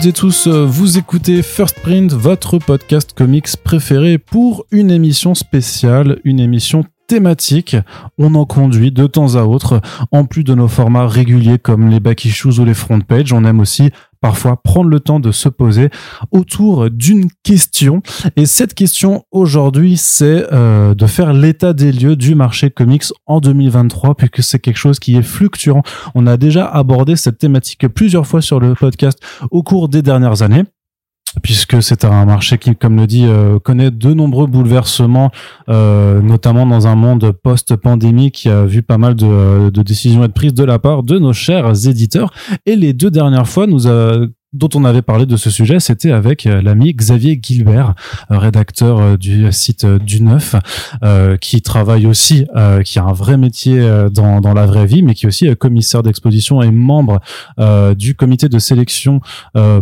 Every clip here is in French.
Toutes et tous, vous écoutez First Print, votre podcast comics préféré pour une émission spéciale, une émission thématique. On en conduit de temps à autre, en plus de nos formats réguliers comme les back issues ou les front page. On aime aussi parfois prendre le temps de se poser autour d'une question. Et cette question aujourd'hui, c'est euh, de faire l'état des lieux du marché comics en 2023, puisque c'est quelque chose qui est fluctuant. On a déjà abordé cette thématique plusieurs fois sur le podcast au cours des dernières années puisque c'est un marché qui, comme le dit, euh, connaît de nombreux bouleversements, euh, notamment dans un monde post-pandémie qui a vu pas mal de, de, décisions être prises de la part de nos chers éditeurs. Et les deux dernières fois, nous a, dont on avait parlé de ce sujet, c'était avec euh, l'ami Xavier Gilbert, euh, rédacteur euh, du site du Neuf, qui travaille aussi, qui a un vrai métier dans, dans la vraie vie, mais qui est aussi commissaire d'exposition et membre du comité de sélection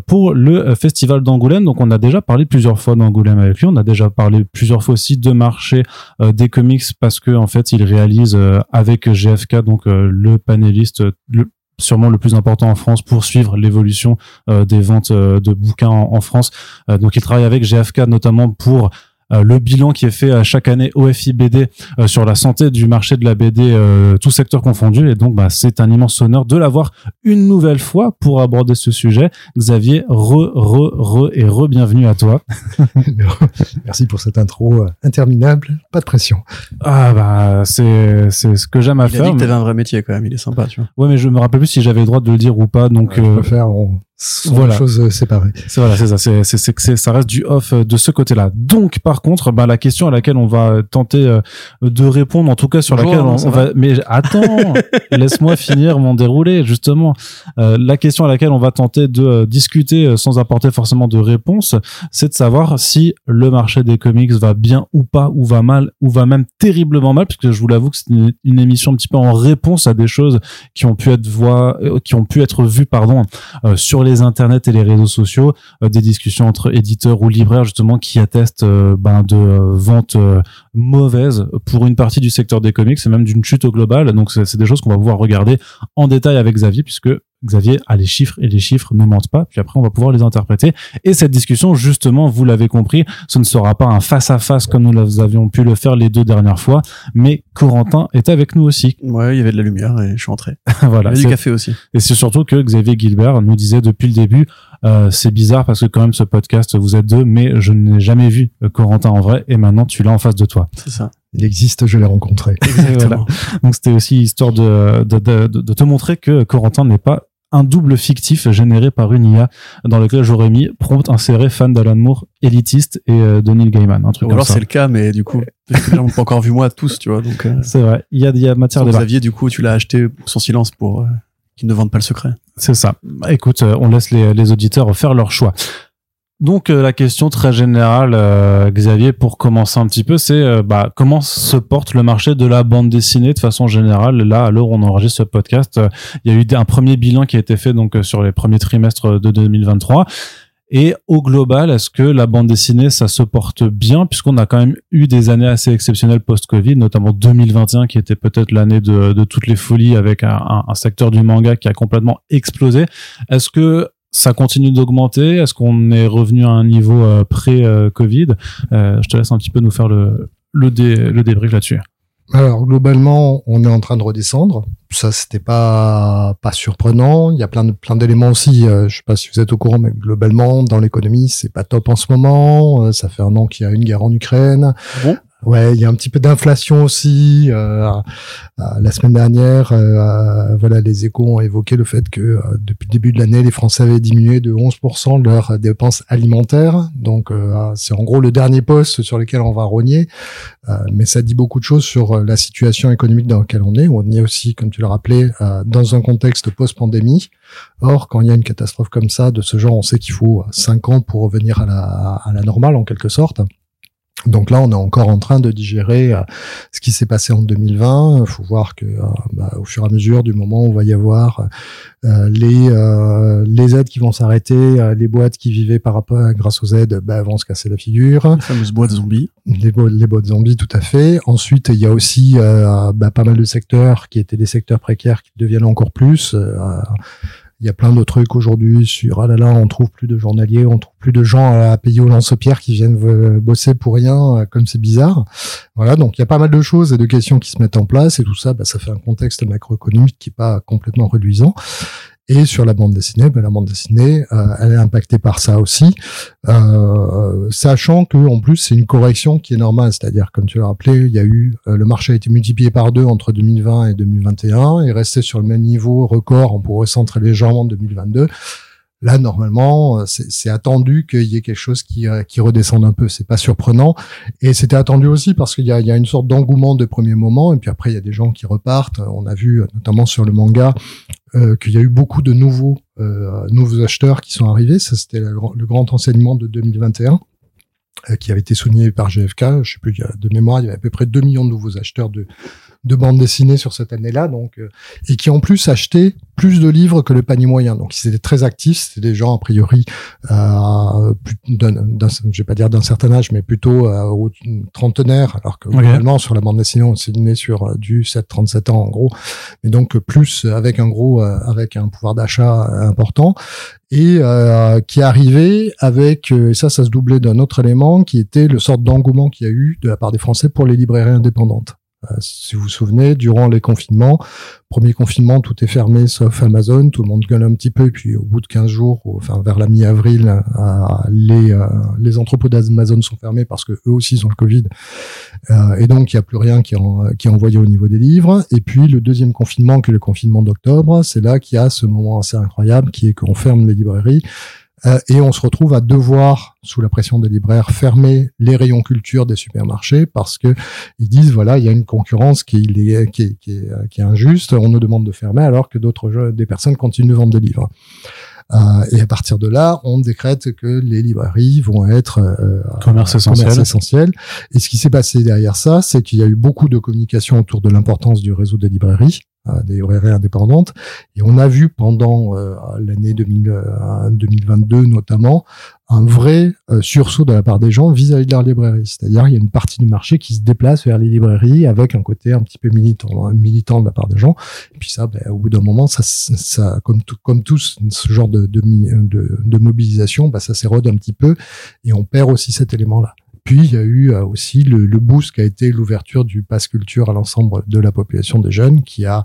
pour le festival d'Angoulême. Donc on a déjà parlé plusieurs fois d'Angoulême avec lui, on a déjà parlé plusieurs fois aussi de marché des comics parce que en fait il réalise avec GFK, donc le panéliste, le sûrement le plus important en France pour suivre l'évolution euh, des ventes euh, de bouquins en, France. Euh, donc il travaille avec GFK notamment pour le bilan qui est fait à chaque année au FIBD euh, sur la santé du marché de la BD, euh, tout secteur confondu. Et donc, bah, c'est un immense honneur de l'avoir une nouvelle fois pour aborder ce sujet. Xavier, re, re, re et re-bienvenue à toi. Merci pour cette intro interminable. Pas de pression. Ah bah c'est c'est ce que j'aime à faire. Il a dit que t'avais un vrai métier quand même. Il est sympa, tu vois. Ouais, mais je me rappelle plus si j'avais le droit de le dire ou pas. Donc ouais, je faire sont voilà. choses euh, séparées. C'est voilà, c'est ça. C'est c'est c'est ça reste du off euh, de ce côté-là. Donc par contre, bah la question à laquelle on va tenter euh, de répondre, en tout cas sur laquelle on, va. Mais attends, laisse-moi finir mon déroulé justement. la question à laquelle on va tenter de discuter sans apporter forcément de réponse, c'est de savoir si le marché des comics va bien ou pas, ou va mal, ou va même terriblement mal, puisque je vous l'avoue que c'est une, une, émission un petit peu en réponse à des choses qui ont pu être voix, qui ont pu être vues, pardon, sur les les internets et les réseaux sociaux euh, des discussions entre éditeurs ou libraires justement qui attestent euh, ben, de euh, ventes mauvaises pour une partie du secteur des comics et même d'une chute au global. Donc c'est des choses qu'on va pouvoir regarder en détail avec Xavier puisque Xavier a les chiffres et les chiffres ne mentent pas. Puis après, on va pouvoir les interpréter. Et cette discussion, justement, vous l'avez compris, ce ne sera pas un face à face comme nous avions pu le faire les deux dernières fois, mais Corentin est avec nous aussi. Ouais, il y avait de la lumière et je suis entré. voilà. Il y avait du café aussi. Et c'est surtout que Xavier Gilbert nous disait depuis le début, euh, c'est bizarre parce que quand même ce podcast, vous êtes deux, mais je n'ai jamais vu euh, Corentin en vrai et maintenant tu l'as en face de toi. C'est ça. Il existe, je l'ai rencontré. Exactement. Donc c'était aussi histoire de, de, de, de, te montrer que Corentin n'est pas un double fictif généré par une IA dans lequel j'aurais mis prompt inséré fan d'Alan Moore élitiste et euh, de Neil Gaiman un truc Ou alors c'est le cas mais du coup les gens pas encore vu moi tous tu vois donc euh, c'est vrai. Il y a, y a matière de Xavier du coup tu l'as acheté pour son silence pour euh, qu'ils ne vendent pas le secret. C'est ça. Écoute on laisse les, les auditeurs faire leur choix donc euh, la question très générale, euh, Xavier, pour commencer un petit peu, c'est euh, bah, comment se porte le marché de la bande dessinée de façon générale? Là, à l'heure où on enregistre ce podcast, il y a eu un premier bilan qui a été fait donc sur les premiers trimestres de 2023. Et au global, est-ce que la bande dessinée, ça se porte bien, puisqu'on a quand même eu des années assez exceptionnelles post-Covid, notamment 2021, qui était peut-être l'année de, toutes les folies avec un, secteur du manga qui a complètement explosé. Est-ce que ça continue d'augmenter? Est-ce qu'on est revenu à un niveau euh, pré-Covid? Euh, Je te laisse un petit peu nous faire le, le, le débrief là-dessus. Alors globalement, on est en train de redescendre. Ça, c'était pas pas surprenant. Il y a plein de plein d'éléments aussi. Euh, je sais pas si vous êtes au courant, mais globalement, dans l'économie, c'est pas top en ce moment. ça fait un an qu'il y a une guerre en Ukraine. Bon. Ouais, il y a un petit peu d'inflation aussi. Euh, euh la semaine dernière, euh, euh, voilà, les échos ont évoqué le fait que depuis le début de l'année, les Français avaient diminué de 11% leurs dépenses alimentaires. Donc, c'est en gros le dernier poste sur lequel on va rogner. mais ça dit beaucoup de choses sur la situation économique dans laquelle on est. On est aussi, comme tu l'as rappelé, dans un contexte post-pandémie. Or, quand il y a une catastrophe comme ça, de ce genre, on sait qu'il faut 5 ans pour revenir à la, à la normale, en quelque sorte. Donc là, on est encore en train de digérer euh, ce qui s'est passé en 2020. Il faut voir que, euh, bah, au fur et à mesure du moment où on va y avoir euh, les les aides qui vont s'arrêter, les boîtes qui vivaient par rapport grâce aux aides, bah, vont se casser la figure. Les fameuses boîtes zombies. Les, les boîtes zombies, tout à fait. Ensuite, il y a aussi bah, pas mal de secteurs qui étaient des secteurs précaires qui deviennent encore plus Il y a plein de trucs aujourd'hui sur ah là là, on trouve plus de journaliers, on trouve plus de gens à payer au lance-pierre qui viennent euh, bosser pour rien, euh, comme c'est bizarre. Voilà, donc il y a pas mal de choses et de questions qui se mettent en place et tout ça, bah, ça fait un contexte macroéconomique qui est pas complètement reluisant. Et sur la bande dessinée, ben, la bande dessinée, euh, elle est impactée par ça aussi, euh, sachant que en plus c'est une correction qui est normale, c'est-à-dire comme tu l'as rappelé, il y a eu euh, le marché a été multiplié par deux entre 2020 et 2021 et resté sur le même niveau record, on pourrait centrer légèrement en 2022. Là, normalement, c'est attendu qu'il y ait quelque chose qui, qui redescende un peu. C'est pas surprenant. Et c'était attendu aussi parce qu'il y a, y a une sorte d'engouement de premier moment. Et puis après, il y a des gens qui repartent. On a vu, notamment sur le manga, euh, qu'il y a eu beaucoup de nouveaux euh, acheteurs qui sont arrivés. Ça, c'était le grand enseignement de 2021 euh, qui avait été souligné par GFK. Je sais plus, de mémoire, il y avait à peu près 2 millions de nouveaux acheteurs de, de bandes dessinées sur cette année-là, donc euh, et qui en plus achetaient plus de livres que le panier moyen. Donc ils étaient très actifs. C'était des gens a priori, euh, d'un, je vais pas dire d'un certain âge, mais plutôt euh, trentenaire, alors que okay. sur la bande dessinée on s'est né sur euh, du 7-37 ans en gros, mais donc plus avec un gros, avec un pouvoir d'achat important et euh, qui arrivait avec et ça ça se doublait d'un autre élément qui était le sort d'engouement qu'il y a eu de la part des Français pour les librairies indépendantes. Euh, si vous vous souvenez, durant les confinements, premier confinement, tout est fermé sauf Amazon, tout le monde gueule un petit peu, et puis au bout de 15 jours, enfin vers la mi-avril, euh, les, euh, les entrepôts d'Amazon sont fermés parce que eux aussi ont le Covid, et donc il n'y a plus rien qui, qui est envoyé au niveau des livres. Et puis le deuxième confinement, qui est le confinement d'octobre, c'est là qu'il y a ce moment assez incroyable qui est qu'on ferme les librairies euh, et on se retrouve à devoir, sous la pression des libraires, fermer les rayons culture des supermarchés parce que ils disent voilà, il y a une concurrence qui, est, qui, est, euh, qui est injuste. On nous demande de fermer alors que d'autres des personnes continuent de vendre des livres. Euh, et à partir de là, on décrète que les librairies vont être euh, commerce, essentiel. commerce essentiel. Et ce qui s'est passé derrière ça, c'est qu'il y a eu beaucoup de communication autour de l'importance du réseau des librairies des librairies indépendantes. Et on a vu pendant euh, l'année 2022 euh, notamment un vrai euh, sursaut de la part des gens vis-à-vis de leur librairie. C'est-à-dire il y a une partie du marché qui se déplace vers les librairies avec un côté un petit peu militant, hein, militant de la part des gens. Et puis ça, ben, au bout d'un moment, ça, ça comme tout, comme tous ce genre de, de, de, de mobilisation, ben, ça s'érode un petit peu et on perd aussi cet élément-là. Puis il y a eu euh, aussi le, le boost qui a été l'ouverture du pass culture à l'ensemble de la population des jeunes, qui a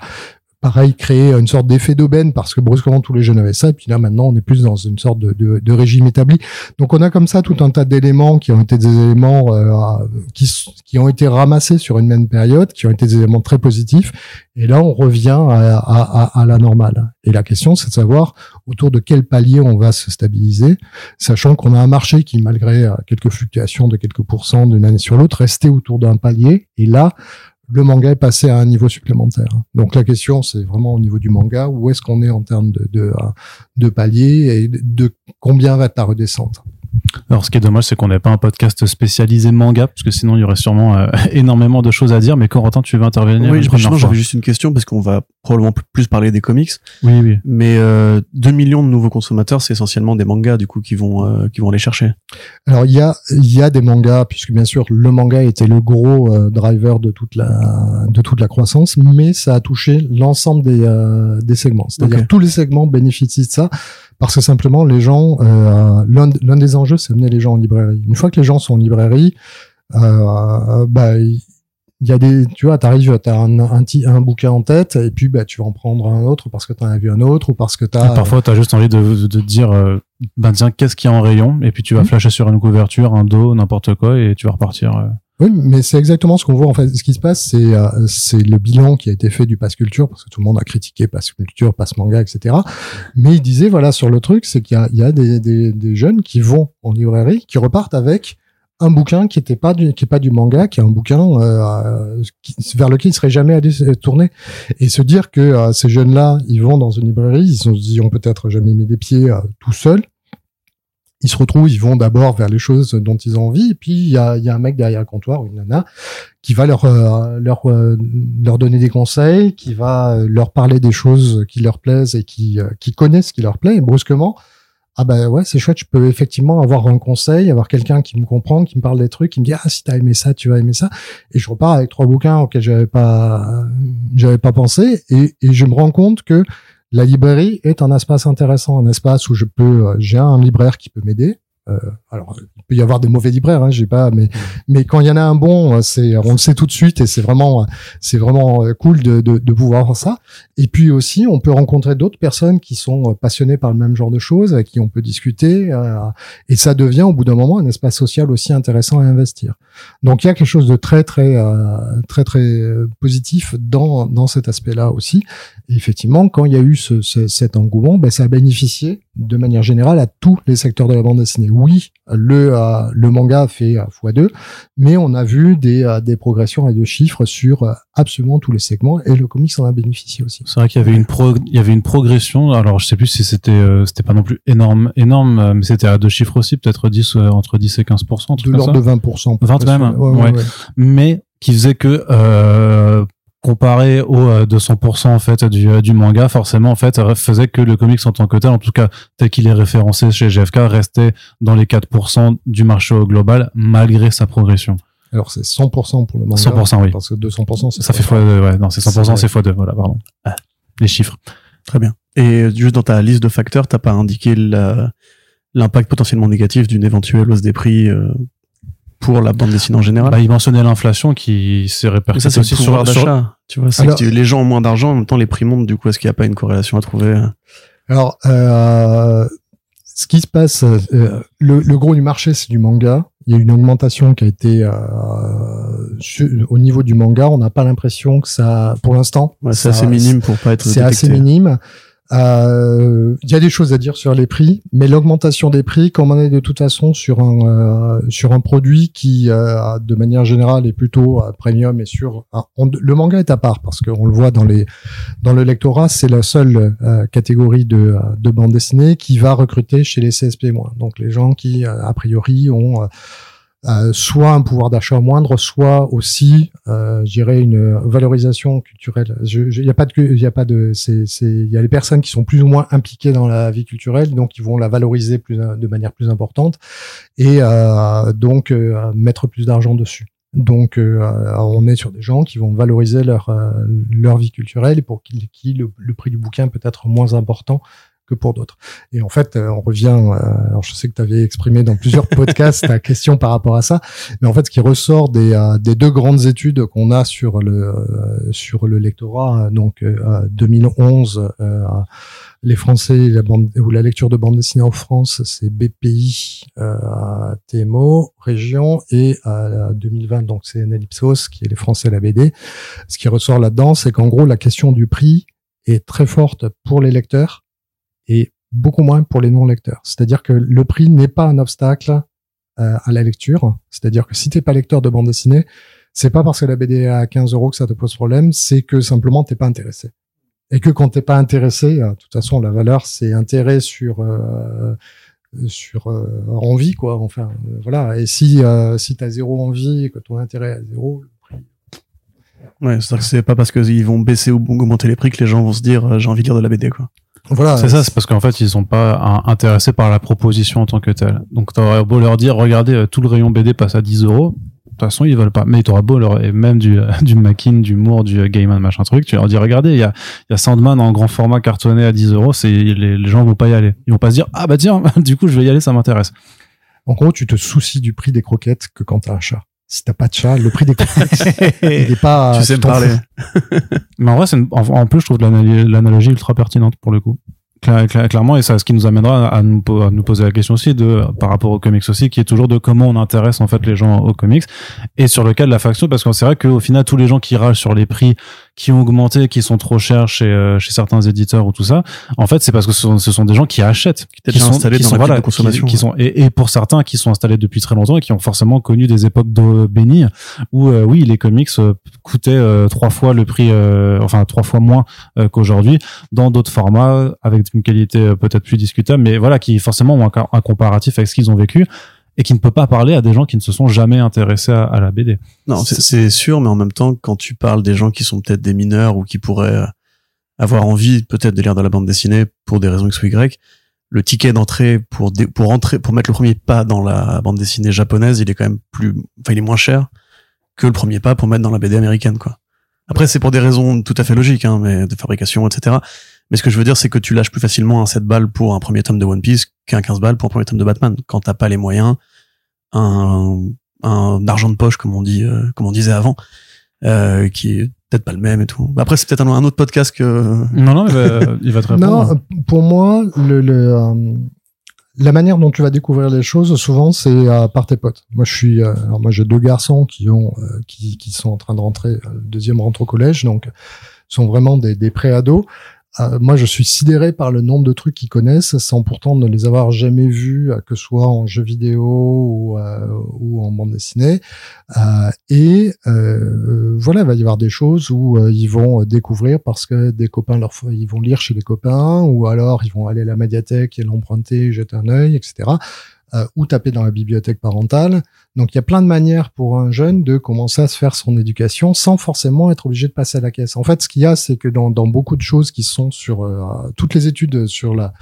pareil créé une sorte d'effet d'aubaine parce que brusquement tous les jeunes avaient ça et puis là maintenant on est plus dans une sorte de, régime établi. Donc on a comme ça tout un tas d'éléments qui ont été des éléments euh, qui, qui ont été ramassés sur une même période qui ont été des éléments très positifs et là on revient à, à, à la normale. Et la question c'est de savoir autour de quel palier on va se stabiliser sachant qu'on a un marché qui malgré euh, quelques fluctuations de quelques pourcents d'une année sur l'autre restait autour d'un palier. Et là le manga est passé à un niveau supplémentaire. Donc la question, c'est vraiment au niveau du manga, où est-ce qu'on est en termes de, de, de palier et de combien va ta redescente? Alors, ce qui est dommage, c'est qu'on n'ait pas un podcast spécialisé manga, parce que sinon, il y aurait sûrement euh, énormément de choses à dire. Mais Corentin, tu veux intervenir Oui, franchement, j'avais juste une question, parce qu'on va probablement plus parler des comics. Oui, oui. Mais euh, 2 millions de nouveaux consommateurs, c'est essentiellement des mangas, du coup, qui vont euh, qui vont les chercher. Alors, il y a il y a des mangas, puisque bien sûr, le manga était le gros euh, driver de toute la de toute la croissance, mais ça a touché l'ensemble des euh, des segments. C'est-à-dire okay. tous les segments bénéficient de ça parce que simplement les gens, euh, l'un des enjeux, c'est amener les gens en librairie. Une fois que les gens sont en librairie, euh, bah il y a des, tu vois, t'arrives, t'as un, un, un, bouquin en tête, et puis bah tu vas en prendre un autre parce que t'en as vu un autre ou parce que t'as. Et parfois, t'as juste envie de, de, dire, euh, ben tiens, qu'est-ce qu'il y a en rayon, et puis tu vas mmh. flasher sur une couverture, un dos, n'importe quoi, et tu vas repartir. Euh. Oui, mais c'est exactement ce qu'on voit en fait. Ce qui se passe, c'est euh, c'est le bilan qui a été fait du pass culture parce que tout le monde a critiqué pass culture, pass manga, etc. Mais il disait voilà sur le truc, c'est qu'il y a, il y a des, des, des, jeunes qui vont en librairie, qui repartent avec un bouquin qui était pas du qui est pas du manga, qui est un bouquin euh, vers lequel ils seraient jamais allés tourner et se dire que euh, ces jeunes-là, ils vont dans une librairie, ils, ont, ont peut-être jamais mis les pieds euh, tout seuls ils se retrouvent, ils vont d'abord vers les choses dont ils ont envie, et puis il y a, y a, un mec derrière le comptoir, une nana, qui va leur euh, leur euh, leur donner des conseils, qui va leur parler des choses qui leur plaisent et qui euh, qui connaissent ce qui leur plaît. Et brusquement, ah ben ouais, c'est chouette, je peux effectivement avoir un conseil, avoir quelqu'un qui me comprend, qui me parle des trucs, qui me dit ah si t'as aimé ça, tu vas aimer ça, et je repars avec trois bouquins auxquels j'avais pas j'avais pas pensé, et, et je me rends compte que La librairie est un espace intéressant, un espace où je peux, euh, j'ai un libraire qui peut m'aider. Euh, alors, il peut y avoir des mauvais libraires, hein, j'ai pas, mais mais quand il y en a un bon, euh, c'est on le sait tout de suite et c'est vraiment c'est vraiment euh, cool de, de, de pouvoir voir ça. Et puis aussi, on peut rencontrer d'autres personnes qui sont passionnées par le même genre de choses, avec qui on peut discuter, euh, et ça devient au bout d'un moment un espace social aussi intéressant à investir. Donc il y a quelque chose de très très euh, très très positif dans dans cet aspect-là aussi. Et effectivement, quand il y a eu ce, ce, cet engouement, ben, ça a bénéficié de manière générale à tous les secteurs de la bande dessinée. Oui, le, euh, le manga a fait euh, x2, mais on a vu des, euh, des progressions et de chiffres sur absolument tous les segments et le comics en a bénéficié aussi. C'est vrai qu'il y avait une pro il y avait une progression. Alors je sais plus si c'était c'était pas non plus énorme énorme, mais c'était à deux chiffres aussi, peut-être 10 entre 10 et 15 un truc De l'ordre de 20%. 20 même, Ouais, ouais, ouais. ouais. mais qui faisait que euh, comparé au euh, 200% en fait du, euh, du manga forcément en fait euh, faisait que le comics en tant que tel en tout cas tel qu'il est référencé chez GFK restait dans les 4% du marché au global malgré sa progression Alors c'est 100% pour le manga. 100% oui Parce que 200% c'est ça fait fois deux, ouais non c'est 100% C'est- fois deux voilà pardon Ah, les chiffres Très bien. Et juste dans ta liste de facteurs, t'as pas indiqué l'impact potentiellement négatif d'une éventuelle hausse des prix euh, pour la bande dessinée en général? bah, il mentionnait l'inflation qui s'est répercutée ça, c'est aussi le pouvoir sur, sur d'achat. Tu vois, c'est que les gens ont moins d'argent, en même temps les prix montent. Du coup, est-ce qu'il n'y a pas une corrélation à trouver Alors, euh, ce qui se passe, euh, le, le gros du marché, c'est du manga. Il y a une augmentation qui a été euh, au niveau du manga. On n'a pas l'impression que ça, pour l'instant, ouais, C'est assez minime pour pas être C'est assez détecté. Euh, Il y a des choses à dire sur les prix, mais l'augmentation des prix, comme on est de toute façon sur un euh, sur un produit qui, euh, de manière générale, est plutôt euh, premium et sur le manga est à part parce qu'on le voit dans les dans le lectorat, c'est la seule euh, catégorie de de bande dessinée qui va recruter chez les CSP donc les gens qui a priori ont euh, soit un pouvoir d'achat moindre, soit aussi, euh, je dirais, une valorisation culturelle. Il n'y a pas de, il y a pas de, c'est, il y a les personnes qui sont plus ou moins impliquées dans la vie culturelle, donc ils vont la valoriser plus, de manière plus importante et euh, donc euh, mettre plus d'argent dessus. Donc, euh, on est sur des gens qui vont valoriser leur euh, leur vie culturelle et pour qui, le prix du bouquin peut être moins important que pour d'autres. Et en fait, euh, on revient. Euh, alors, je sais que tu avais exprimé dans plusieurs podcasts ta question par rapport à ça, mais en fait, ce qui ressort des, euh, des deux grandes études qu'on a sur le sur le lectorat, donc euh, 2011, euh, les Français la bande, ou la lecture de bande dessinée en France, c'est BPI, euh, TMO, région, et euh, 2020, donc c'est Ipsos, qui est les Français la BD. Ce qui ressort là-dedans, c'est qu'en gros, la question du prix est très forte pour les lecteurs et beaucoup moins pour les non-lecteurs. C'est-à-dire que le prix n'est pas un obstacle euh, à la lecture. C'est-à-dire que si t'es pas lecteur de bande dessinée, c'est pas parce que la BD est à 15 euros que ça te pose problème, c'est que simplement t'es pas intéressé. Et que quand t'es pas intéressé, euh, de toute façon la valeur c'est intérêt sur euh, sur euh, envie quoi. Enfin euh, voilà. Et si euh, si t'as zéro envie et que ton intérêt est à zéro, le prix. Ouais, c'est-à-dire que c'est pas parce qu'ils vont baisser ou augmenter les prix que les gens vont se dire j'ai envie de lire de la BD quoi. Voilà. C'est ça, c'est parce qu'en fait, ils sont pas intéressés par la proposition en tant que telle. Donc, t'aurais beau leur dire, regardez, euh, tout le rayon BD passe à 10 euros. De toute façon, ils veulent pas. Mais t'auras beau leur, et même du, euh, du Mackin, du Moore, du euh, Gaiman, machin truc, tu leur dis, regardez, il y a, il y a Sandman en grand format cartonné à 10 euros, c'est, les, les gens vont pas y aller. Ils vont pas se dire, ah bah tiens, du coup, je vais y aller, ça m'intéresse. En gros, tu te soucies du prix des croquettes que quand t'as un chat. Si t'as pas de chat, le prix des croquettes, il est pas. tu sais me parler. Mais en vrai, c'est une- en, en plus, je trouve l'analogie ultra pertinente pour le coup. Cla- cla- clairement, et ça, ce qui nous amènera à nous, po- à nous poser la question aussi de, par rapport aux comics aussi, qui est toujours de comment on intéresse en fait les gens aux comics, et sur le cas de la faction, parce que c'est vrai qu'au final, tous les gens qui râlent sur les prix qui ont augmenté, qui sont trop chers chez, euh, chez certains éditeurs ou tout ça, en fait, c'est parce que ce sont, ce sont des gens qui achètent, déjà sont, installés qui dans sont, la voilà, de consommation, qui, qui ouais. sont, et, et pour certains qui sont installés depuis très longtemps et qui ont forcément connu des époques de bénies où, euh, oui, les comics euh, coûtaient euh, trois fois le prix, euh, enfin trois fois moins qu'aujourd'hui, dans d'autres formats avec une qualité peut-être plus discutable, mais voilà, qui forcément ont un, un comparatif avec ce qu'ils ont vécu et qui ne peut pas parler à des gens qui ne se sont jamais intéressés à, à la BD. Non, c'est- sûr, mais en même temps, quand tu parles des gens qui sont peut-être des mineurs ou qui pourraient euh, avoir envie peut-être de lire de la bande dessinée pour des raisons X ou Y, le ticket d'entrée pour dé- pour entrer pour mettre le premier pas dans la bande dessinée japonaise, il est quand même plus enfin il est moins cher que le premier pas pour mettre dans la BD américaine quoi. Après c'est pour des raisons tout à fait logiques hein, mais de fabrication etc. Mais ce que je veux dire, c'est que tu lâches plus facilement un 7 balles pour un premier tome de One Piece qu'un 15 balles pour un premier tome de Batman. Quand t'as pas les moyens, un, un argent de poche, comme on dit, euh, comme on disait avant, euh, qui est peut-être pas le même et tout. Après, c'est peut-être un, un, autre podcast que. Non, non, il va, il va te répondre. Non, pour moi, le, le euh, la manière dont tu vas découvrir les choses, souvent, c'est euh, par tes potes. Moi, je suis, euh, alors moi, j'ai deux garçons qui ont, qui, qui sont en train de rentrer, le deuxième rentre au collège, donc sont vraiment des, des pré-ados. Euh, moi, je suis sidéré par le nombre de trucs qu'ils connaissent sans pourtant ne les avoir jamais vus, euh, que ce soit en jeu vidéo ou, euh, ou en bande dessinée. et voilà, il va y avoir des choses où ils vont découvrir parce que des copains leur ils vont lire chez des copains ou alors ils vont aller à la médiathèque et l'emprunter, jeter un œil, etc. ou taper dans la bibliothèque parentale. Donc il y a plein de manières pour un jeune de commencer à se faire son éducation sans forcément être obligé de passer à la caisse. En fait, ce qu'il y a, c'est que dans, dans, beaucoup de choses qui sont sur euh, toutes les études sur la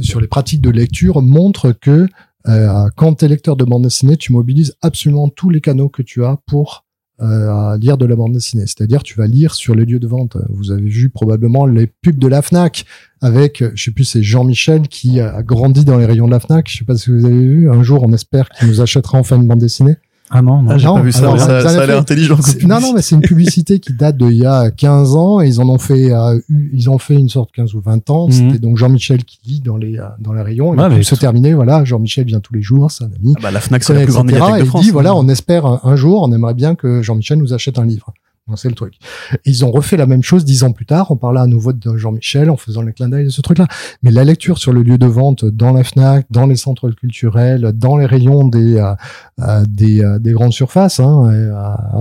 sur les pratiques de lecture montrent que euh, quand tu es lecteur de bande dessinée, tu mobilises absolument tous les canaux que tu as pour euh, à lire de la bande dessinée. C'est-à-dire, tu vas lire sur les lieux de vente. Vous avez vu probablement les pubs de la Fnac avec, je sais plus, c'est Jean-Michel qui a grandi dans les rayons de la Fnac. Je sais pas si vous avez vu. Un jour, on espère qu'il nous achètera enfin une bande dessinée. Ah non, non, ah, j'ai pas vu ça, alors, ça, ça a l'air intelligent. Non, non, mais c'est une publicité qui date d'il y a 15 ans et ils en ont fait, euh, ils ont fait une sorte 15 ou 20 ans. Mhm. C'était donc Jean-Michel qui lit dans les, euh, dans les rayons. Et mais se terminer, voilà, Jean-Michel vient tous les jours, c'est un ami. Ah bah, la Fnac, c'est la plus grande etc. médiathèque Et de il France. dit, voilà, on espère un, un jour, on aimerait bien que Jean-Michel nous achète un livre. C'est le truc. Ils ont refait la même chose dix ans plus tard. On parlait à nouveau de Jean-Michel en faisant le clin d'œil de ce truc-là. Mais la lecture sur le lieu de vente, dans la Fnac, dans les centres culturels, dans les rayons des euh, euh, des, euh, des grandes surfaces. Hein,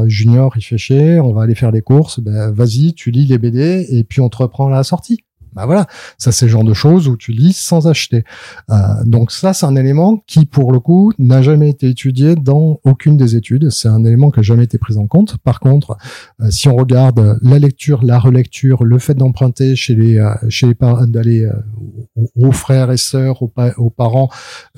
junior, il fait chier. On va aller faire les courses. Ben, vas-y, tu lis les BD et puis on te reprend la sortie. Bah voilà, ça c'est le genre de choses où tu lis sans acheter. Euh, donc ça c'est un élément qui pour le coup n'a jamais été étudié dans aucune des études. C'est un élément qui n'a jamais été pris en compte. Par contre, euh, si on regarde la lecture, la relecture, le fait d'emprunter chez les euh, chez les parents, d'aller aux, aux frères et sœurs, aux, pa- aux parents,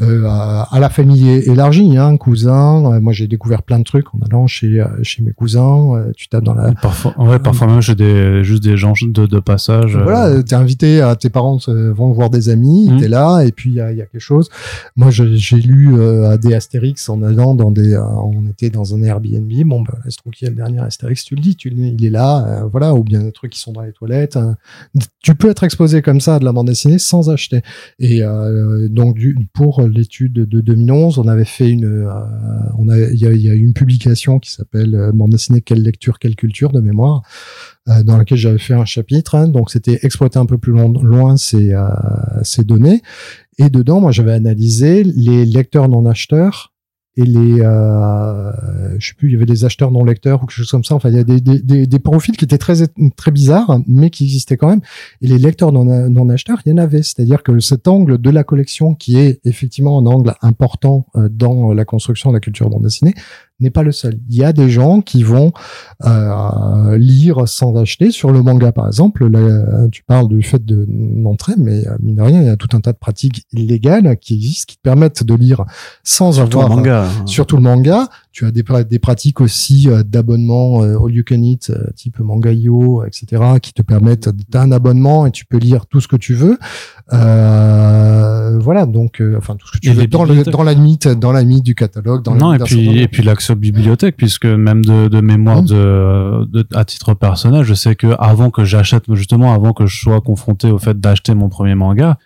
à, la famille élargie, hein, cousins. Moi j'ai découvert plein de trucs en allant chez chez mes cousins. Tu tapes dans la Parfois, ouais, parfois même j'ai des, juste des gens de, de passage. voilà, invité, à tes parents euh, vont voir des amis, Mhm. t'es là, et puis il y a, il y a quelque chose. Moi, j'ai lu euh, des Astérix en allant dans des, euh, on était dans un Airbnb. Bon, ben, il se trouve qu'il y a le dernier Astérix, tu le dis, tu, il est là, euh, voilà, ou bien des trucs qui sont dans les toilettes. hein. Tu peux être exposé comme ça à de la bande dessinée sans acheter. Et donc, du, pour l'étude de 2011, on avait fait une, on a, il y a, y a une publication qui s'appelle bande dessinée quelle lecture, quelle culture de mémoire dans laquelle j'avais fait un chapitre. hein. donc c'était exploiter un peu plus loin, loin ces, euh, ces données. Et dedans, moi, j'avais analysé les lecteurs non acheteurs et les, euh, je sais plus, il y avait des acheteurs non lecteurs ou quelque chose comme ça. Enfin, il y a des, des, des, profils qui étaient très très bizarres, mais qui existaient quand même. Et les lecteurs non acheteurs, il y en avait. C'est-à-dire que cet angle de la collection, qui est effectivement un angle important euh, dans la construction de la culture bande dessinée, n'est pas le seul. Il y a des gens qui vont euh, lire sans acheter. Sur le manga, par exemple, là, tu parles du fait de l'entrée, mais euh, mine de rien, il y a tout un tas de pratiques illégales qui existent, qui te permettent de lire sans Surtout avoir... en manga. hein. Surtout le manga, tu as des, pra- des pratiques aussi euh, d'abonnement all you can eat, euh, type Manga.io, etc., qui te permettent d'un abonnement et tu peux lire tout ce que tu veux. Euh, voilà, donc, enfin, tout ce que tu Et veux dans, le, bibliothèques. dans la limite, dans la limite du catalogue. Dans la non, et puis, et puis l'accès aux bibliothèques, puisque même de, de mémoire de, de, à titre personnel, je sais que avant que j'achète, justement, avant que je sois confronté au fait d'acheter mon premier manga,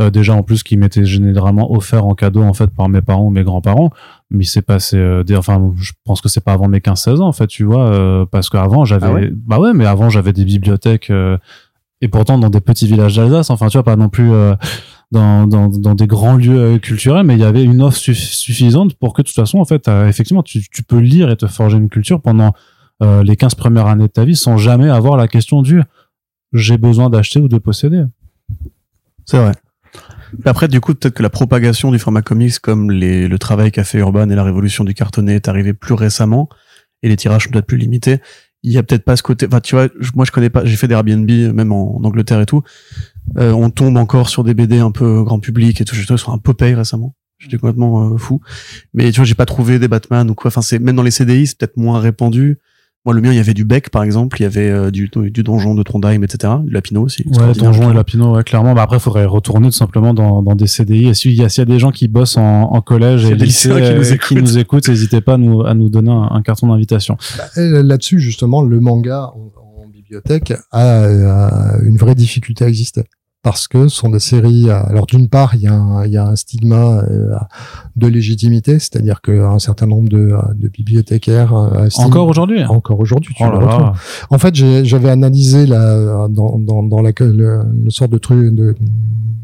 euh, déjà en plus qui m'était généralement offert en cadeau en fait par mes parents ou mes grands-parents, mais il s'est passé, euh, des, enfin, je pense que c'est pas avant mes 15-16 ans en fait, tu vois, euh, parce qu'avant j'avais, Ah ouais? Bah ouais, mais avant j'avais des bibliothèques et pourtant dans des petits villages d'Alsace, enfin tu vois, pas non plus. dans, dans, dans des grands lieux culturels, mais il y avait une offre suff- suffisante pour que de toute façon, en fait, effectivement, tu, tu peux lire et te forger une culture pendant euh, les 15 premières années de ta vie sans jamais avoir la question du j'ai besoin d'acheter ou de posséder. C'est vrai. Après, du coup, peut-être que la propagation du format comics, comme les, le travail qu'a fait Urban et la révolution du cartonné est arrivé plus récemment, et les tirages sont peut-être plus limités, il y a peut-être pas ce côté. Enfin, tu vois, moi je connais pas. J'ai fait des Airbnb, même en, en Angleterre et tout. Euh, on tombe encore sur des BD un peu grand public et tout. Trouvé sur un Popeye récemment. J'étais complètement euh, fou. Mais tu vois, j'ai pas trouvé des Batman ou quoi. Enfin, c'est même dans les CDI, c'est peut-être moins répandu. Moi, le mien, il y avait du bec, par exemple, il y avait euh, du, du donjon de Trondheim, etc. Du Lapino aussi. Ouais, Donjon et. Lapino, ouais, clairement. Bah après, il faudrait retourner tout simplement dans, dans des CDI. Et s'il y, a- s'il y a des gens qui bossent en, en collège et lycée lycéens qui nous qui écoutent. nous écoutent, n'hésitez pas à nous, à nous donner un, un carton d'invitation. Bah, Là-dessus, justement, le manga en, en bibliothèque a, a une vraie difficulté à exister. Parce que ce sont des séries. euh, Alors d'une part, il y a un, il y a un stigma euh, de légitimité, c'est-à-dire qu'un certain nombre de, euh, de bibliothécaires euh, Encore aujourd'hui encore aujourd'hui, tu Oh là là. En fait, j'avais analysé la, dans, dans, dans la, le, le sort de truc de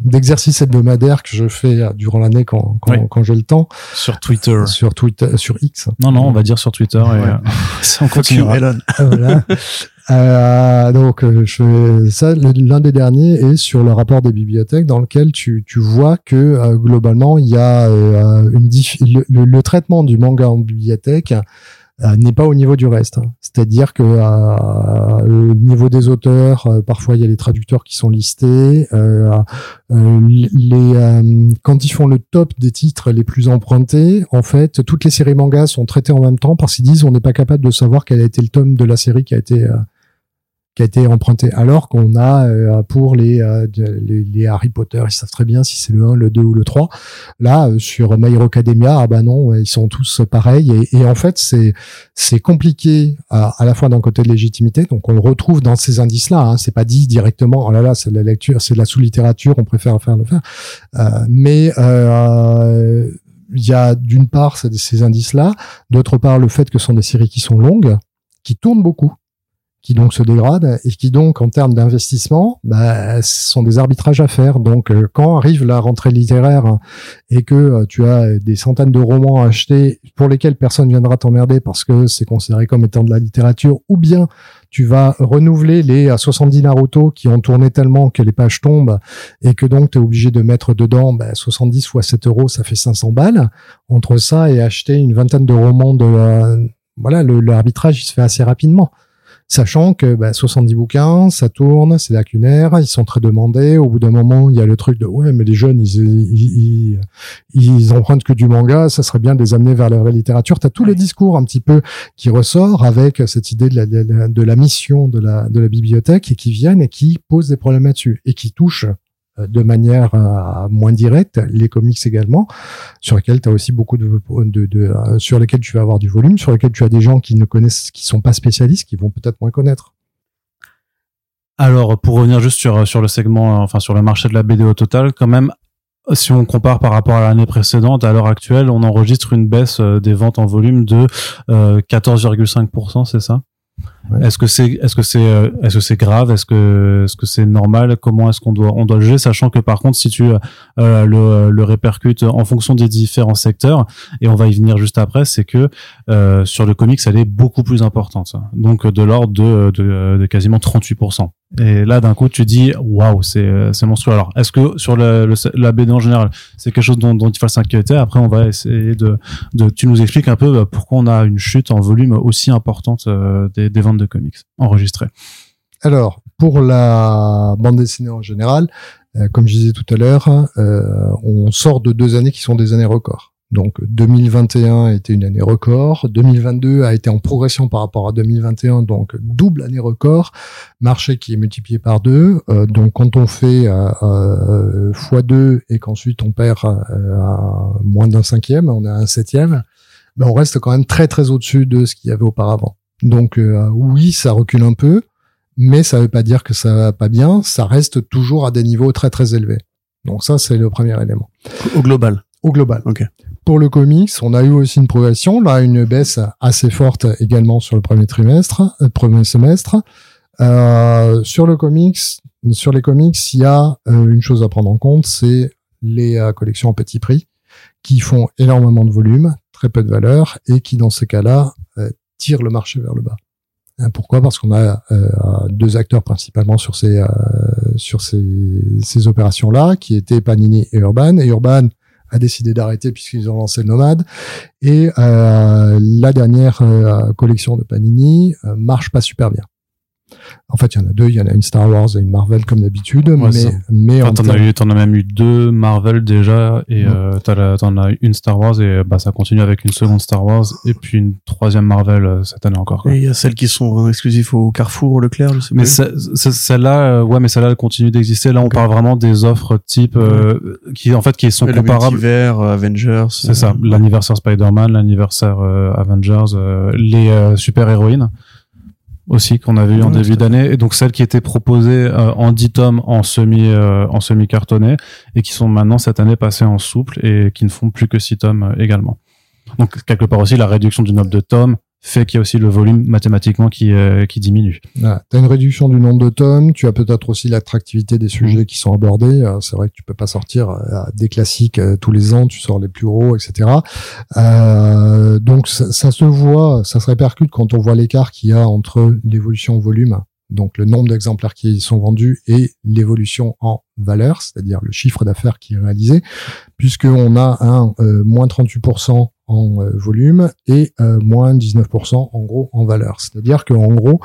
d'exercice hebdomadaire que je fais euh, durant l'année quand, quand, Oui. quand j'ai le temps Sur Twitter. sur Twitter, sur X. Non, non, on va dire sur Twitter. Et, Ouais. euh, on continuera. Elon. Voilà. Euh, donc euh, je ça. L'un des derniers est sur le rapport des bibliothèques, dans lequel tu, tu vois que euh, globalement il y a euh, une le, le- le traitement du manga en bibliothèque euh, n'est pas au niveau du reste. C'est-à-dire que euh, au niveau des auteurs, euh, parfois il y a les traducteurs qui sont listés. euh, euh, les euh, quand ils font le top des titres les plus empruntés, en fait, toutes les séries mangas sont traitées en même temps parce qu'ils disent on n'est pas capable de savoir quel a été le tome de la série qui a été euh, qui a été emprunté. Alors qu'on a euh, pour les, euh, les les Harry Potter, ils savent très bien si c'est le 1, le 2 ou le 3. Là, euh, sur My Hero Academia, ah bah non, ils sont tous pareils. Et, et en fait, c'est c'est compliqué à, à la fois d'un côté de légitimité, donc on le retrouve dans ces indices-là. Hein, c'est pas dit directement. Oh là là, c'est de la lecture, c'est de la sous-littérature. On préfère faire le faire. Euh, mais euh, il y a d'une part ces indices-là, d'autre part le fait que ce sont des séries qui sont longues, qui tournent beaucoup, qui donc se dégradent et qui donc en termes d'investissement, bah, sont des arbitrages à faire. Donc euh, quand arrive la rentrée littéraire et que euh, tu as des centaines de romans à acheter pour lesquels personne viendra t'emmerder parce que c'est considéré comme étant de la littérature, ou bien tu vas renouveler les euh, 70 Naruto qui ont tourné tellement que les pages tombent et que donc tu es obligé de mettre dedans bah, 70 fois 7 euros, ça fait 500 balles. Entre ça et acheter une vingtaine de romans de... euh, voilà, l'arbitrage, il se fait assez rapidement. Sachant que bah, 70 bouquins, ça tourne, c'est lacunaire, ils sont très demandés. Au bout d'un moment, il y a le truc de ouais, mais les jeunes, ils, ils, ils, ils empruntent que du manga, ça serait bien de les amener vers la vraie littérature. Tu as tout le discours un petit peu qui ressort avec cette idée de la, de la, de la mission de la, de la bibliothèque et qui viennent et qui posent des problèmes là-dessus et qui touchent de manière euh, moins directe les comics également sur lesquels tu as aussi beaucoup de, de, de euh, sur lesquels tu vas avoir du volume sur lesquels tu as des gens qui ne connaissent qui sont pas spécialistes qui vont peut-être moins connaître. Alors, pour revenir juste sur, sur le segment, euh, enfin sur le marché de la BD au total, quand même, si on compare par rapport à l'année précédente, à l'heure actuelle, on enregistre une baisse euh, des ventes en volume de euh, 14,5%, c'est ça? Est-ce que c'est est-ce que c'est euh, est-ce que c'est grave? Est-ce que est-ce que c'est normal? Comment est-ce qu'on doit on doit le juger? Sachant que par contre, si tu euh, le, le répercutes en fonction des différents secteurs, et on va y venir juste après, c'est que euh, sur le comics, elle est beaucoup plus importante. Donc de l'ordre de, de, de quasiment 38%. Et là, d'un coup, tu dis, waouh, c'est c'est monstrueux. Alors, est-ce que sur la BD en général, c'est quelque chose dont, dont il faut s'inquiéter? Après, on va essayer de, de, tu nous expliques un peu bah, pourquoi on a une chute en volume aussi importante euh, des, des ventes de comics enregistrées. Alors, pour la bande dessinée en général, euh, comme je disais tout à l'heure, euh, on sort de deux années qui sont des années records. Donc 2021 a été une année record, 2022 a été en progression par rapport à 2021, donc double année record, marché qui est multiplié par deux. Euh, donc quand on fait euh, euh, x2 et qu'ensuite on perd euh, à moins d'un cinquième, on a un septième, ben on reste quand même très très au-dessus de ce qu'il y avait auparavant. Donc euh, oui, ça recule un peu, mais ça veut pas dire que ça va pas bien. Ça reste toujours à des niveaux très très élevés. Donc ça, c'est le premier élément. Au global. Au global. Ok. Pour le comics, on a eu aussi une progression, là une baisse assez forte également sur le premier trimestre, euh, premier semestre. Euh, sur le comics, sur les comics, il y a euh, une chose à prendre en compte, c'est les collections en petit prix qui font énormément de volume, très peu de valeur et qui dans ces cas-là tirent le marché vers le bas. Pourquoi? Parce qu'on a deux acteurs principalement sur ces sur ces, ces opérations-là, qui étaient Panini et Urban. Et Urban a décidé d'arrêter puisqu'ils ont lancé le Nomade. Et euh, la dernière euh, collection de Panini euh, marche pas super bien. En fait, il y en a deux. Il y en a une Star Wars et une Marvel comme d'habitude. Ouais, mais mais en Enfin, t'en as termes- eu, t'en as même eu deux Marvel déjà, et Ouais. euh, t'en as une Star Wars, et bah ça continue avec une seconde Star Wars, et puis une troisième Marvel euh, cette année encore. quoi. Et il y a celles qui sont exclusives au Carrefour, au Leclerc, je sais Mais plus. ce- ce- celle-là, euh, ouais, mais celle-là elle continue d'exister. Là, on parle vraiment des offres type euh, qui, en fait, qui sont Et comparables. euh, Avengers. C'est ça, l'anniversaire Spider-Man, l'anniversaire euh, Avengers, euh, les euh, super-héroïnes aussi qu'on avait eu en début d'année et donc celles qui étaient proposées euh, en 10 tomes en semi euh, en semi cartonné et qui sont maintenant cette année passées en souple et qui ne font plus que 6 tomes euh, également. Donc quelque part aussi la réduction du nombre de tomes fait qu'il y a aussi le volume mathématiquement qui euh, qui diminue. Voilà. Tu as une réduction du nombre de tomes, tu as peut-être aussi l'attractivité des sujets qui sont abordés. Euh, C'est vrai que tu peux pas sortir euh, des classiques euh, tous les ans, tu sors les plus gros, etc. Euh, donc ça, ça se voit, ça se répercute quand on voit l'écart qu'il y a entre l'évolution en volume, donc le nombre d'exemplaires qui sont vendus, et l'évolution en valeur, c'est-à-dire le chiffre d'affaires qui est réalisé, puisqu'on a un euh, moins 38% en euh, volume et euh, moins 19% en gros en valeur. C'est-à-dire qu'en gros,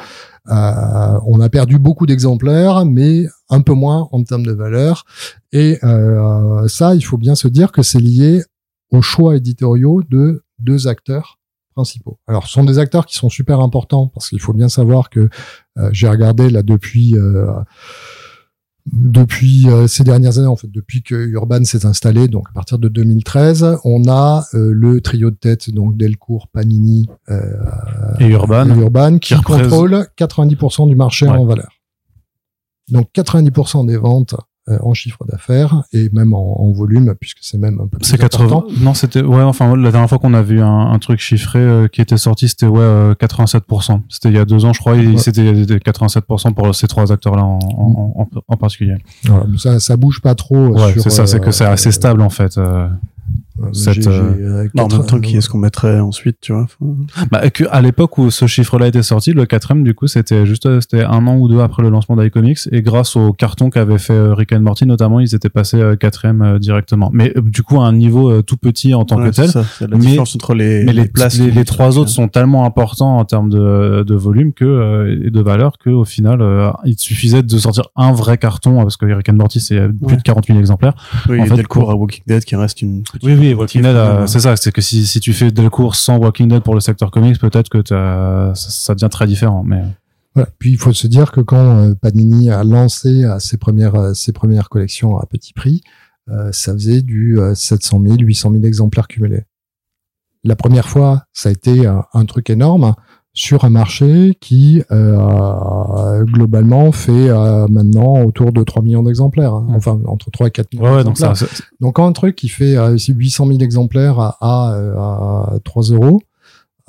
euh, on a perdu beaucoup d'exemplaires, mais un peu moins en termes de valeur. Et euh, ça, il faut bien se dire que c'est lié aux choix éditoriaux de deux acteurs principaux. Alors, ce sont des acteurs qui sont super importants parce qu'il faut bien savoir que euh, j'ai regardé là depuis euh, depuis euh, ces dernières années, en fait, depuis que Urban s'est installé, donc à partir de 2013, on a euh, le trio de tête, donc Delcourt, Panini Et et Urban, Urban, qui, contrôle 90% du marché Ouais. en valeur. Donc 90% des ventes euh, en chiffre d'affaires et même en, en volume, puisque c'est même un peu plus c'est 80 important. non c'était ouais enfin la dernière fois qu'on a vu un, un truc chiffré euh, qui était sorti c'était ouais euh, 87% c'était il y a deux ans je crois Ouais. c'était 87% pour ces trois acteurs là en, en, particulier ça, ça bouge pas trop. euh, ouais c'est ça c'est euh, que c'est assez stable en fait euh. euh, cette, j'ai- j'ai, euh, euh, Non, en même temps, qui est-ce qu'on mettrait ensuite, tu vois Bah, que à l'époque où ce chiffre-là était sorti, le 4 du coup, c'était juste, euh, c'était un an ou deux après le lancement d'iComics, et grâce au carton qu'avait fait euh, Rick and Morty notamment, ils étaient passés euh, quatrième euh, directement. Mais euh, du coup, à un niveau euh, tout petit en tant ouais, que c'est tel. ça, c'est la Mais- différence entre les, Mais les, places. les, qui- les trois autres sont tellement importants en termes de, de volume que euh, et de valeur que au final, euh, il suffisait de sortir un vrai carton parce que Rick and Morty c'est euh, plus Ouais. de 40 000 exemplaires. Oui, en il y fait, a Delcourt pour- à Walking Dead qui reste une petite. Oui, oui, Walking Dead, euh, euh, c'est ça. C'est que si, si tu fais Delcourt sans Walking Dead pour le secteur comics, peut-être que ça, ça devient très différent. Mais Voilà. Puis il faut se dire que quand euh, Panini a lancé euh, ses premières euh, ses premières collections à petit prix, euh, ça faisait du euh, 700 000, 800 000 exemplaires cumulés. La première fois, ça a été un, un truc énorme sur un marché qui euh, globalement fait euh, maintenant autour de 3 millions d'exemplaires, hein. Mm. enfin entre 3 et 4 millions ouais, donc ça, c'est- Donc quand un truc qui fait euh, 800 000 exemplaires à, à, euh, à 3 euros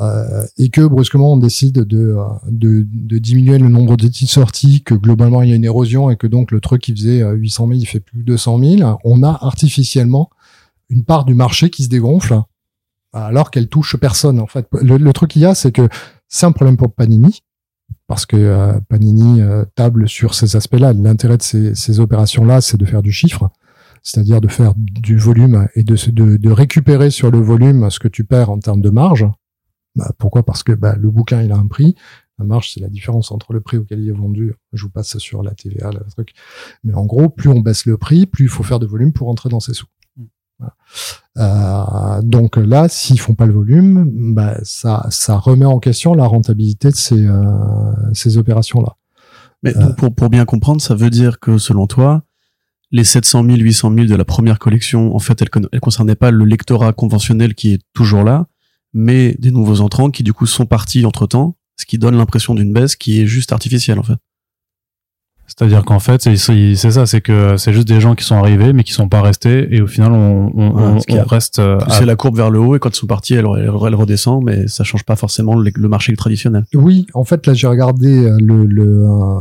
euh, et que brusquement on décide de, euh, de, de diminuer le nombre de titres sortis, que globalement il y a une érosion et que donc le truc qui faisait euh, 800 000 il fait plus de 200 000, on a artificiellement une part du marché qui se dégonfle alors qu'elle touche personne. En fait, le, le truc qu'il y a, c'est que c'est un problème pour Panini parce que euh, Panini euh, table sur ces aspects-là. L'intérêt de ces, opérations-là, c'est de faire du chiffre, c'est-à-dire de faire du volume et de récupérer sur le volume ce que tu perds en termes de marge. Bah, pourquoi? Parce que bah, le bouquin, il a un prix. La marge, c'est la différence entre le prix auquel il est vendu. Je vous passe sur la TVA, le truc. Mais en gros, plus on baisse le prix, plus il faut faire de volume pour rentrer dans ses sous. Euh, donc là, s'ils font pas le volume, bah, ça, ça remet en question la rentabilité de ces, euh, ces opérations-là. Mais Euh. pour, pour, bien comprendre, ça veut dire que selon toi, les 700 000, 800 000 de la première collection, en fait, elles, elles concernaient pas le lectorat conventionnel qui est toujours là, mais des nouveaux entrants qui du coup sont partis entre temps, ce qui donne l'impression d'une baisse qui est juste artificielle en fait. C'est-à-dire qu'en fait, c'est ça, c'est que c'est juste des gens qui sont arrivés mais qui sont pas restés et au final, on, on, Voilà, on- ce qui on a- reste. euh, à- C'est la courbe vers le haut et quand ils sont partis, elle, elle, elle redescend, mais ça change pas forcément le, le marché traditionnel. Oui, en fait, là, j'ai regardé euh, le, le euh,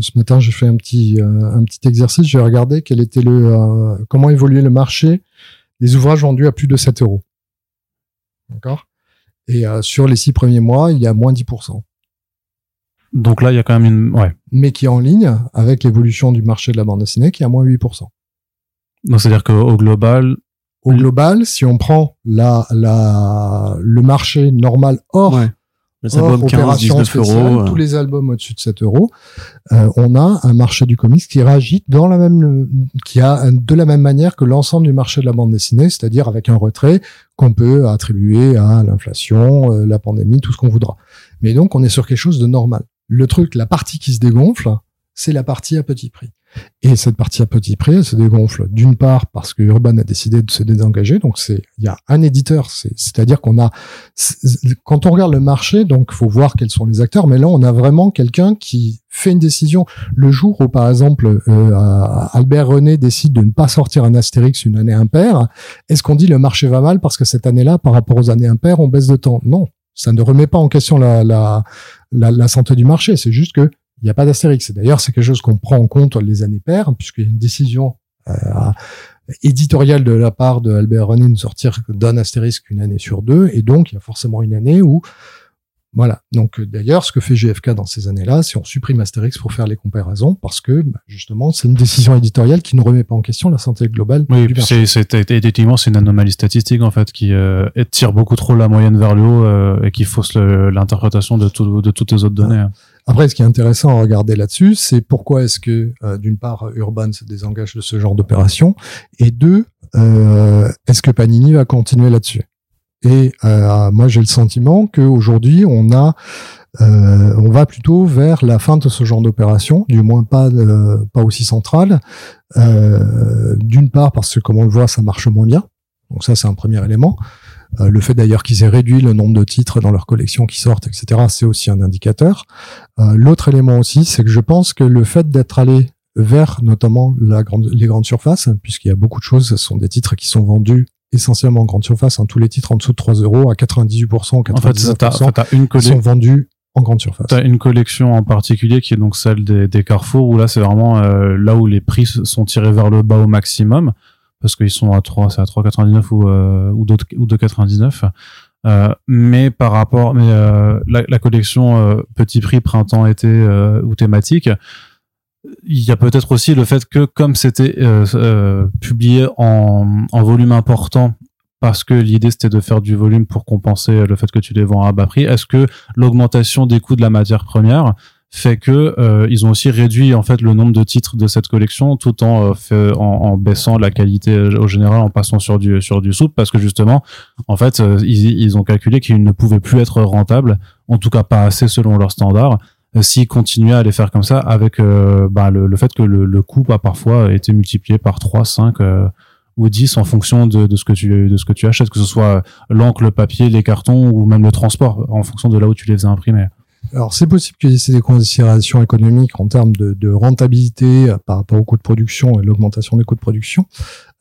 ce matin, j'ai fait un petit euh, un petit exercice. J'ai regardé quel était le euh, comment évoluait le marché des ouvrages vendus à plus de 7 euros. D'accord? Et euh, sur les six premiers mois, il y a moins 10%. Donc là, il y a quand même une. Ouais. Mais qui est en ligne avec l'évolution du marché de la bande dessinée, qui est à moins 8%. Donc c'est-à-dire qu'au global, Au global, si on prend la, la, le marché normal hors Ouais. Les hors albums 15, opération 19 spéciale, euros. tous les albums au-dessus de 7 euros, euh, on a un marché du comics qui réagit dans la même, qui a un- de la même manière que l'ensemble du marché de la bande dessinée, c'est-à-dire avec un retrait qu'on peut attribuer à l'inflation, euh, la pandémie, tout ce qu'on voudra. Mais donc, on est sur quelque chose de normal. Le truc, la partie qui se dégonfle, c'est la partie à petit prix. Et cette partie à petit prix, elle se dégonfle d'une part parce que Urban a décidé de se désengager. Donc c'est, il y a un éditeur, c'est, c'est-à-dire qu'on a, quand on regarde le marché, donc faut voir quels sont les acteurs. Mais là, on a vraiment quelqu'un qui fait une décision. Le jour où, par exemple, euh, Albert René décide de ne pas sortir un Astérix une année impaire, est-ce qu'on dit le marché va mal parce que cette année-là, par rapport aux années impaires, on baisse de temps? Non, ça ne remet pas en question la, la, la, la santé du marché. C'est juste que il n'y a pas d'Astérix. D'ailleurs, c'est quelque chose qu'on prend en compte les années paires, puisqu'il y a une décision euh, éditoriale de la part de Albert René de sortir d'un Astérix qu'une année sur deux. Et donc, il y a forcément une année où voilà. Donc euh, d'ailleurs, ce que fait GFK dans ces années-là, c'est on supprime Astérix pour faire les comparaisons, parce que bah, justement, c'est une décision éditoriale qui ne remet pas en question la santé globale Oui, c'est, effectivement, c'est une anomalie statistique, en fait, qui euh, tire beaucoup trop la moyenne vers le haut euh, et qui fausse l'interprétation de, tout, de toutes les autres données. Après, ce qui est intéressant à regarder là-dessus, c'est pourquoi est-ce que, euh, d'une part, Urban se désengage de ce genre d'opération, et deux, euh, est-ce que Panini va continuer là-dessus? Et euh, moi, j'ai le sentiment qu'aujourd'hui, on a, euh, on va plutôt vers la fin de ce genre d'opération, du moins pas euh, pas aussi centrale. Euh, d'une part, parce que comme on le voit, ça marche moins bien. Donc ça, c'est un premier élément. Euh, le fait d'ailleurs qu'ils aient réduit le nombre de titres dans leur collection qui sortent, etc., c'est aussi un indicateur. Euh, L'autre élément aussi, c'est que je pense que le fait d'être allé vers notamment la grande, les grandes surfaces, puisqu'il y a beaucoup de choses, ce sont des titres qui sont vendus essentiellement en grande surface, hein, tous les titres en dessous de 3 euros à 98% ou 99% En fait, fait, t'as une, sont vendus en grande surface. t'as une collection en particulier qui est donc celle des, des Carrefour, où là, c'est vraiment euh, là où les prix sont tirés vers le bas au maximum, parce qu'ils sont à 3, c'est à 3,99 ou, euh, ou 2,99. Euh, mais par rapport, mais euh, la, la collection euh, petit prix printemps été euh, ou thématique, il y a peut-être aussi le fait que comme c'était euh, euh, publié en, volume important parce que l'idée c'était de faire du volume pour compenser le fait que tu les vends à bas prix, est-ce que l'augmentation des coûts de la matière première fait que euh, ils ont aussi réduit en fait le nombre de titres de cette collection tout en, baissant la qualité au général en passant sur du sur du souple? Parce que justement en fait ils, ils ont calculé qu'ils ne pouvaient plus être rentables en tout cas pas assez selon leurs standards s'ils continuaient à les faire comme ça avec euh, bah, le, le fait que le, le coût a parfois été multiplié par 3, 5 euh, ou 10 en fonction de, de ce que tu de ce que tu achètes que ce soit l'encre, le papier, les cartons ou même le transport en fonction de là où tu les faisais imprimer. Alors c'est possible qu'il y ait des considérations économiques en termes de, de rentabilité euh, par rapport au coût de production et l'augmentation des coûts de production.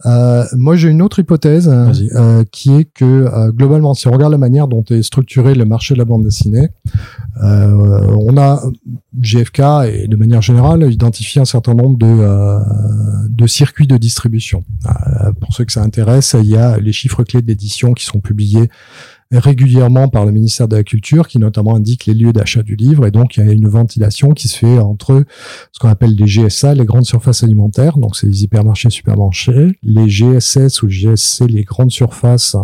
Euh, moi j'ai une autre hypothèse euh, Vas-y. euh, qui est que euh, globalement si on regarde la manière dont est structuré le marché de la bande dessinée, euh, on a GFK et de manière générale identifié un certain nombre de, euh, de circuits de distribution. Pour ceux que ça intéresse, il y a les chiffres clés de l'édition qui sont publiés régulièrement par le ministère de la Culture, qui notamment indique les lieux d'achat du livre. Et donc, il y a une ventilation qui se fait entre ce qu'on appelle les GSA, les grandes surfaces alimentaires, donc c'est les hypermarchés, supermarchés, les GSS ou GSC, les grandes surfaces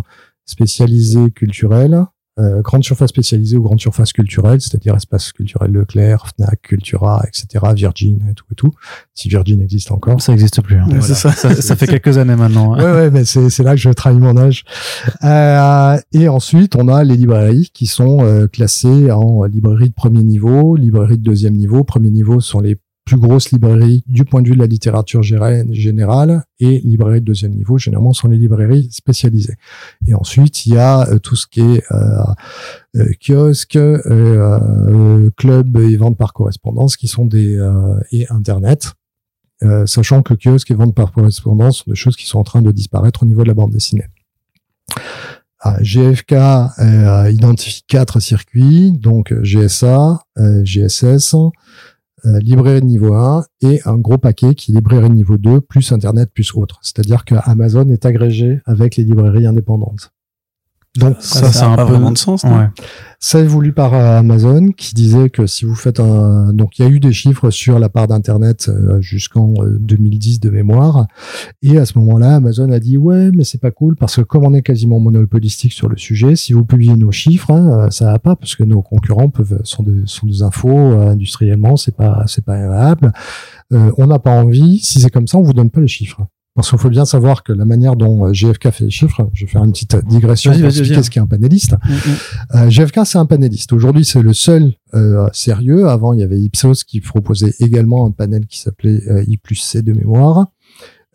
spécialisées culturelles, euh, grandes surfaces spécialisées ou grandes surfaces culturelles, c'est-à-dire espace culturel Leclerc, Fnac, Cultura, etc., Virgin et tout et tout, si Virgin existe encore. Ça existe plus. hein. C'est ça. ça. ça fait quelques années maintenant. hein. Ouais, ouais, mais c'est, là que je trahis mon âge. Euh, et ensuite, on a les librairies qui sont euh, classées en librairie de premier niveau, librairie de deuxième niveau. Premier niveau sont les plus grosses librairies du point de vue de la littérature générale et librairies de deuxième niveau, généralement, sont les librairies spécialisées. Et ensuite, il y a euh, tout ce qui est euh, euh, kiosque, euh, euh, club et vente par correspondance qui sont des euh, et internet sachant que kiosque et vente par correspondance sont des choses qui sont en train de disparaître au niveau de la bande dessinée. Ah, GFK identifie quatre circuits, donc GSA, GSS, euh, librairie niveau 1 et un gros paquet qui est librairie niveau 2 plus Internet plus autre. C'est-à-dire que Amazon est agrégé avec les librairies indépendantes. Donc ça, ça, a pas vraiment de sens. Ouais. Ça est voulu par euh, Amazon qui disait que si vous faites un... Donc il y a eu des chiffres sur la part d'Internet euh, jusqu'en euh, 2010 de mémoire. Et à ce moment-là, Amazon a dit ouais mais c'est pas cool parce que comme on est quasiment monopolistique sur le sujet, si vous publiez nos chiffres, hein, euh, ça va pas parce que nos concurrents peuvent sont des, sont des infos euh, industriellement, c'est pas c'est pas agréable. Euh, on n'a pas envie. Si c'est comme ça, on vous donne pas les chiffres. Parce qu'il faut bien savoir que la manière dont euh, GFK fait les chiffres, je vais faire une petite digression Vas-y, pour expliquer ce qu'est un panéliste. Mm, Euh, GFK, c'est un panéliste. Aujourd'hui, c'est le seul euh, sérieux. Avant, il y avait Ipsos qui proposait également un panel qui s'appelait euh, I plus C de mémoire.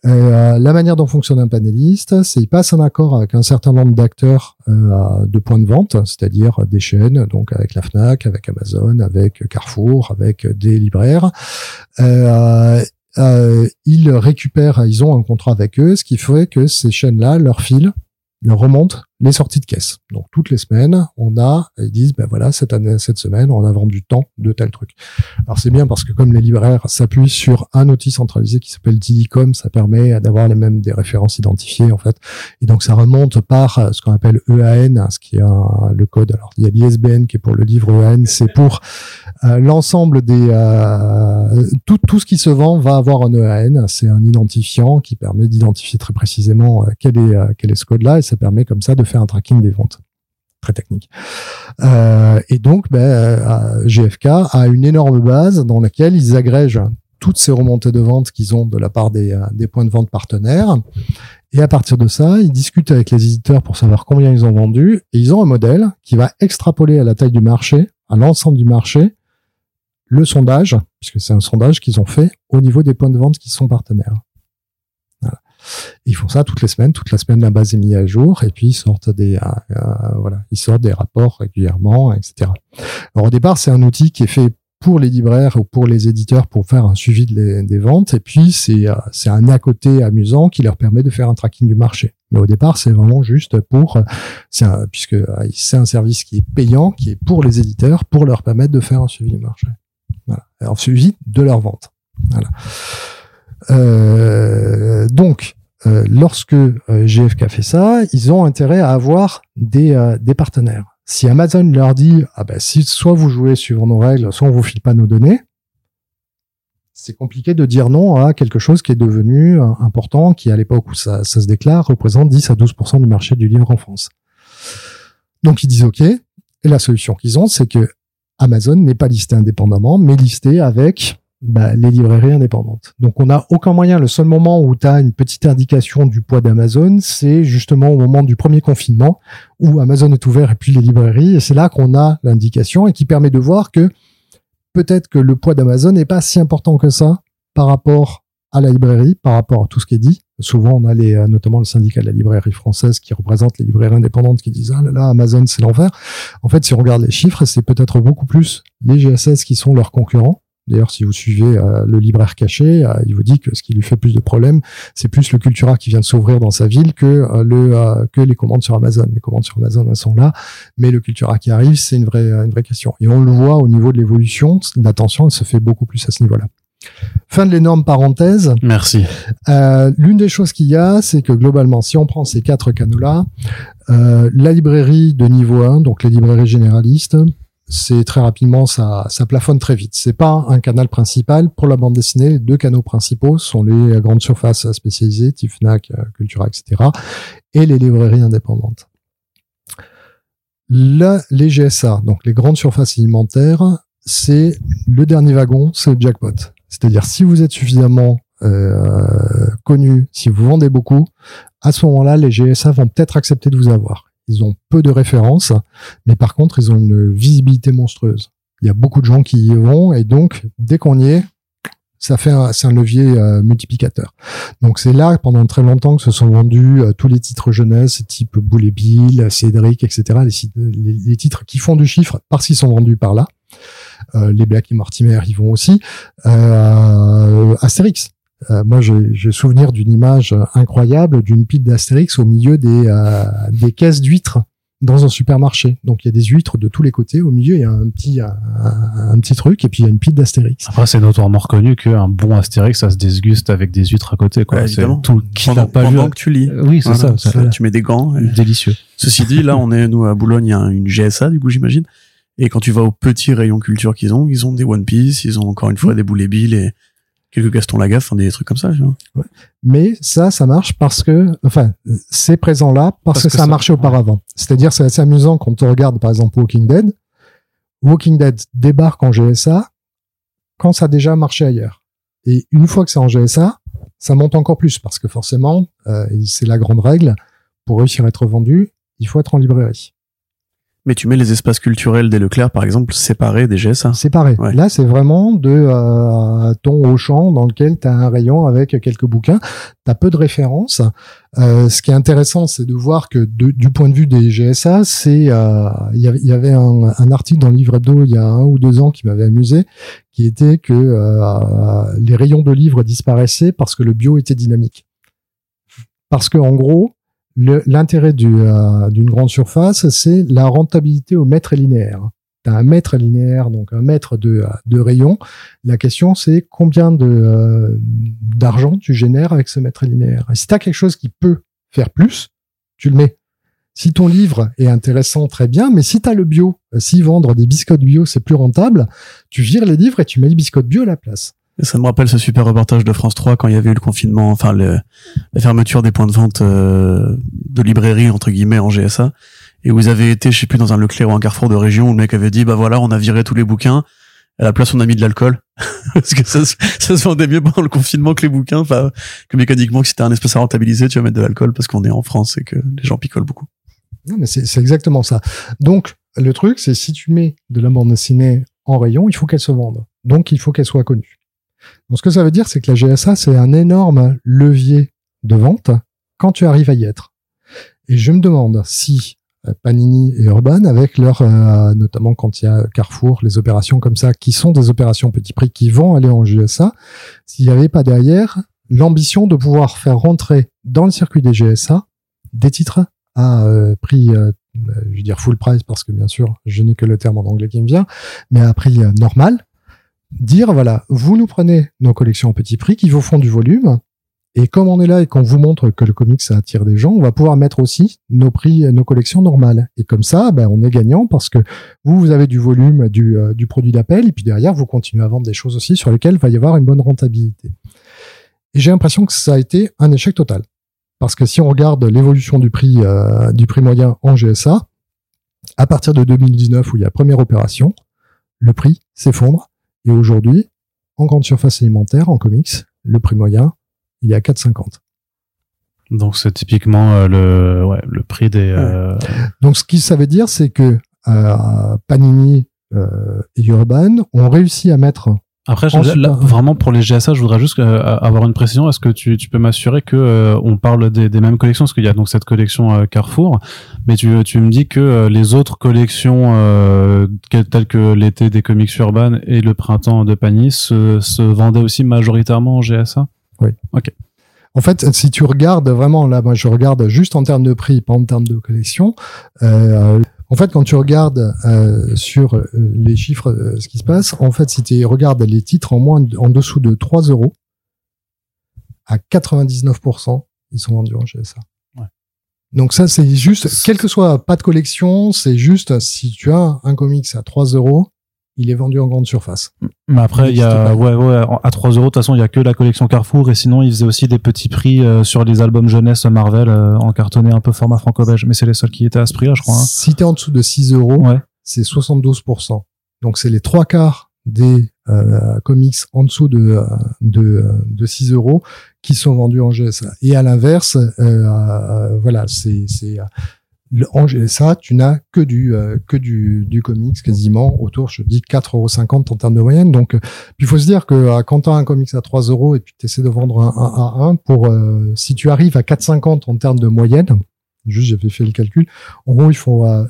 Euh, la manière dont fonctionne un panéliste, c'est il passe un accord avec un certain nombre d'acteurs euh, de points de vente, c'est-à-dire des chaînes, donc avec la Fnac, avec Amazon, avec Carrefour, avec des libraires. Euh, ils récupèrent, ils ont un contrat avec eux, ce qui fait que ces chaînes-là leur filent, leur remontent les sorties de caisse. Donc toutes les semaines, on a, ils disent, ben voilà, cette année, cette semaine, on a vendu tant de tel truc. Alors c'est bien parce que comme les libraires s'appuient sur un outil centralisé qui s'appelle Didicom, ça permet d'avoir les mêmes des références identifiées en fait. Et donc ça remonte par euh, ce qu'on appelle EAN, hein, ce qui est le code. Alors il y a l'ISBN qui est pour le livre EAN, c'est pour euh, l'ensemble des euh, tout tout ce qui se vend va avoir un EAN. C'est un identifiant qui permet d'identifier très précisément quel est quel est ce code-là et ça permet comme ça de faire un tracking des ventes. Très technique. Euh, et donc, ben, euh, GFK a une énorme base dans laquelle ils agrègent toutes ces remontées de vente qu'ils ont de la part des, euh, des points de vente partenaires. Et à partir de ça, ils discutent avec les éditeurs pour savoir combien ils ont vendu. Et ils ont un modèle qui va extrapoler à la taille du marché, à l'ensemble du marché, le sondage, puisque c'est un sondage qu'ils ont fait au niveau des points de vente qui sont partenaires. Ils font ça toutes les semaines. Toute la semaine, la base est mise à jour. Et puis, ils sortent des, euh, euh, voilà, ils sortent des rapports régulièrement, etc. Alors, au départ, c'est un outil qui est fait pour les libraires ou pour les éditeurs pour faire un suivi de des ventes. Et puis, c'est euh, c'est un à côté amusant qui leur permet de faire un tracking du marché. Mais au départ, c'est vraiment juste pour, c'est un- puisque c'est un service qui est payant, qui est pour les éditeurs, pour leur permettre de faire un suivi du marché. Voilà. Un suivi de leur vente. Voilà. Euh, donc, euh, lorsque euh, GFK fait ça, ils ont intérêt à avoir des, euh, des partenaires. Si Amazon leur dit, ah ben, si soit vous jouez suivant nos règles, soit on vous file pas nos données, c'est compliqué de dire non à quelque chose qui est devenu important, qui à l'époque où ça, ça se déclare représente 10 à 12% du marché du livre en France. Donc ils disent OK. Et la solution qu'ils ont, c'est que Amazon n'est pas listé indépendamment, mais listé avec bah, les librairies indépendantes. Donc on n'a aucun moyen. Le seul moment où tu as une petite indication du poids d'Amazon, c'est justement au moment du premier confinement où Amazon est ouvert et puis les librairies. Et c'est là qu'on a l'indication et qui permet de voir que peut-être que le poids d'Amazon n'est pas si important que ça par rapport à la librairie, par rapport à tout ce qui est dit. Souvent, on a les, euh, notamment le syndicat de la librairie française qui représente les librairies indépendantes qui disent ah là là Amazon c'est l'enfer. En fait, si on regarde les chiffres, c'est peut-être beaucoup plus les GSS qui sont leurs concurrents. D'ailleurs, si vous suivez euh, le libraire caché, euh, il vous dit que ce qui lui fait plus de problèmes, c'est plus le Cultura qui vient de s'ouvrir dans sa ville que euh, le que les commandes sur Amazon. Les commandes sur Amazon elles sont là, mais le Cultura qui arrive, c'est une vraie une vraie question. Et on le voit au niveau de l'évolution, l'attention elle se fait beaucoup plus à ce niveau-là. Fin de l'énorme parenthèse. Merci. Euh, L'une des choses qu'il y a, c'est que globalement, si on prend ces quatre canaux-là, euh, la librairie de niveau 1, donc les librairies généralistes, c'est très rapidement, ça, ça plafonne très vite. C'est pas un canal principal pour la bande dessinée. Deux canaux principaux sont les grandes surfaces spécialisées, type Fnac, euh, Cultura, etc., et les librairies indépendantes. Là, les GSA, donc les grandes surfaces alimentaires, c'est le dernier wagon, c'est le jackpot. C'est-à-dire si vous êtes suffisamment euh, connu, si vous vendez beaucoup, à ce moment-là, les GSA vont peut-être accepter de vous avoir. Ils ont peu de références, mais par contre, ils ont une visibilité monstrueuse. Il y a beaucoup de gens qui y vont, et donc, dès qu'on y est, ça fait un, c'est un levier euh, multiplicateur. Donc c'est là pendant très longtemps que se sont vendus euh, tous les titres jeunesse, type Boule et Bill, Cédric, etc. Les, titres qui font du chiffre parce qu'ils sont vendus par là. Euh, les Black et Mortimer y vont aussi. Astérix. Euh, moi, j'ai souvenir d'une image incroyable d'une pile d'Astérix au milieu des, euh, des caisses d'huîtres dans un supermarché. Donc il y a des huîtres de tous les côtés. Au milieu, il y a un petit, un, un petit truc, et puis il y a une pile d'Astérix. Après, c'est notoirement reconnu qu'un bon Astérix, ça se déguste avec des huîtres à côté, quoi. Ouais, c'est évidemment. tout, qui n'a pas pendant vu. que tu lis. Euh, Oui, c'est Voilà, ça. ça, Tu mets des gants. et- Délicieux. Ceci dit, là, on est, nous, à Boulogne, il y a une GSA, du coup, j'imagine. Et quand tu vas au petit rayon culture qu'ils ont, ils ont des One Piece, ils ont encore une fois des Boulet Bill et quelques Gaston Lagaffe, enfin, des trucs comme ça. Mais ça, ça marche parce que, enfin, c'est présent là parce, Parce que, que ça a marché auparavant. C'est-à-dire, c'est assez amusant quand on regarde, par exemple, Walking Dead. Walking Dead débarque en GSA quand ça a déjà marché ailleurs. Et une fois que c'est en GSA, ça monte encore plus parce que forcément, euh, et c'est la grande règle, pour réussir à être vendu, il faut être en librairie. Mais tu mets les espaces culturels des Leclerc, par exemple, séparés des GSA. Pareil. Ouais. Là, c'est vraiment de euh, ton Auchan dans lequel tu as un rayon avec quelques bouquins. Tu as peu de références. Euh, ce qui est intéressant, c'est de voir que de- du point de vue des GSA, c'est euh, il y avait, il y avait un, un article dans le livre hebdo il y a un ou deux ans qui m'avait amusé, qui était que euh, les rayons de livres disparaissaient parce que le bio était dynamique. Parce que en gros, l'intérêt euh, d'une grande surface, c'est la rentabilité au mètre linéaire tu un mètre linéaire, donc un mètre de, de rayon. La question, c'est combien euh, d'argent tu génères avec ce mètre linéaire. Et si tu quelque chose qui peut faire plus, tu le mets. Si ton livre est intéressant, très bien, mais si tu le bio, euh, si vendre des biscottes bio, c'est plus rentable, tu vires les livres et tu mets les biscottes bio à la place. Ça me rappelle ce super reportage de France 3 quand il y avait eu le confinement, enfin la fermeture des points de vente euh, de librairie entre guillemets en GSA, et où ils avaient été, je sais plus, dans un Leclerc ou un Carrefour de région où le mec avait dit bah voilà, on a viré tous les bouquins, à la place on a mis de l'alcool parce que ça, ça se vendait mieux pendant le confinement que les bouquins, enfin que mécaniquement que si t'as un espace à rentabiliser, tu vas mettre de l'alcool parce qu'on est en France et que les gens picolent beaucoup. Non, mais c'est exactement ça. Donc, le truc, c'est si tu mets de la bande dessinée en rayon, il faut qu'elle se vende. Donc, il faut qu'elle soit connue. Donc, ce que ça veut dire, c'est que la GSA, c'est un énorme levier de vente quand tu arrives à y être. Et je me demande si euh, Panini et Urban, avec leur, euh, notamment quand il y a Carrefour, les opérations comme ça, qui sont des opérations petit prix qui vont aller en GSA, s'il n'y avait pas derrière l'ambition de pouvoir faire rentrer dans le circuit des GSA des titres à euh, prix, je veux dire full price parce que bien sûr, je n'ai que le terme en anglais qui me vient, mais à prix normal, dire voilà, vous nous prenez nos collections en petit prix qui vous font du volume, et comme on est là et qu'on vous montre que le comics ça attire des gens, on va pouvoir mettre aussi nos prix, nos collections normales. Et comme ça, ben, on est gagnant parce que vous, vous avez du volume du, euh, du produit d'appel, et puis derrière, vous continuez à vendre des choses aussi sur lesquelles il va y avoir une bonne rentabilité. Et j'ai l'impression que ça a été un échec total. Parce que si on regarde l'évolution du prix euh, du prix moyen en GSA, à partir de 2019 où il y a la première opération, le prix s'effondre. Et aujourd'hui, en grande surface alimentaire, en comics, le prix moyen, il est à 4,50. Donc c'est typiquement euh, le, ouais, le prix des. euh, Donc ce qui ça veut dire, c'est que euh, Panini et Urban ont réussi à mettre Après, je- Ensuite, là, euh, vraiment pour les GSA, je voudrais juste euh, avoir une précision. Est-ce que tu, tu peux m'assurer que euh, on parle des, des mêmes collections? Parce qu'il y a donc cette collection euh, Carrefour, mais tu, tu me dis que les autres collections telles que l'été des comics urbains et le printemps de Panini se, se vendaient aussi majoritairement en GSA En fait, si tu regardes vraiment, là, moi, je regarde juste en termes de prix, pas en termes de collection. Euh, en fait, quand tu regardes euh, sur euh, les chiffres, euh, ce qui se passe, en fait, si tu regardes les titres en moins, en dessous de 3 euros, à 99%, ils sont vendus en GSA. Ouais. Donc ça, c'est juste, quel que soit pas de collection, c'est juste si tu as un comics à 3 euros, il est vendu en grande surface. Mais après, il y a, ouais, ouais, à 3 euros, de toute façon, il y a que la collection Carrefour, et sinon, ils faisaient aussi des petits prix euh, sur les albums jeunesse Marvel, euh, en cartonné un peu format franco-belge. Mais c'est les seuls qui étaient à ce prix-là, je crois. hein. Si tu es en dessous de 6 euros, Ouais. c'est 72%. Donc c'est les trois quarts des euh, comics en dessous de, de, euh, de 6 euros qui sont vendus en GSA. Et à l'inverse, voilà, c'est c'est en tu n'as que du euh, que du, du comics quasiment autour, je dis 4,50 euros en termes de moyenne. Donc, euh, il faut se dire que euh, quand tu un comics à 3 euros et puis tu essaies de vendre un 1 à 1, pour euh, si tu arrives à 4,50 en termes de moyenne, juste j'avais fait le calcul, en gros, il faut euh,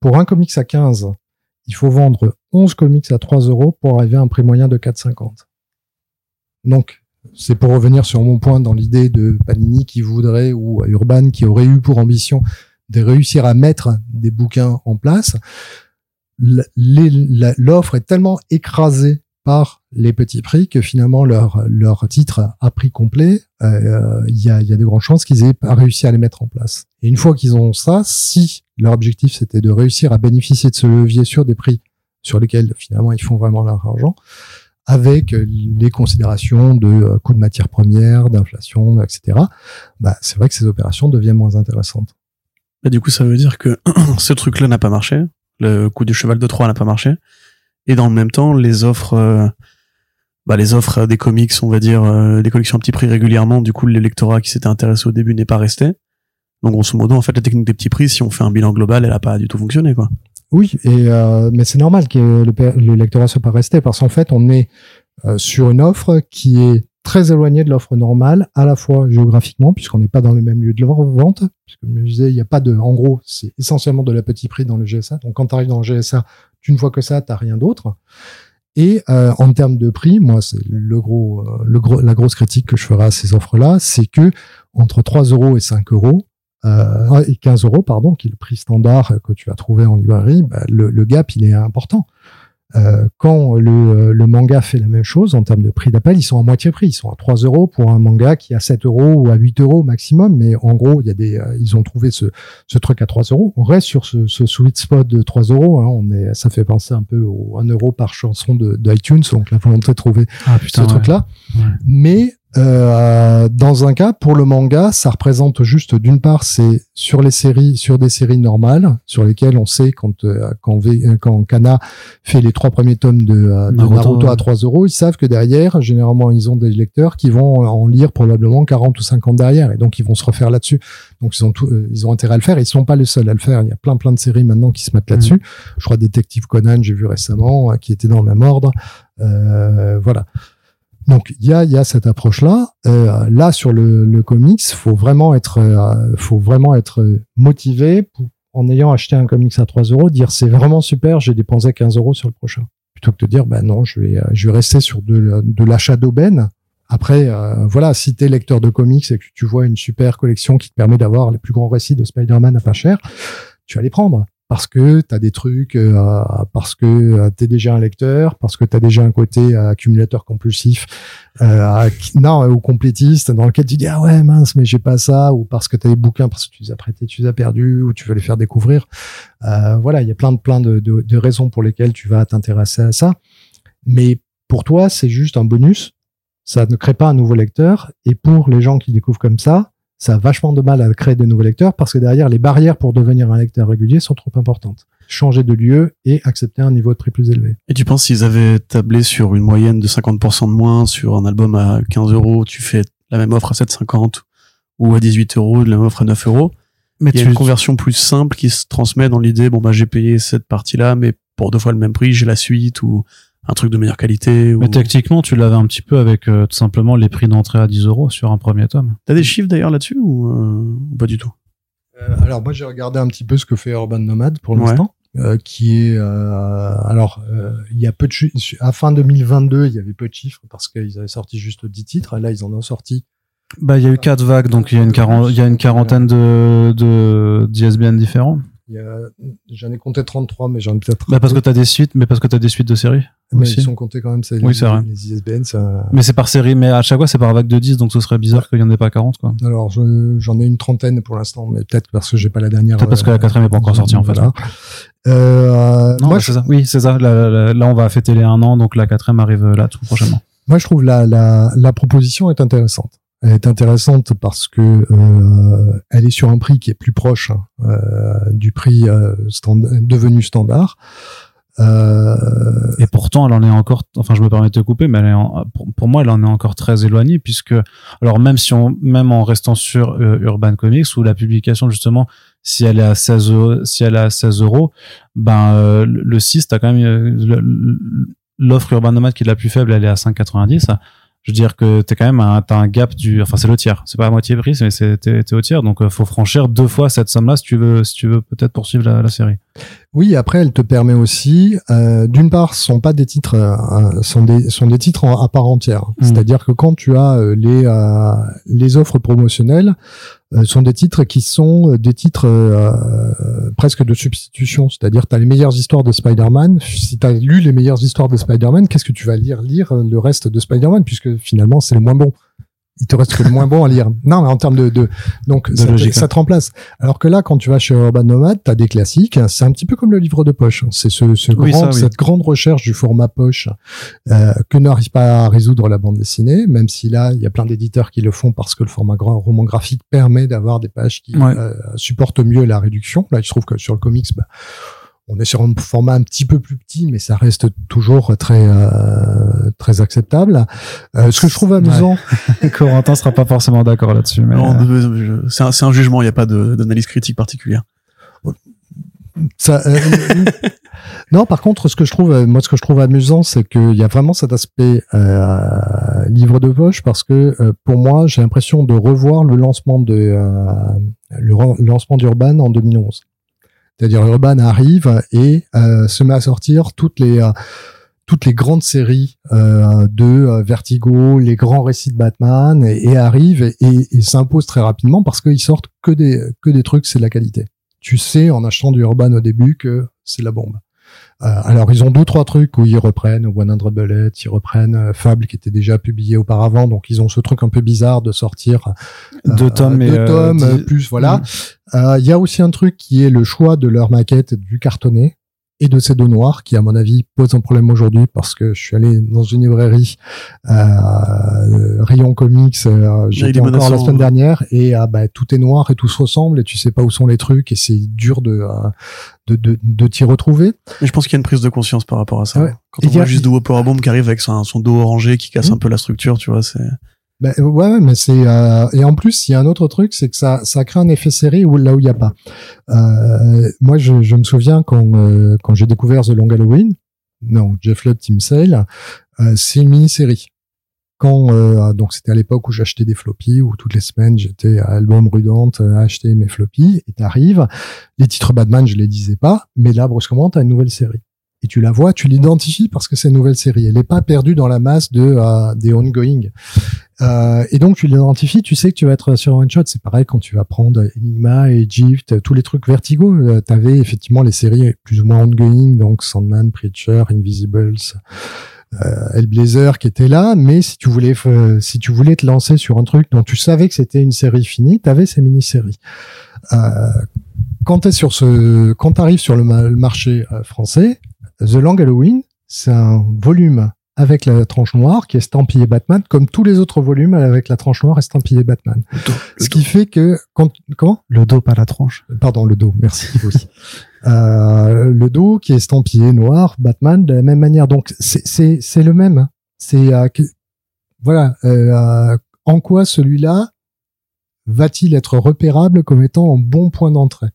pour un comics à 15, il faut vendre 11 comics à 3 euros pour arriver à un prix moyen de 4,50. Donc, c'est pour revenir sur mon point dans l'idée de Panini qui voudrait ou Urban qui aurait eu pour ambition de réussir à mettre des bouquins en place, l'offre est tellement écrasée par les petits prix que finalement leur leur titre à prix complet, euh, il y, a, y a de grandes chances qu'ils aient pas réussi à les mettre en place. Et une fois qu'ils ont ça, si leur objectif c'était de réussir à bénéficier de ce levier sur des prix sur lesquels finalement ils font vraiment leur argent, avec les considérations de euh, coût de matières premières, d'inflation, etc. Bah, c'est vrai que ces opérations deviennent moins intéressantes. Bah, du coup, ça veut dire que ce truc-là n'a pas marché. Le coup du cheval de Troie n'a pas marché. Et dans le même temps, les offres, euh, bah, les offres des comics, on va dire, euh, des collections à petit prix régulièrement, du coup, l'électorat qui s'était intéressé au début n'est pas resté. Donc, grosso modo, en fait, la technique des petits prix, si on fait un bilan global, elle a pas du tout fonctionné, quoi. Oui, et euh, mais c'est normal que le, le soit pas resté parce qu'en fait, on est euh, sur une offre qui est très éloignée de l'offre normale, à la fois géographiquement, puisqu'on n'est pas dans les mêmes lieux de vente, puisque comme je disais, il n'y a pas de, en gros, c'est essentiellement de la petit prix dans le GSA. Donc quand tu arrives dans le GSA, tu ne vois que ça, t'as rien d'autre. Et euh, en termes de prix, moi, c'est le gros, le gros, la grosse critique que je ferai à ces offres-là, c'est que entre 3 euros et 5 euros, euh, et 15 euros, pardon, qui est le prix standard que tu as trouvé en librairie, bah, le, le, gap, il est important. Euh, quand le, le, manga fait la même chose en termes de prix d'appel, ils sont à moitié prix. Ils sont à 3 euros pour un manga qui a 7 euros ou à 8 euros maximum. Mais en gros, il y a des, euh, ils ont trouvé ce, ce truc à 3 euros. On reste sur ce, ce sweet spot de 3 euros. Hein. On est, ça fait penser un peu au 1 euro par chanson de, d'iTunes. Donc la volonté de trouver ah, putain, ce truc-là. Ouais. Mais euh, dans un cas, pour le manga, ça représente juste d'une part, c'est sur les séries, sur des séries normales, sur lesquelles on sait quand euh, quand, v, quand Kana fait les trois premiers tomes de, euh, de Naruto, Naruto, à 3 euros, ils savent que derrière, généralement, ils ont des lecteurs qui vont en lire probablement 40 ou 50 derrière, et donc ils vont se refaire là-dessus. Donc ils ont tout, euh, ils ont intérêt à le faire. Ils sont pas les seuls à le faire. Il y a plein plein de séries maintenant qui se mettent là-dessus. Mmh. Je crois Détective Conan, j'ai vu récemment, qui était dans le même ordre. voilà. Donc il y a, y cette approche-là. Euh, là sur le, comics, faut vraiment être, euh, faut vraiment être motivé pour, en ayant acheté un comics à 3 euros, dire c'est vraiment super, j'ai dépensé 15 euros sur le prochain, plutôt que de dire bah non, je vais, je vais rester sur de, de l'achat d'aubaine. Après, euh, voilà, si t'es lecteur de comics et que tu vois une super collection qui te permet d'avoir les plus grands récits de Spider-Man à pas cher, tu vas les prendre parce que tu as des trucs, euh, parce que euh, tu es déjà un lecteur, parce que tu as déjà un côté euh, accumulateur compulsif euh, non, ou complétiste dans lequel tu dis ah ouais mince mais j'ai pas ça, ou parce que tu as des bouquins, parce que tu les as prêtés, tu les as perdus, ou tu veux les faire découvrir. Euh, voilà, il y a plein de plein de, de, de raisons pour lesquelles tu vas t'intéresser à ça. Mais pour toi, c'est juste un bonus. Ça ne crée pas un nouveau lecteur. Et pour les gens qui découvrent comme ça, ça a vachement de mal à créer de nouveaux lecteurs parce que derrière, les barrières pour devenir un lecteur régulier sont trop importantes. Changer de lieu et accepter un niveau de prix plus élevé. Et tu penses s'ils avaient tablé sur une moyenne de 50% de moins sur un album à 15 euros, tu fais la même offre à 7,50 ou à 18 euros, la même offre à 9 euros. Mais il y a une conversion plus simple qui se transmet dans l'idée, bon bah j'ai payé cette partie-là, mais pour deux fois le même prix, j'ai la suite ou un truc de meilleure qualité. Mais tactiquement, tu l'avais un petit peu avec euh, tout simplement les prix d'entrée à 10 euros sur un premier tome. T'as des chiffres d'ailleurs là-dessus ou, euh, ou, pas du tout? Euh, Alors moi j'ai regardé un petit peu ce que fait Urban Nomad pour l'instant. Ouais. qui est alors il y a peu de à fin 2022 il y avait peu de chiffres parce qu'ils avaient sorti juste 10 titres là ils en ont sorti bah il y a eu quatre vagues donc il y a une quarantaine il y a une quarantaine de de d'ISBN différents J'en ai compté 33, mais j'en ai peut-être. Bah parce que t'as des suites, mais parce que t'as des suites de séries. Mais aussi. ils sont comptés quand même, c'est oui, les, vrai. les ISBN. Ça... Mais c'est par série, mais à chaque fois c'est par vague de 10, donc ce serait bizarre ouais. qu'il n'y en ait pas 40, quoi. Alors j'en ai une trentaine pour l'instant, mais peut-être parce que j'ai pas la dernière. Peut-être parce que la quatrième est pas encore sortie, en fait. Euh, non, moi, c'est ça. Oui, c'est ça. Là, là, là, on va fêter les un an, donc la quatrième arrive là tout prochainement. Moi, je trouve la, la, la proposition est intéressante elle est intéressante parce que euh, elle est sur un prix qui est plus proche hein, euh, du prix euh, devenu standard. Euh... Et pourtant, elle en est encore. Enfin, je me permets de te couper, mais pour, moi, elle en est encore très éloignée puisque, alors même si on, même en restant sur Urban Comics où la publication justement, si elle est à 16 euros, si elle est à 16 euros, ben le 6 t'as quand même l'offre Urban Nomad qui est la plus faible, elle est à 5,90 je veux dire que t'es quand même un, t'as un gap du, enfin c'est le tiers, c'est pas à moitié prix, mais c'est t'es, t'es au tiers, donc euh, faut franchir deux fois cette somme-là si tu veux, si tu veux peut-être poursuivre la, la série. Oui, après elle te permet aussi, euh, d'une part, ce sont pas des titres, euh, sont des sont des titres en, à part entière. Mmh. C'est-à-dire que quand tu as euh, les euh, les offres promotionnelles, euh, sont des titres qui sont euh, des titres euh, presque de substitution. C'est-à-dire, tu as les meilleures histoires de Spider-Man. Si tu as lu les meilleures histoires de Spider-Man, qu'est-ce que tu vas lire Lire le reste de Spider-Man, puisque finalement, c'est le moins bon il te reste que le moins bon à lire. Non, mais en termes de, de donc De ça, te- logique, ça te remplace. Alors que là, quand tu vas chez Urban Nomad, t'as des classiques. C'est un petit peu comme le livre de poche. C'est ce, ce Oui, grand, ça, oui. cette grande recherche du format poche euh, que n'arrive pas à résoudre la bande dessinée, même si là, il y a plein d'éditeurs qui le font parce que le format grand roman graphique permet d'avoir des pages qui Ouais. euh, supportent mieux la réduction. Là, il se trouve que sur le comics, bah, on est sur un format un petit peu plus petit, mais ça reste toujours très euh, très acceptable. Euh, ce que je trouve amusant, Corentin sera pas forcément d'accord là-dessus. Mais Non, euh, c'est un, jugement, il n'y a pas d'analyse critique particulière. Ça, euh, non, par contre, ce que je trouve, euh, moi, ce que je trouve amusant, c'est qu'il y a vraiment cet aspect euh, livre de poche, parce que euh, pour moi, j'ai l'impression de revoir le lancement de euh, le lancement d'Urban en 2011. C'est-à-dire Urban arrive et euh, se met à sortir toutes les euh, toutes les grandes séries euh, de euh, Vertigo, les grands récits de Batman, et, et arrive et, et, s'impose très rapidement parce qu'ils sortent que des que des trucs, c'est de la qualité tu sais en achetant du Urban au début que c'est la bombe. Euh, alors ils ont deux trois trucs où ils reprennent 100 Bullet, ils reprennent euh, Fable qui était déjà publié auparavant, donc ils ont ce truc un peu bizarre de sortir euh, Deux tomes et, deux tomes dix- plus voilà. Mm. Il y a aussi un truc qui est le choix de leur maquette du cartonné et de ces deux noirs qui à mon avis pose un problème aujourd'hui parce que je suis allé dans une librairie euh, rayon comics euh, j'étais encore la semaine hein. dernière et ah, bah, tout est noir et tout se ressemble et tu sais pas où sont les trucs et c'est dur de euh, de, de, de t'y retrouver Mais je pense qu'il y a une prise de conscience par rapport à ça. Ouais. Quand Et on y a- voit juste de Power Bomb qui arrive avec son, son dos orangé qui casse un peu la structure, tu vois, c'est. Ben, ouais, mais c'est euh, et en plus il y a un autre truc, c'est que ça ça crée un effet série où là où il y a pas. Euh, moi, je, je me souviens quand euh, quand j'ai découvert The Long Halloween, non, Jeff Lubb Team Sale, euh, c'est une mini-série. Quand euh, donc c'était à l'époque où j'achetais des floppies, où toutes les semaines j'étais à album rudente à acheter mes floppies, et t'arrives, les titres Batman je les lisais pas, mais là brusquement t'as une nouvelle série. Et tu la vois, tu l'identifies parce que c'est une nouvelle série. Elle n'est pas perdue dans la masse de euh, des ongoing. Euh, et donc tu l'identifies, tu sais que tu vas être sur one shot. C'est pareil quand tu vas prendre Enigma, Egypt, tous les trucs Vertigo. Euh, T'avais effectivement les séries plus ou moins ongoing, donc Sandman, Preacher, Invisibles, euh, Hellblazer qui étaient là. Mais si tu voulais, si tu voulais te lancer sur un truc dont tu savais que c'était une série finie, t'avais ces mini-séries. Quand t'es sur ce, quand t'arrives sur le, le marché français, The Long Halloween, c'est un volume avec la tranche noire qui est estampillé Batman, comme tous les autres volumes avec la tranche noire estampillé Batman. Ce qui fait que quand comment? Le dos pas la tranche. Pardon, le dos, merci aussi. Euh, le dos qui est estampillé noir, Batman de la même manière. Donc c'est c'est c'est le même. C'est euh, que- voilà. euh, en quoi celui-là va-t-il être repérable comme étant un bon point d'entrée?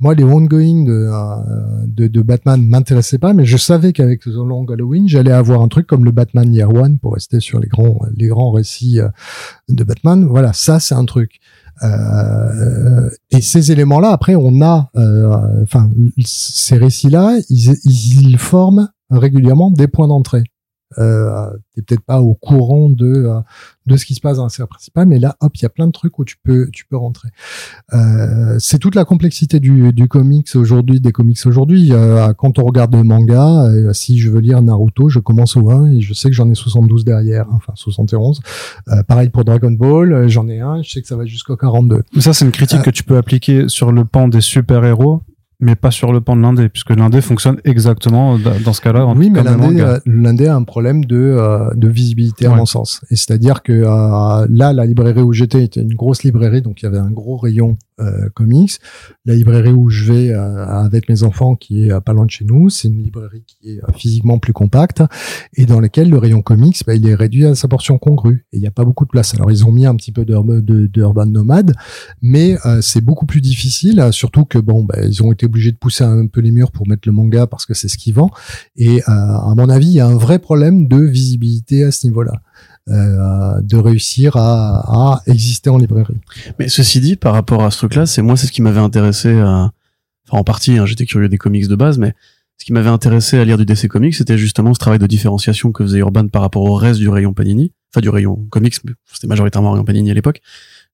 Moi, les ongoing de, euh, de, de Batman m'intéressaient pas, mais je savais qu'avec The Long Halloween, j'allais avoir un truc comme le Batman Year One pour rester sur les grands les grands récits euh, de Batman. Voilà, ça c'est un truc. Euh, et ces éléments-là, après, on a, euh, enfin, ces récits-là, ils, ils forment régulièrement des points d'entrée. Euh, T'es peut-être pas au courant de euh, de ce qui se passe dans la série principale, mais là, hop, il y a plein de trucs où tu peux tu peux rentrer. Euh, c'est toute la complexité du, du comics aujourd'hui, des comics aujourd'hui. Euh, quand on regarde le manga, euh, si je veux lire Naruto, je commence au 1 et je sais que j'en ai 72 derrière, hein, enfin 71. Euh, pareil pour Dragon Ball, j'en ai un, je sais que ça va jusqu'au 42. Ça, c'est une critique que tu peux appliquer sur le pan des super-héros, mais pas sur le pan de l'indé, puisque l'indé fonctionne exactement da- dans ce cas-là. Oui, mais l'indé, euh, l'indé a un problème de, euh, de visibilité à mon sens. Et c'est-à-dire que euh, là, la librairie où j'étais était une grosse librairie, donc il y avait un gros rayon comics. La librairie où je vais euh, avec mes enfants, qui est euh, pas loin de chez nous, c'est une librairie qui est euh, physiquement plus compacte et dans laquelle le rayon comics, bah, il est réduit à sa portion congrue. Et il n'y a pas beaucoup de place. Alors ils ont mis un petit peu d'urb- de, d'urban nomade, mais euh, c'est beaucoup plus difficile, euh, surtout que bon, bah, ils ont été obligés de pousser un peu les murs pour mettre le manga parce que c'est ce qui vend. Et euh, à mon avis, il y a un vrai problème de visibilité à ce niveau-là, euh, de réussir à, à exister en librairie. Mais ceci dit, par rapport à ce truc-là, c'est moi, c'est ce qui m'avait intéressé à, enfin, en partie, hein, j'étais curieux des comics de base, mais ce qui m'avait intéressé à lire du DC Comics, c'était justement ce travail de différenciation que faisait Urban par rapport au reste du rayon Panini, enfin, du rayon comics, c'était majoritairement rayon Panini à l'époque,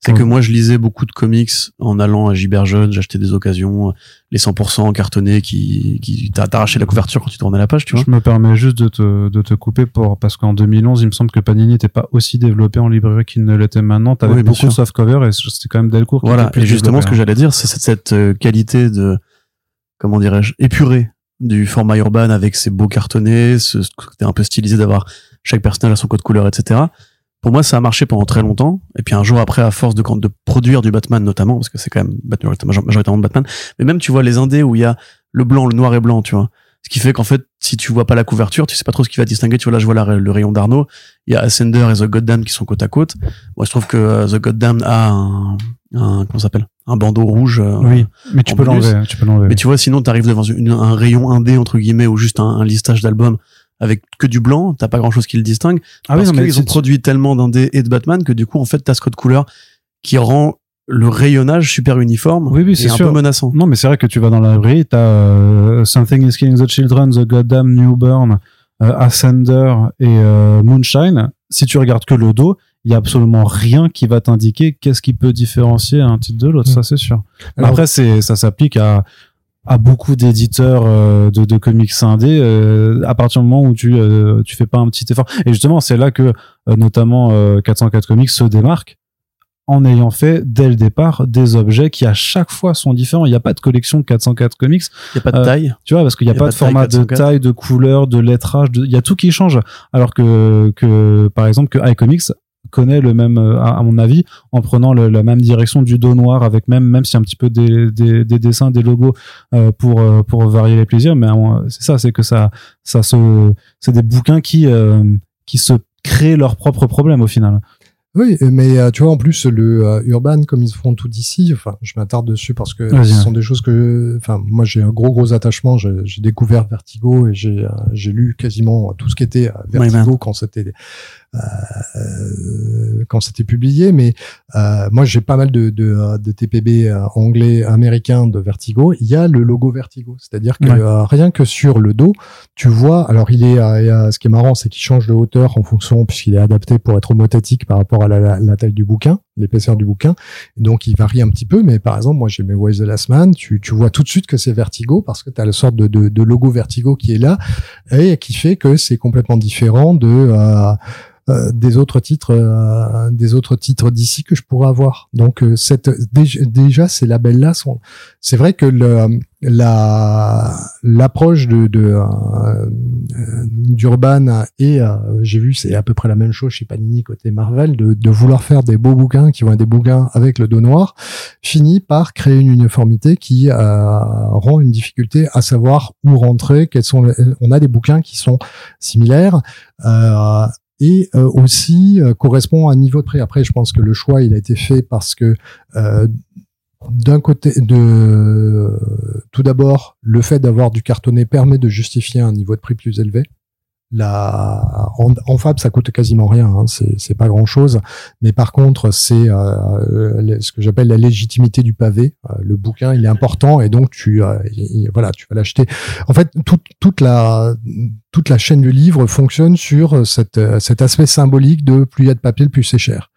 C'est que Ouais. moi, je lisais beaucoup de comics en allant à Giberjeune, j'achetais des occasions, les 100% cartonnés qui, qui t'a t'arraché la couverture quand tu tournais la page, tu vois. Je me permets juste de te, de te couper pour, parce qu'en 2011, il me semble que Panini n'était pas aussi développé en librairie qu'il ne l'était maintenant. T'avais Oui, beaucoup de softcover et c'était quand même Delcourt qui Voilà. était plus Et justement, ce que développé, j'allais dire, c'est cette, cette euh, qualité de, comment dirais-je, épurée du format urban avec ses beaux cartonnés, ce, ce côté un peu stylisé d'avoir chaque personnage à son code couleur, etc. Pour moi, ça a marché pendant très longtemps. Et puis un jour après, à force de, de produire du Batman notamment, parce que c'est quand même Batman, majoritairement de Batman, mais même tu vois les indés où il y a le blanc, le noir et blanc, tu vois. Ce qui fait qu'en fait, si tu vois pas la couverture, tu sais pas trop ce qui va distinguer. Tu vois là, je vois la- le rayon d'Arnaud. Il y a Ascender et The Goddamn qui sont côte à côte. Moi, je trouve que euh, The Goddamn a un, un comment s'appelle, un bandeau rouge. euh, Oui, mais tu peux l'enlever. Tu peux l'enlever. mais tu vois, sinon, t'arrives devant une- un rayon indé, entre guillemets, ou juste un, un listage d'albums avec que du blanc, t'as pas grand chose qui le distingue. ah oui, parce non, mais qu'ils ont produit tellement d'indés et de Batman que du coup, en fait, t'as ce code couleur qui rend le rayonnage super uniforme Oui, oui, et c'est un sûr. peu menaçant. Non, mais c'est vrai que tu vas dans la librairie, t'as euh, Something is Killing the Children, The Goddamn Newborn, euh, Ascender et euh, Moonshine. Si tu regardes que le dos, il y a absolument rien qui va t'indiquer qu'est-ce qui peut différencier un titre de l'autre, Mm. ça c'est sûr. Alors- Après, c'est ça s'applique à à beaucoup d'éditeurs euh, de, de comics indés euh, à partir du moment où tu euh, tu fais pas un petit effort et justement c'est là que euh, notamment euh, 404 comics se démarque en ayant fait dès le départ des objets qui à chaque fois sont différents il n'y a pas de collection 404 comics Il y a pas de Euh, taille. tu vois parce qu'il n'y a, Y a pas pas de format de 404. taille de couleur de lettrage de- il y a tout qui change alors que que par exemple que iComics connaît le même euh, à, mon avis en prenant la même direction du dos noir avec même même si un petit peu des, des, des dessins des logos euh, pour euh, pour varier les plaisirs. Mais c'est ça c'est que ça ça se c'est des bouquins qui qui se créent leurs propres problèmes au final Oui, mais euh, tu vois, en plus, le euh, Urban, comme ils font tout d'ici, enfin, je m'attarde dessus parce que ce sont des choses que, enfin, moi, j'ai un gros, gros attachement. J'ai découvert Vertigo et j'ai euh, j'ai lu quasiment tout ce qui était euh, Vertigo quand c'était euh, euh, quand c'était publié. Mais euh, moi, j'ai pas mal de, de, euh, de TPB euh, anglais, américains de Vertigo. Il y a le logo Vertigo, c'est-à-dire que euh, rien que sur le dos, tu vois. Alors, il est, euh, ce qui est marrant, c'est qu'il change de hauteur en fonction, puisqu'il est adapté pour être homotatique par rapport à la, la- la taille du bouquin, l'épaisseur du bouquin. Donc, il varie un petit peu. Mais par exemple, moi, j'ai mes Wise the Last Man. Tu, tu vois tout de suite que c'est Vertigo parce que tu as le sorte de, de, logo Vertigo qui est là et qui fait que c'est complètement différent de euh, euh, des autres titres euh, des autres titres d'ici que je pourrais avoir donc cette déjà, ces labels là sont c'est vrai que le la l'approche de, de euh, euh, d'Urban et euh, j'ai vu c'est à peu près la même chose chez Panini côté Marvel de, de vouloir faire des beaux bouquins qui vont être des bouquins avec le dos noir finit par créer une uniformité qui euh, rend une difficulté à savoir où rentrer quels sont les- on a des bouquins qui sont similaires euh, et euh, aussi correspond à un niveau de prix. Après, je pense que le choix il a été fait parce que d'un côté, de tout d'abord, le fait d'avoir du cartonné permet de justifier un niveau de prix plus élevé. La, en, en fab, ça coûte quasiment rien, hein, c'est pas grand chose. Mais par contre, c'est euh, ce que j'appelle la légitimité du pavé. Euh, le bouquin, il est important et donc tu, euh, il- voilà, tu vas l'acheter. En fait, toute toute la toute la chaîne du livre fonctionne sur cette, euh, cet aspect symbolique de plus il y a de papier, plus c'est cher.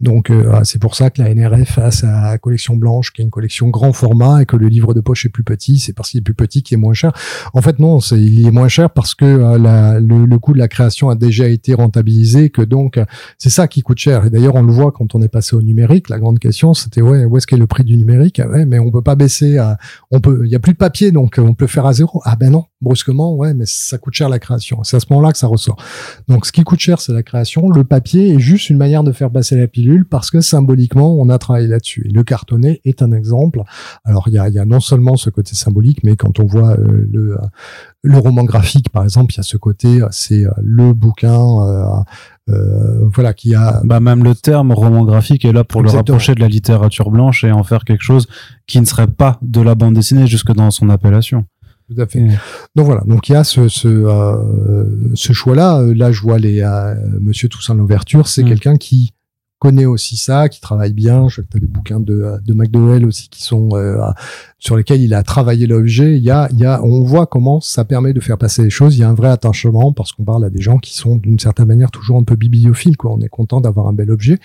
Donc euh, c'est pour ça que la NRF a sa collection blanche, qui est une collection grand format, et que le livre de poche est plus petit. C'est parce qu'il est plus petit qu'il est moins cher. En fait, non, c'est il est moins cher parce que euh, le, le coût de la création a déjà été rentabilisé, que donc c'est ça qui coûte cher. Et d'ailleurs, on le voit quand on est passé au numérique. La grande question, c'était ouais, où est-ce qu'est le prix du numérique? Ah Ouais, mais on peut pas baisser. À, on peut, il y a plus de papier, donc on peut faire à zéro. Ah ben non, brusquement, ouais, mais ça coûte cher la création. C'est à ce moment-là que ça ressort. Donc, ce qui coûte cher, c'est la création. Le papier est juste une manière de faire passer la pilule parce que symboliquement, on a travaillé là-dessus. Et le cartonné est un exemple. Alors, il y a, il y a non seulement ce côté symbolique, mais quand on voit euh, le, euh, le roman graphique, par exemple, il y a ce côté, euh, c'est le bouquin, euh, voilà, qui a bah même le terme roman graphique est là pour le Exactement. rapprocher de la littérature blanche et en faire quelque chose qui ne serait pas de la bande dessinée jusque dans son appellation tout à fait. Donc voilà, donc il y a ce ce, euh, ce choix-là. Là, je vois les euh, Monsieur Toussaint Louverture, c'est Mm. quelqu'un qui connaît aussi ça, qui travaille bien. Je sais que tu as des bouquins de, de McDowell aussi qui sont euh, sur lesquels il a travaillé l'objet. Il y a, il y a, on voit comment ça permet de faire passer les choses. Il y a un vrai attachement parce qu'on parle à des gens qui sont d'une certaine manière toujours un peu bibliophiles. Quoi. On est content d'avoir un bel objet.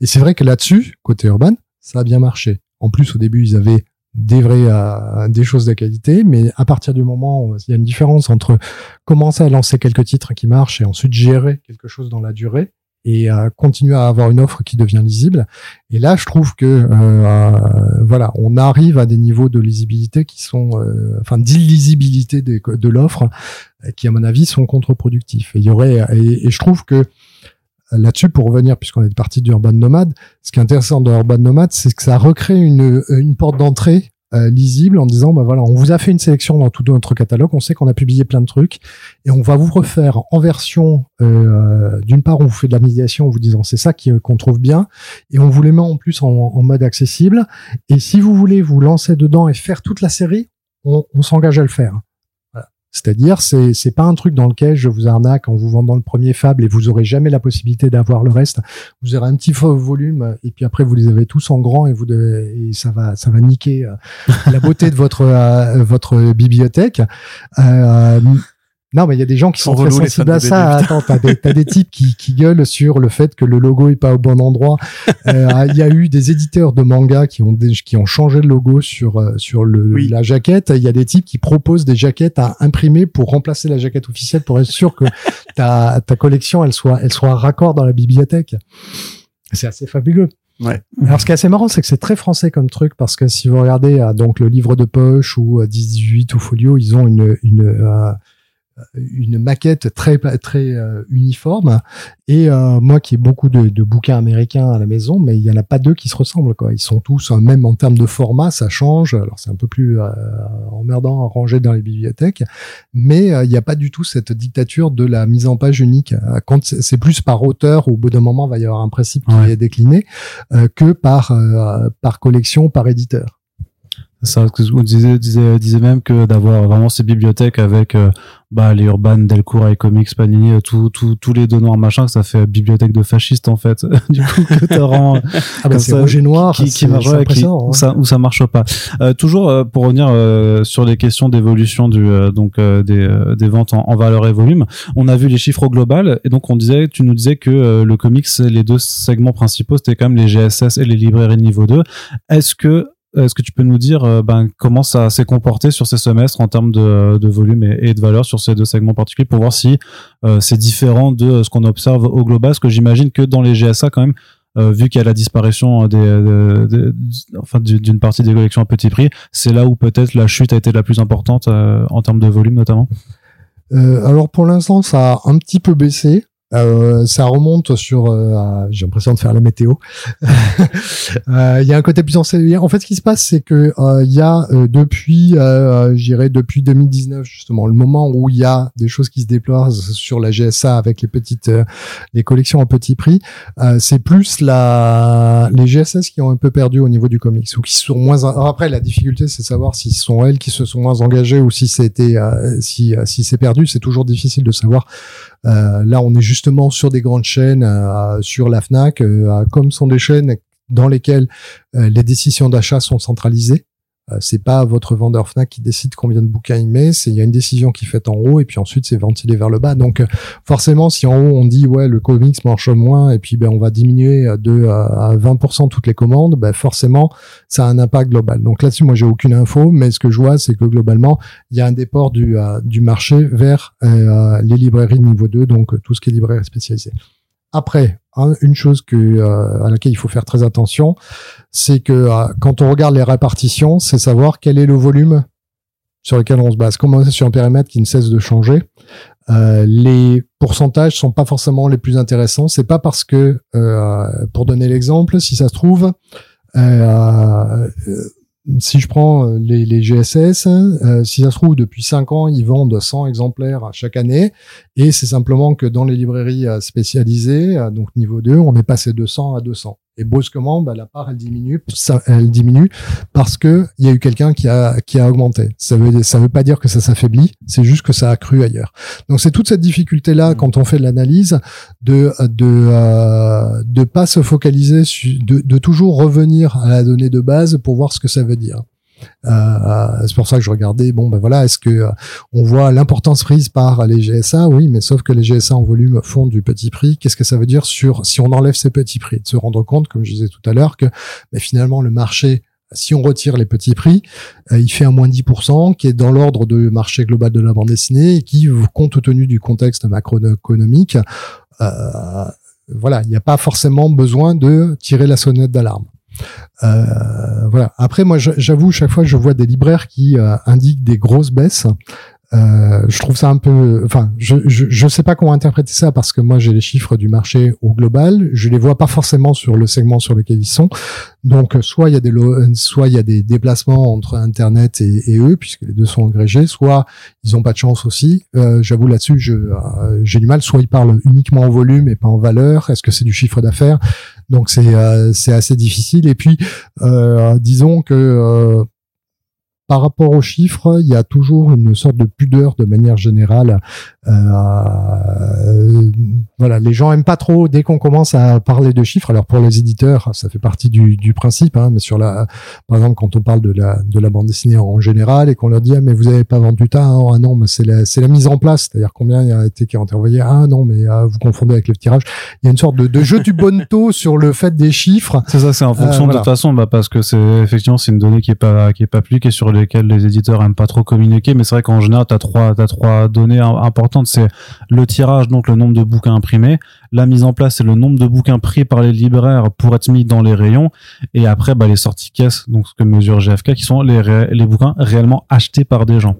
Et c'est vrai que là-dessus, côté urban, ça a bien marché. En plus, au début, ils avaient des vrais euh, des choses de qualité mais à partir du moment où il y a une différence entre commencer à lancer quelques titres qui marchent et ensuite gérer quelque chose dans la durée et euh, continuer à avoir une offre qui devient lisible. Et là je trouve que euh, euh voilà on arrive à des niveaux de lisibilité qui sont enfin d'illisibilité de, l'offre qui à mon avis sont contre-productifs. Et il y aurait et je trouve que là-dessus, pour revenir, puisqu'on est parti du Urban Nomad, ce qui est intéressant dans Urban Nomad, c'est que ça recrée une, une porte d'entrée euh, lisible en disant, bah voilà, on vous a fait une sélection dans tout notre catalogue, on sait qu'on a publié plein de trucs, et on va vous refaire en version, euh, d'une part, on vous fait de la médiation en vous disant, c'est ça qu'on trouve bien, et on vous les met en plus en, mode accessible, et si vous voulez vous lancer dedans et faire toute la série, on s'engage à le faire. C'est-à-dire, c'est c'est pas un truc dans lequel je vous arnaque en vous vendant le premier fable et vous aurez jamais la possibilité d'avoir le reste. Vous aurez un petit volume et puis après vous les avez tous en grand et vous et ça va ça va niquer euh, la beauté de votre euh, votre bibliothèque. Euh, non, mais il y a des gens qui sont très sensibles à ça. Attends, t'as des, as des types qui, qui gueulent sur le fait que le logo est pas au bon endroit. Euh, il y a eu des éditeurs de manga qui ont qui ont changé le logo sur euh, sur le la jaquette. Il y a des types qui proposent des jaquettes à imprimer pour remplacer la jaquette officielle pour être sûr que ta ta collection elle soit elle soit raccord dans la bibliothèque. C'est assez fabuleux. Ouais. Alors, ce qui est assez marrant, c'est que c'est très français comme truc parce que si vous regardez euh, donc le livre de poche ou 18 ou folio, ils ont une une une maquette très très euh, uniforme. Et euh, moi qui ai beaucoup de, de, bouquins américains à la maison mais il y en a pas deux qui se ressemblent quoi. Ils sont tous euh, même en termes de format ça change. Alors c'est un peu plus emmerdant à ranger dans les bibliothèques. Mais il n'y a pas du tout cette dictature de la mise en page unique. Quand c'est plus par auteur au bout d'un moment il va y avoir un principe qui est décliné que par par collection par éditeur ça, vous disait, disait, disait même que d'avoir vraiment ces bibliothèques avec euh, bah, les Urban, Delcourt, et Comics, Panini, euh, tout, tout, tous les deux noirs machin, que ça fait bibliothèque de fascistes en fait. du coup, que t'as vraiment ah bah c'est rouge et noir, qui, qui marche, qui, où, ça, où ça marche pas. Euh, toujours euh, pour revenir sur les questions d'évolution du donc des, des ventes en, en, valeur et volume, on a vu les chiffres au global et donc on disait, tu nous disais que le comics, les deux segments principaux, c'était quand même les GSS et les librairies niveau 2. Est-ce que euh, est-ce que tu peux nous dire euh, ben, comment ça s'est comporté sur ces semestres en termes de, de volume et, de valeur sur ces deux segments particuliers pour voir si euh, c'est différent de ce qu'on observe au global? Parce que j'imagine que dans les GSA, quand même, vu qu'il y a la disparition d'une partie des collections à petit prix, c'est là où peut-être la chute a été la plus importante en termes de volume notamment? Alors pour l'instant, ça a un petit peu baissé. Euh, ça remonte sur, euh, j'ai l'impression de faire la météo. Euh, il y a un côté plus enseigné. En fait, ce qui se passe, c'est que euh, il y a depuis, j'irai depuis 2019 justement, le moment où il y a des choses qui se déploient sur la GSA avec les petites, les collections à petit prix. c'est plus la, les GSS qui ont un peu perdu au niveau du comics ou qui sont moins. après, la difficulté, c'est de savoir si ce sont elles qui se sont moins engagées ou si c'était, si si c'est perdu. C'est toujours difficile de savoir là, on est justement sur des grandes chaînes, euh, sur la Fnac, euh, comme sont des chaînes dans lesquelles les décisions d'achat sont centralisées. C'est pas votre vendeur Fnac qui décide combien de bouquins il met, c'est il y a une décision qui est faite en haut et puis ensuite c'est ventilé vers le bas. Donc forcément, si en haut on dit ouais le comics marche moins et puis ben on va diminuer de à 20% toutes les commandes, ben forcément ça a un impact global. Donc là-dessus, moi j'ai aucune info, mais ce que je vois, c'est que globalement il y a un déport du du marché vers les librairies de niveau 2, donc tout ce qui est librairie spécialisée. Après, une chose que, euh, à laquelle il faut faire très attention, c'est que euh, quand on regarde les répartitions, c'est savoir quel est le volume sur lequel on se base. Comme on est sur un périmètre qui ne cesse de changer, euh, les pourcentages sont pas forcément les plus intéressants. C'est pas parce que, pour donner l'exemple, si ça se trouve, si je prends euh, les, les GSS, euh, si ça se trouve, depuis 5 ans, ils vendent 100 exemplaires chaque année. Et c'est simplement que dans les librairies euh, spécialisées, donc niveau 2, on est passé de 100 à 200. Et brusquement, bah, la part elle diminue, ça, elle diminue parce que il y a eu quelqu'un qui a qui a augmenté. Ça veut ça veut pas dire que ça s'affaiblit, c'est juste que ça a cru ailleurs. Donc c'est toute cette difficulté là quand on fait l'analyse de de euh, de pas se focaliser de, de toujours revenir à la donnée de base pour voir ce que ça veut dire. Euh, c'est pour ça que je regardais. Bon, ben voilà, est-ce que euh, on voit l'importance prise par les GSA Oui, mais sauf que les GSA en volume font du petit prix. Qu'est-ce que ça veut dire sur si on enlève ces petits prix? De se rendre compte, comme je disais tout à l'heure, que ben, finalement le marché si on retire les petits prix, euh, il fait un moins 10%, qui est dans l'ordre de marché global de la bande dessinée, et qui, compte tenu du contexte macroéconomique, euh, voilà, il n'y a pas forcément besoin de tirer la sonnette d'alarme. Euh, voilà. Après, moi, j'avoue, chaque fois, je vois des libraires qui euh, indiquent des grosses baisses. Euh, je trouve ça un peu, enfin, je, je sais pas comment interpréter ça parce que moi j'ai les chiffres du marché au global, je les vois pas forcément sur le segment sur lequel ils sont. Donc soit il y a des soit il y a des déplacements entre internet et, eux puisque les deux sont agrégés, soit ils ont pas de chance aussi. Euh, J'avoue là-dessus, je euh, j'ai du mal. Soit ils parlent uniquement en volume et pas en valeur. Est-ce que c'est du chiffre d'affaires? Donc c'est euh, c'est assez difficile. Et puis euh, disons que par rapport aux chiffres, il y a toujours une sorte de pudeur de manière générale. Euh, voilà, les gens aiment pas trop dès qu'on commence à parler de chiffres. Alors pour les éditeurs, ça fait partie du, du principe. Hein, mais sur la, par exemple, quand on parle de la de la bande dessinée en général et qu'on leur dit ah, mais vous avez pas vendu tant ah non mais c'est la c'est la mise en place, c'est-à-dire combien il y a été qui ont été envoyés? Ah non mais ah, vous confondez avec le tirage. Il y a une sorte de, de jeu du bonneto sur le fait des chiffres. C'est ça, c'est en fonction euh, de toute façon, bah, parce que c'est effectivement c'est une donnée qui est pas qui est pas est sur lesquelles les éditeurs aiment pas trop communiquer, mais c'est vrai qu'en général, tu as trois, trois données importantes. C'est le tirage, donc le nombre de bouquins imprimés. La mise en place, c'est le nombre de bouquins pris par les libraires pour être mis dans les rayons. Et après, bah, les sorties caisses, donc ce que mesure GFK, qui sont les, les bouquins réellement achetés par des gens.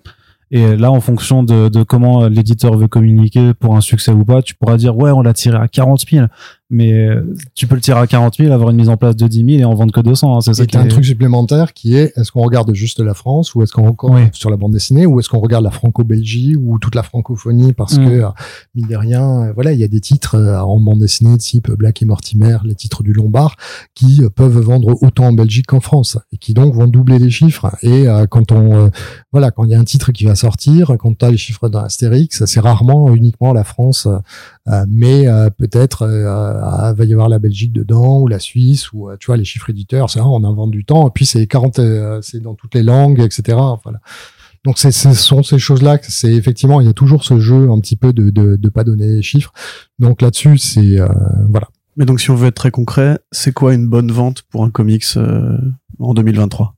Et là, en fonction de, de comment l'éditeur veut communiquer pour un succès ou pas, tu pourras dire ouais, on l'a tiré à 40 000 mais euh, tu peux le tirer à 40 000, avoir une mise en place de 10 000 et en vendre que 200. Hein, c'est ça. Et un truc supplémentaire qui est est-ce qu'on regarde juste la France ou est-ce qu'on regarde sur la bande dessinée ou est-ce qu'on regarde la franco-belgie ou toute la francophonie parce mm. que euh, mine de rien, euh, voilà, il y a des titres en bande dessinée type Black et Mortimer, les titres du Lombard qui peuvent vendre autant en Belgique qu'en France et qui donc vont doubler les chiffres. Et quand on voilà, quand il y a un titre qui va sortir, quand tu as les chiffres d'un Astérix, c'est rarement uniquement la France euh, mais euh, peut-être euh, va y avoir la Belgique dedans ou la Suisse ou tu vois les chiffres éditeurs, ça on invente du temps. Et puis c'est 40, c'est dans toutes les langues, etc. Voilà. Donc ce sont ces choses-là. C'est effectivement il y a toujours ce jeu un petit peu de de, de pas donner les chiffres. Donc là-dessus c'est voilà. Mais donc si on veut être très concret, c'est quoi une bonne vente pour un comics en 2023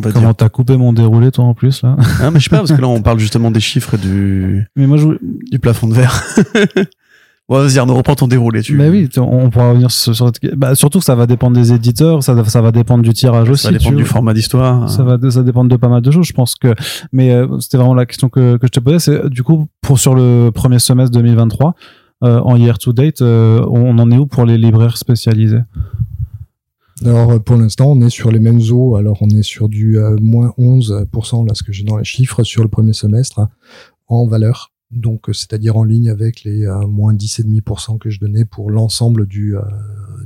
Comment t'as coupé mon déroulé toi en plus là ah, mais je sais pas parce que là on parle justement des chiffres et du mais moi je... du plafond de verre. bon, vas-y Arnaud, reprends ton déroulé. Tu... Bah oui, on pourra revenir sur. Bah, surtout que ça va dépendre des éditeurs, ça, ça va dépendre du tirage aussi. Ça va dépendre du format d'histoire. Ça va ça dépendre de pas mal de choses. Je pense que, mais euh, c'était vraiment la question que, que je te posais. C'est du coup pour sur le premier semestre 2023 euh, en year to date, euh, on en est où pour les libraires spécialisés? Alors euh, pour l'instant, on est sur les mêmes eaux. Alors on est sur du euh, moins 11%, là ce que j'ai dans les chiffres, sur le premier semestre hein, en valeur. Donc euh, c'est-à-dire en ligne avec les moins 10,5% que je donnais pour l'ensemble du,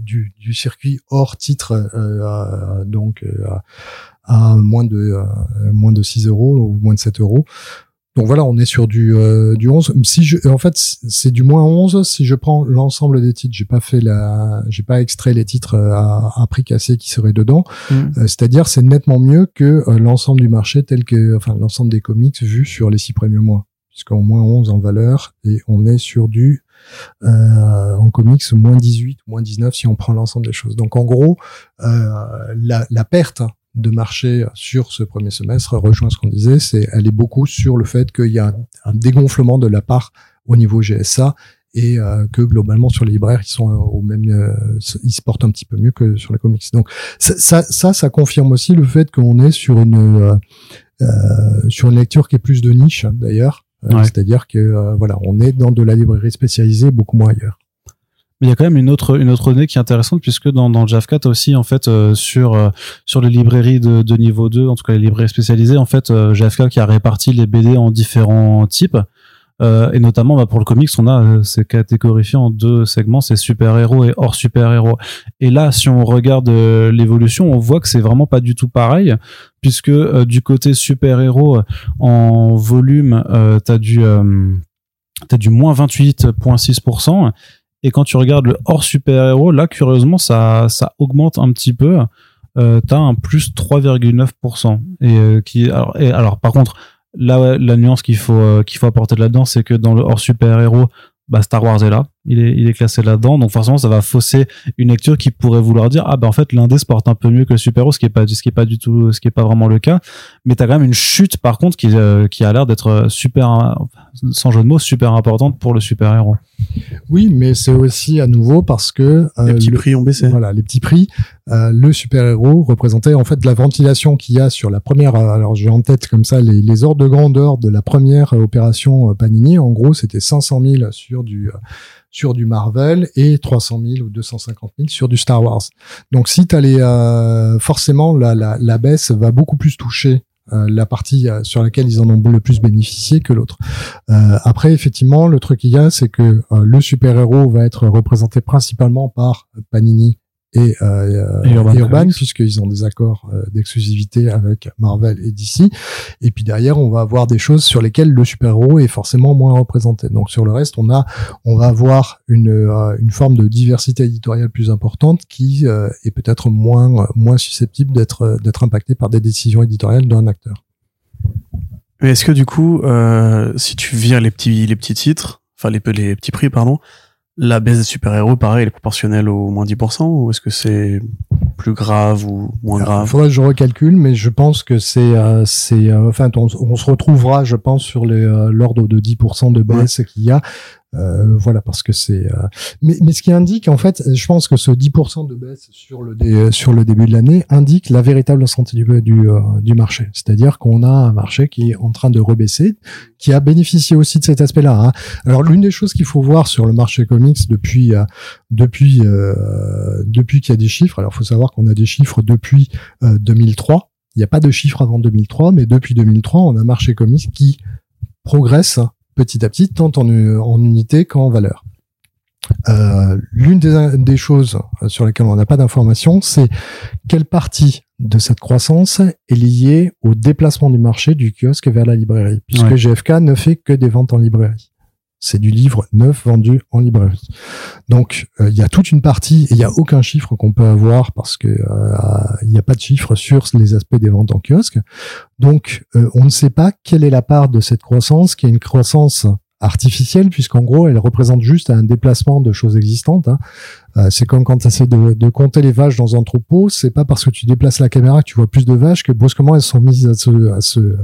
du, du, circuit hors titre, donc à moins de moins de 6 euros ou moins de 7 euros. Donc voilà, on est sur du, euh, du 11. Si je, en fait, c'est du moins 11. Si je prends l'ensemble des titres, j'ai pas fait la, j'ai pas extrait les titres euh, à, à prix cassé qui seraient dedans. Mm. Euh, c'est-à-dire, c'est nettement mieux que l'ensemble du marché tel que, enfin, l'ensemble des comics vus sur les six premiers mois. Puisqu'en moins 11 en valeur et on est sur du, en comics, moins 18, moins 19 si on prend l'ensemble des choses. Donc en gros, la, la perte de marché sur ce premier semestre rejoint ce qu'on disait, c'est elle est beaucoup sur le fait qu'il y a un, dégonflement de la part au niveau GSA et euh, que globalement sur les libraires ils sont euh, au même euh, ils se portent un petit peu mieux que sur les comics. Donc ça ça ça, confirme aussi le fait qu'on est sur une sur une lecture qui est plus de niche d'ailleurs, c'est-à-dire que voilà, on est dans de la librairie spécialisée beaucoup moins ailleurs. Mais il y a quand même une autre une autre donnée qui est intéressante puisque dans dans Javcat aussi en fait euh, sur euh, sur les librairies de, de niveau 2 en tout cas les librairies spécialisées en fait euh, qui a réparti les BD en différents types Euh, et notamment bah, pour le comics, on a euh, c'est catégorifié en deux segments, c'est super-héros et hors super-héros. Et là, si on regarde euh, l'évolution, on voit que c'est vraiment pas du tout pareil, puisque du côté super-héros en volume, euh, t'as du t'as du moins 28,6%. Et quand tu regardes le hors super-héros, là, curieusement, ça, augmente un petit peu. Euh, t'as un plus 3,9%. Et, euh, qui, alors, alors, par contre, là, la nuance qu'il faut, euh, qu'il faut apporter là-dedans, c'est que dans le hors super-héros, bah, Star Wars est là. Il est, il est classé là-dedans. Donc, forcément, ça va fausser une lecture qui pourrait vouloir dire, ah, bah, en fait, l'indé se porte un peu mieux que le super-héros, ce qui est pas, ce qui est pas du tout, ce qui est pas vraiment le cas. Mais t'as quand même une chute, par contre, qui, euh, qui a l'air d'être super, euh, sans jeu de mots, super importante pour le super-héros. Oui, mais c'est aussi à nouveau parce que Les euh, petits le- prix ont baissé. Voilà, les petits prix. Euh, le super-héros représentait en fait la ventilation qu'il y a sur la première. euh, Alors j'ai en tête comme ça les, les ordres de grandeur de la première euh, opération euh, Panini. En gros, c'était 500 000 sur du euh, sur du Marvel et 300 000 ou 250 000 sur du Star Wars. Donc si tu euh, forcément la, la, la baisse va beaucoup plus toucher euh, la partie euh, sur laquelle ils en ont le plus bénéficié que l'autre. Après, effectivement, le truc qu'il y a, c'est que le super-héros va être représenté principalement par Panini et, euh, Et Urban et Urban, Comics. puisqu'ils ont des accords euh, d'exclusivité avec Marvel et DC. Et puis derrière, on va avoir des choses sur lesquelles le super-héros est forcément moins représenté. Donc sur le reste, on a, on va avoir une, euh, une forme de diversité éditoriale plus importante qui euh, est peut-être moins, moins susceptible d'être, d'être impactée par des décisions éditoriales d'un acteur. Mais est-ce que du coup, euh, si tu vires les petits, les petits titres, enfin les, les petits prix, pardon, la baisse des super-héros, pareil, elle est proportionnelle au moins 10% ou est-ce que c'est plus grave ou moins Il grave? faudrait que je recalcule, mais je pense que c'est, euh, c'est, euh, enfin, on, on se retrouvera, je pense, sur euh, l'ordre de 10% de baisse qu'il y a. Euh, voilà, parce que c'est. euh, Mais, mais ce qui indique, en fait, je pense que ce 10% de baisse sur le dé- sur le début de l'année indique la véritable santé du du, euh, du marché. C'est-à-dire qu'on a un marché qui est en train de rebaisser, qui a bénéficié aussi de cet aspect-là. hein. Alors, l'une des choses qu'il faut voir sur le marché comics depuis euh, depuis euh, depuis qu'il y a des chiffres. Alors, faut savoir qu'on a des chiffres depuis euh, 2003. Il n'y a pas de chiffres avant 2003, mais depuis 2003, on a un marché comics qui progresse petit à petit, tant en, en unité qu'en valeur. Euh, L'une des, des choses sur lesquelles on n'a pas d'informations, c'est quelle partie de cette croissance est liée au déplacement du marché du kiosque vers la librairie, puisque Ouais. GFK ne fait que des ventes en librairie. C'est du livre neuf vendu en librairie. Donc euh, il y a toute une partie et il n'y a aucun chiffre qu'on peut avoir parce que euh, il n'y a pas de chiffre sur les aspects des ventes en kiosque. Donc euh, on ne sait pas quelle est la part de cette croissance qui est une croissance artificielle puisqu'en gros elle représente juste un déplacement de choses existantes. hein. C'est comme quand tu essaies de, de compter les vaches dans un troupeau, c'est pas parce que tu déplaces la caméra que tu vois plus de vaches que brusquement elles sont mises à se, à se,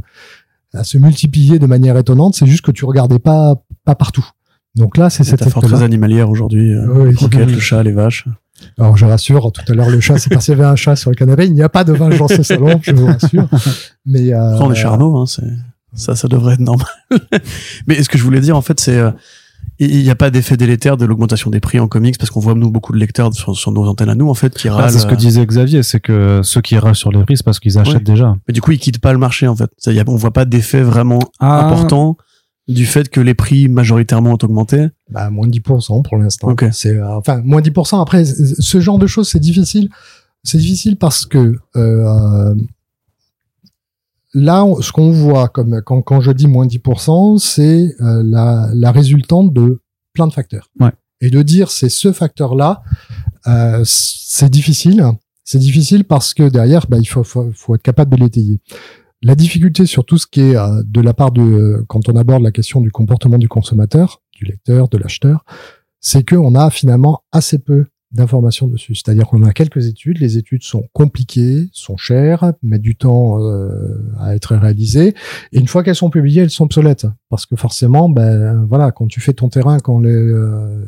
à se multiplier de manière étonnante, c'est juste que tu regardais pas, pas partout. Donc là, c'est cette très animalière aujourd'hui. euh, Oui, les croquettes, oui. le chat, les vaches. Alors je rassure, tout à l'heure le chat, c'est parce qu'il y avait un chat sur le canapé. Il n'y a pas de vache dans ce salon, je vous rassure. Mais euh, on est Charnot, hein, c'est ça, ça devrait être normal. Mais ce que je voulais dire, en fait, c'est euh, il n'y a pas d'effet délétère de l'augmentation des prix en comics parce qu'on voit nous beaucoup de lecteurs sur, sur nos antennes à nous en fait qui Ah, râlent. c'est ce que euh, disait Xavier, c'est que ceux qui râlent sur les prix, c'est parce qu'ils achètent Ouais. déjà. Mais du coup, ils quittent pas le marché en fait. Ça, y a- on voit pas d'effet vraiment Ah. important du fait que les prix majoritairement ont augmenté? bah, moins de 10% pour l'instant. Ok. C'est euh, enfin moins 10%. Après, ce genre de choses, c'est difficile. C'est difficile parce que euh, là, on- ce qu'on voit comme quand, quand je dis moins 10%, c'est euh, la, la résultante de plein de facteurs. Ouais. Et de dire c'est ce facteur-là, euh, c'est difficile. C'est difficile parce que derrière, bah, il faut, faut, faut être capable de l'étayer. La difficulté sur tout ce qui est euh, de la part de quand on aborde la question du comportement du consommateur, du lecteur, de l'acheteur, c'est que on a finalement assez peu d'informations dessus. C'est-à-dire qu'on a quelques études, les études sont compliquées, sont chères, mettent du temps euh, à être réalisées, et une fois qu'elles sont publiées, elles sont obsolètes, parce que forcément, ben voilà, quand tu fais ton terrain, quand euh,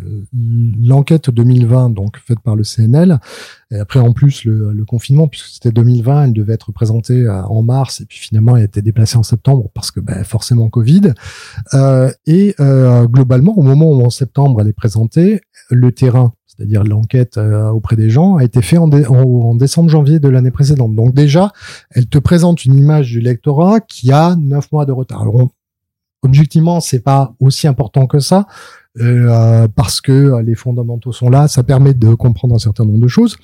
l'enquête 2020, donc faite par le CNL, et après en plus le, le confinement, puisque c'était 2020, elle devait être présentée euh, en mars, et puis finalement elle a été déplacée en septembre parce que ben, forcément Covid. Euh, et euh, globalement, au moment où en septembre elle est présentée, le terrain, c'est-à-dire l'enquête euh, auprès des gens, a été fait en, dé- en, en décembre-janvier de l'année précédente. Donc déjà, elle te présente une image du lectorat qui a neuf mois de retard. Alors, objectivement, c'est pas aussi important que ça euh, parce que les fondamentaux sont là. Ça permet de comprendre un certain nombre de choses.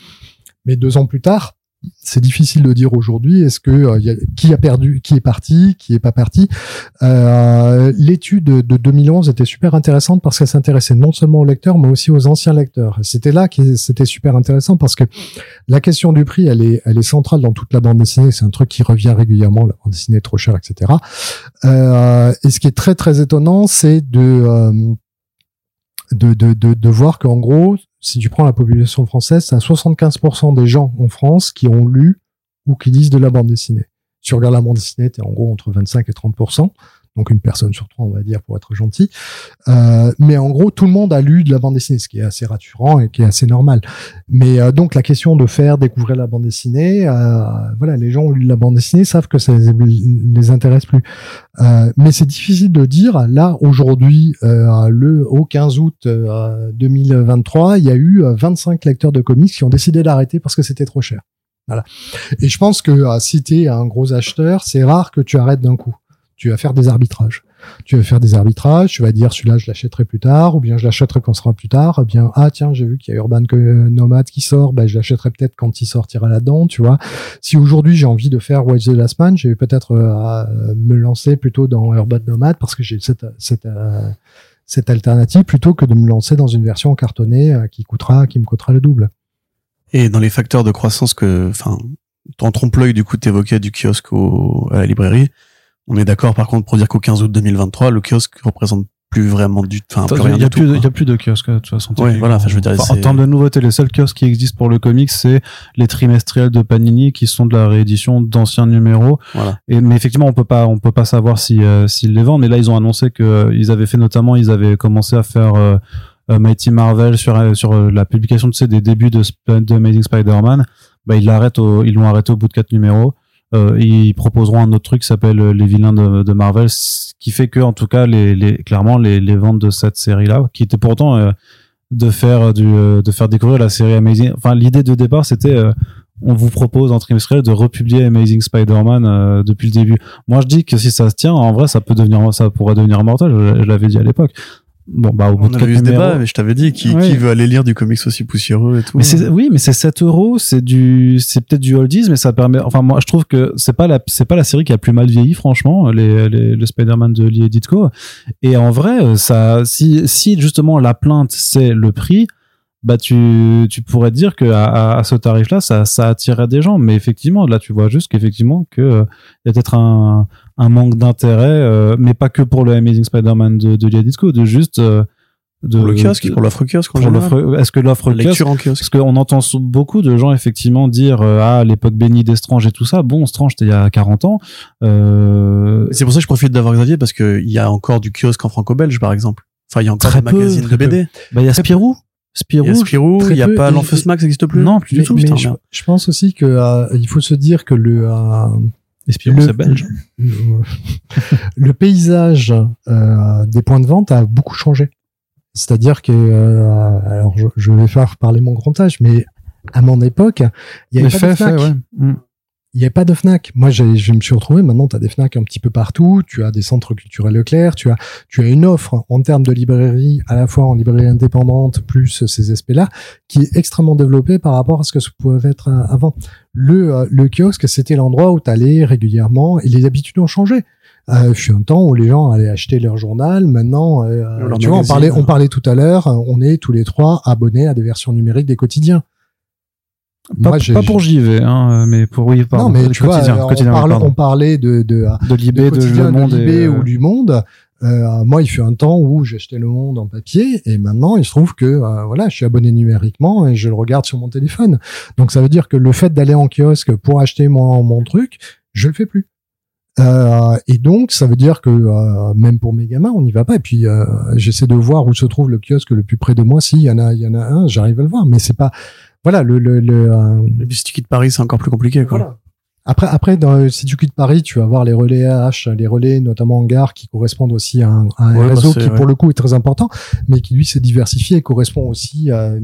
Mais deux ans plus tard, c'est difficile de dire aujourd'hui est-ce que euh, qui a perdu, qui est parti, qui est pas parti. Euh, L'étude de 2011 était super intéressante parce qu'elle s'intéressait non seulement aux lecteurs mais aussi aux anciens lecteurs. C'était là que c'était super intéressant parce que la question du prix elle est elle est centrale dans toute la bande dessinée. C'est un truc qui revient régulièrement. La bande dessinée trop chère, etc. Euh, et ce qui est très très étonnant, c'est de euh, de, de, de, de voir qu'en gros, si tu prends la population française, c'est à 75% des gens en France qui ont lu ou qui lisent de la bande dessinée. Si tu regardes la bande dessinée, t'es en gros entre 25 et 30% donc une personne sur trois, on va dire, pour être gentil. Euh, mais en gros, tout le monde a lu de la bande dessinée, ce qui est assez rassurant et qui est assez normal. Mais euh, donc la question de faire découvrir la bande dessinée, euh, voilà, les gens ont lu la bande dessinée, savent que ça les, les intéresse plus. Euh, mais c'est difficile de dire. Là, aujourd'hui, euh, le au 15 août 2023, il y a eu 25 lecteurs de comics qui ont décidé d'arrêter parce que c'était trop cher. Voilà. Et je pense que si tu un gros acheteur, c'est rare que tu arrêtes d'un coup tu vas faire des arbitrages. Tu vas faire des arbitrages, tu vas dire celui-là je l'achèterai plus tard, ou bien je l'achèterai quand sera plus tard, bien ah tiens j'ai vu qu'il y a Urban Nomad qui sort, ben je l'achèterai peut-être quand il sortira là-dedans, tu vois. Si aujourd'hui j'ai envie de faire Watch the Last Man, je vais peut-être euh, me lancer plutôt dans Urban Nomad parce que j'ai cette cette euh, cette alternative plutôt que de me lancer dans une version cartonnée euh, qui coûtera qui me coûtera le double. Et dans les facteurs de croissance que, enfin, ton trompe-l'œil du coup t'évoquais du kiosque à la librairie, on est d'accord par contre pour dire qu'au 15 août 2023, le kiosque représente plus vraiment du enfin plus rien il y a du plus tout, de, il y a plus de kiosques de toute façon Ouais, voilà, enfin, je veux dire, Enfin, en termes de nouveautés les seuls kiosques qui existent pour le comics c'est les trimestriels de Panini qui sont de la réédition d'anciens numéros. Voilà. et mais effectivement on peut pas on peut pas savoir si euh, s'ils les vendent. Mais là ils ont annoncé que euh, ils avaient fait notamment ils avaient commencé à faire euh, Mighty Marvel sur sur la publication tu sais des débuts de, Amazing Spider-Man. Bah ils l'arrêtent ils l'ont arrêté au bout de quatre numéros euh, ils proposeront un autre truc qui s'appelle euh, les vilains de, Marvel ce qui fait que en tout cas les, clairement les, ventes de cette série là qui était pourtant euh, de faire de faire découvrir la série Amazing enfin l'idée de départ c'était on vous propose en trimestriel de republier Amazing Spider-Man depuis le début. Moi je dis que si ça se tient en vrai ça peut devenir ça pourrait devenir immortel je, je l'avais dit à l'époque bon bah au bout On de a vu ce numéros débat, mais je t'avais dit qui, Ouais. qui veut aller lire du comics aussi poussiéreux et tout. mais c'est oui, mais c'est 7 euros, c'est du, c'est peut-être du oldies, mais ça permet. Enfin, moi, je trouve que c'est pas la, c'est pas la série qui a plus mal vieilli, franchement, les, les le Spider-Man de Lee et Ditko. Et en vrai, ça, si, si justement la plainte c'est le prix, bah tu, tu pourrais te dire que à, à- ce tarif-là, ça, ça attirerait des gens. Mais effectivement, là, tu vois juste qu'effectivement que euh, il y a peut-être un, un manque d'intérêt, euh, mais pas que pour le Amazing Spider-Man de, de et Ditko, de juste euh, de pour le kiosque, de- pour l'offre kiosque en pour général. l'offre. Est-ce que l'offre kiosque en kiosque. parce qu'on entend beaucoup de gens effectivement dire euh, ah l'époque bénie d'Estrange et tout ça. Bon, Strange c'était il y a 40 ans. Euh, C'est pour ça que je profite d'avoir Xavier parce que il y a encore du kiosque en franco-belge par exemple. Enfin, il y a encore Très des peu, magazines très de BD. bah il y a Spirou. Spirou. Il y a Spirou, il y a pas l'Enfeus Max, ça existe plus Non, plus mais, du tout. mais putain, je, pense aussi que euh, il faut se dire que le euh, Spirou le, c'est belge. le, le paysage euh, des points de vente a beaucoup changé. C'est-à-dire que, euh, alors je, je vais faire parler mon grand âge, mais à mon époque, il y Mais avait pas de Fnac. fait, ouais. Il n'y avait pas de Fnac. Moi, je me suis retrouvé. Maintenant, tu as des Fnac un petit peu partout. Tu as des centres culturels Leclerc. Tu as, tu as une offre en termes de librairie, à la fois en librairie indépendante, plus ces aspects-là, qui est extrêmement développé par rapport à ce que ça pouvait être euh, avant. Le, euh, le kiosque, c'était l'endroit où tu allais régulièrement et les habitudes ont changé. Euh, fut un temps où les gens allaient acheter leur journal. Maintenant, euh, Leur tu vois, on parlait, on parlait tout à l'heure. On est tous les trois abonnés à des versions numériques des quotidiens. Pas, Moi, pas pour JV, hein, mais pour oui, pardon, non, mais le tu vois, quotidien, on, quotidien, parle- on parlait de, de, de Libé, de de, quotidien, Le Monde de Libé et, euh, ou du Monde. Euh, moi, il fut un temps où j'achetais Le Monde en papier et maintenant, il se trouve que euh, voilà, je suis abonné numériquement et je le regarde sur mon téléphone. Donc, ça veut dire que le fait d'aller en kiosque pour acheter mon, mon truc, je le fais plus. Euh, et donc, ça veut dire que euh, même pour mes gamins, on n'y va pas. Et puis, euh, j'essaie de voir où se trouve le kiosque le plus près de moi. S'il y en a, il y en a un, j'arrive à le voir. Mais c'est pas, voilà, le, le, le euh, tu quittes Paris, c'est encore plus compliqué quoi. voilà. Après, après, dans, si tu quittes Paris, tu vas voir les relais H, les relais notamment en gare, qui correspondent aussi à un, à un Ouais, bah, réseau qui, pour le coup, est très important, mais qui lui s'est diversifié et correspond aussi, à-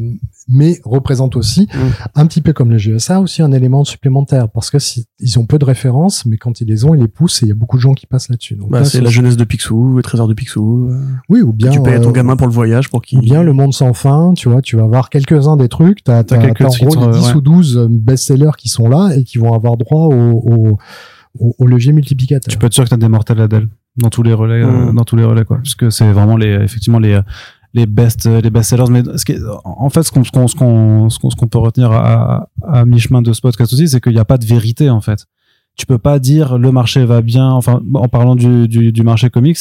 mais représente aussi Mm. un petit peu comme le GSA aussi un élément supplémentaire, parce que si, ils ont peu de références, mais quand ils les ont, ils les poussent et il y a beaucoup de gens qui passent là-dessus. Donc Bah, là, c'est la jeunesse de Picsou, le trésor de Picsou. euh, Oui, ou bien tu payes à ton euh, gamin pour le voyage pour qu'il. ou bien le monde sans fin, tu vois, tu vas avoir quelques-uns des trucs, t'as, T'as t'as, quelques t'as en titres, gros les 10 ouais. ou 12 best-sellers qui sont là et qui vont avoir droit au, au, au, au levier multiplicateur. Tu peux être sûr que t'as des mortels Adèle dans tous les relais, euh, Mm. dans tous les relais, quoi. Parce que c'est vraiment les, effectivement, les, les best, les best sellers. Mais en fait, ce qu'on, ce qu'on, ce qu'on, ce qu'on, peut retenir à, à mi-chemin de ce podcast aussi, c'est qu'il n'y a pas de vérité, en fait. Tu peux pas dire le marché va bien. Enfin, en parlant du, du, marché comics,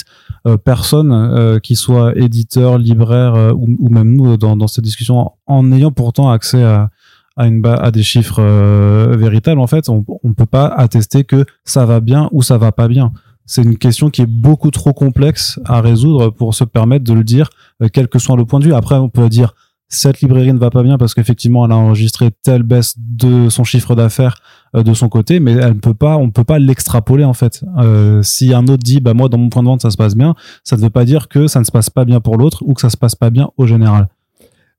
euh, personne euh, qui soit éditeur, libraire euh, ou, même nous euh, dans, cette discussion, en ayant pourtant accès à, à, une à des chiffres euh, véritables, en fait, on ne peut pas attester que ça va bien ou ça va pas bien. C'est une question qui est beaucoup trop complexe à résoudre pour se permettre de le dire, euh, quel que soit le point de vue. Après, on peut dire cette librairie ne va pas bien parce qu'effectivement, elle a enregistré telle baisse de son chiffre d'affaires euh, de son côté, mais elle ne peut pas, on ne peut pas l'extrapoler en fait. Euh, si un autre dit, bah moi dans mon point de vente ça se passe bien, ça ne veut pas dire que ça ne se passe pas bien pour l'autre ou que ça se passe pas bien au général.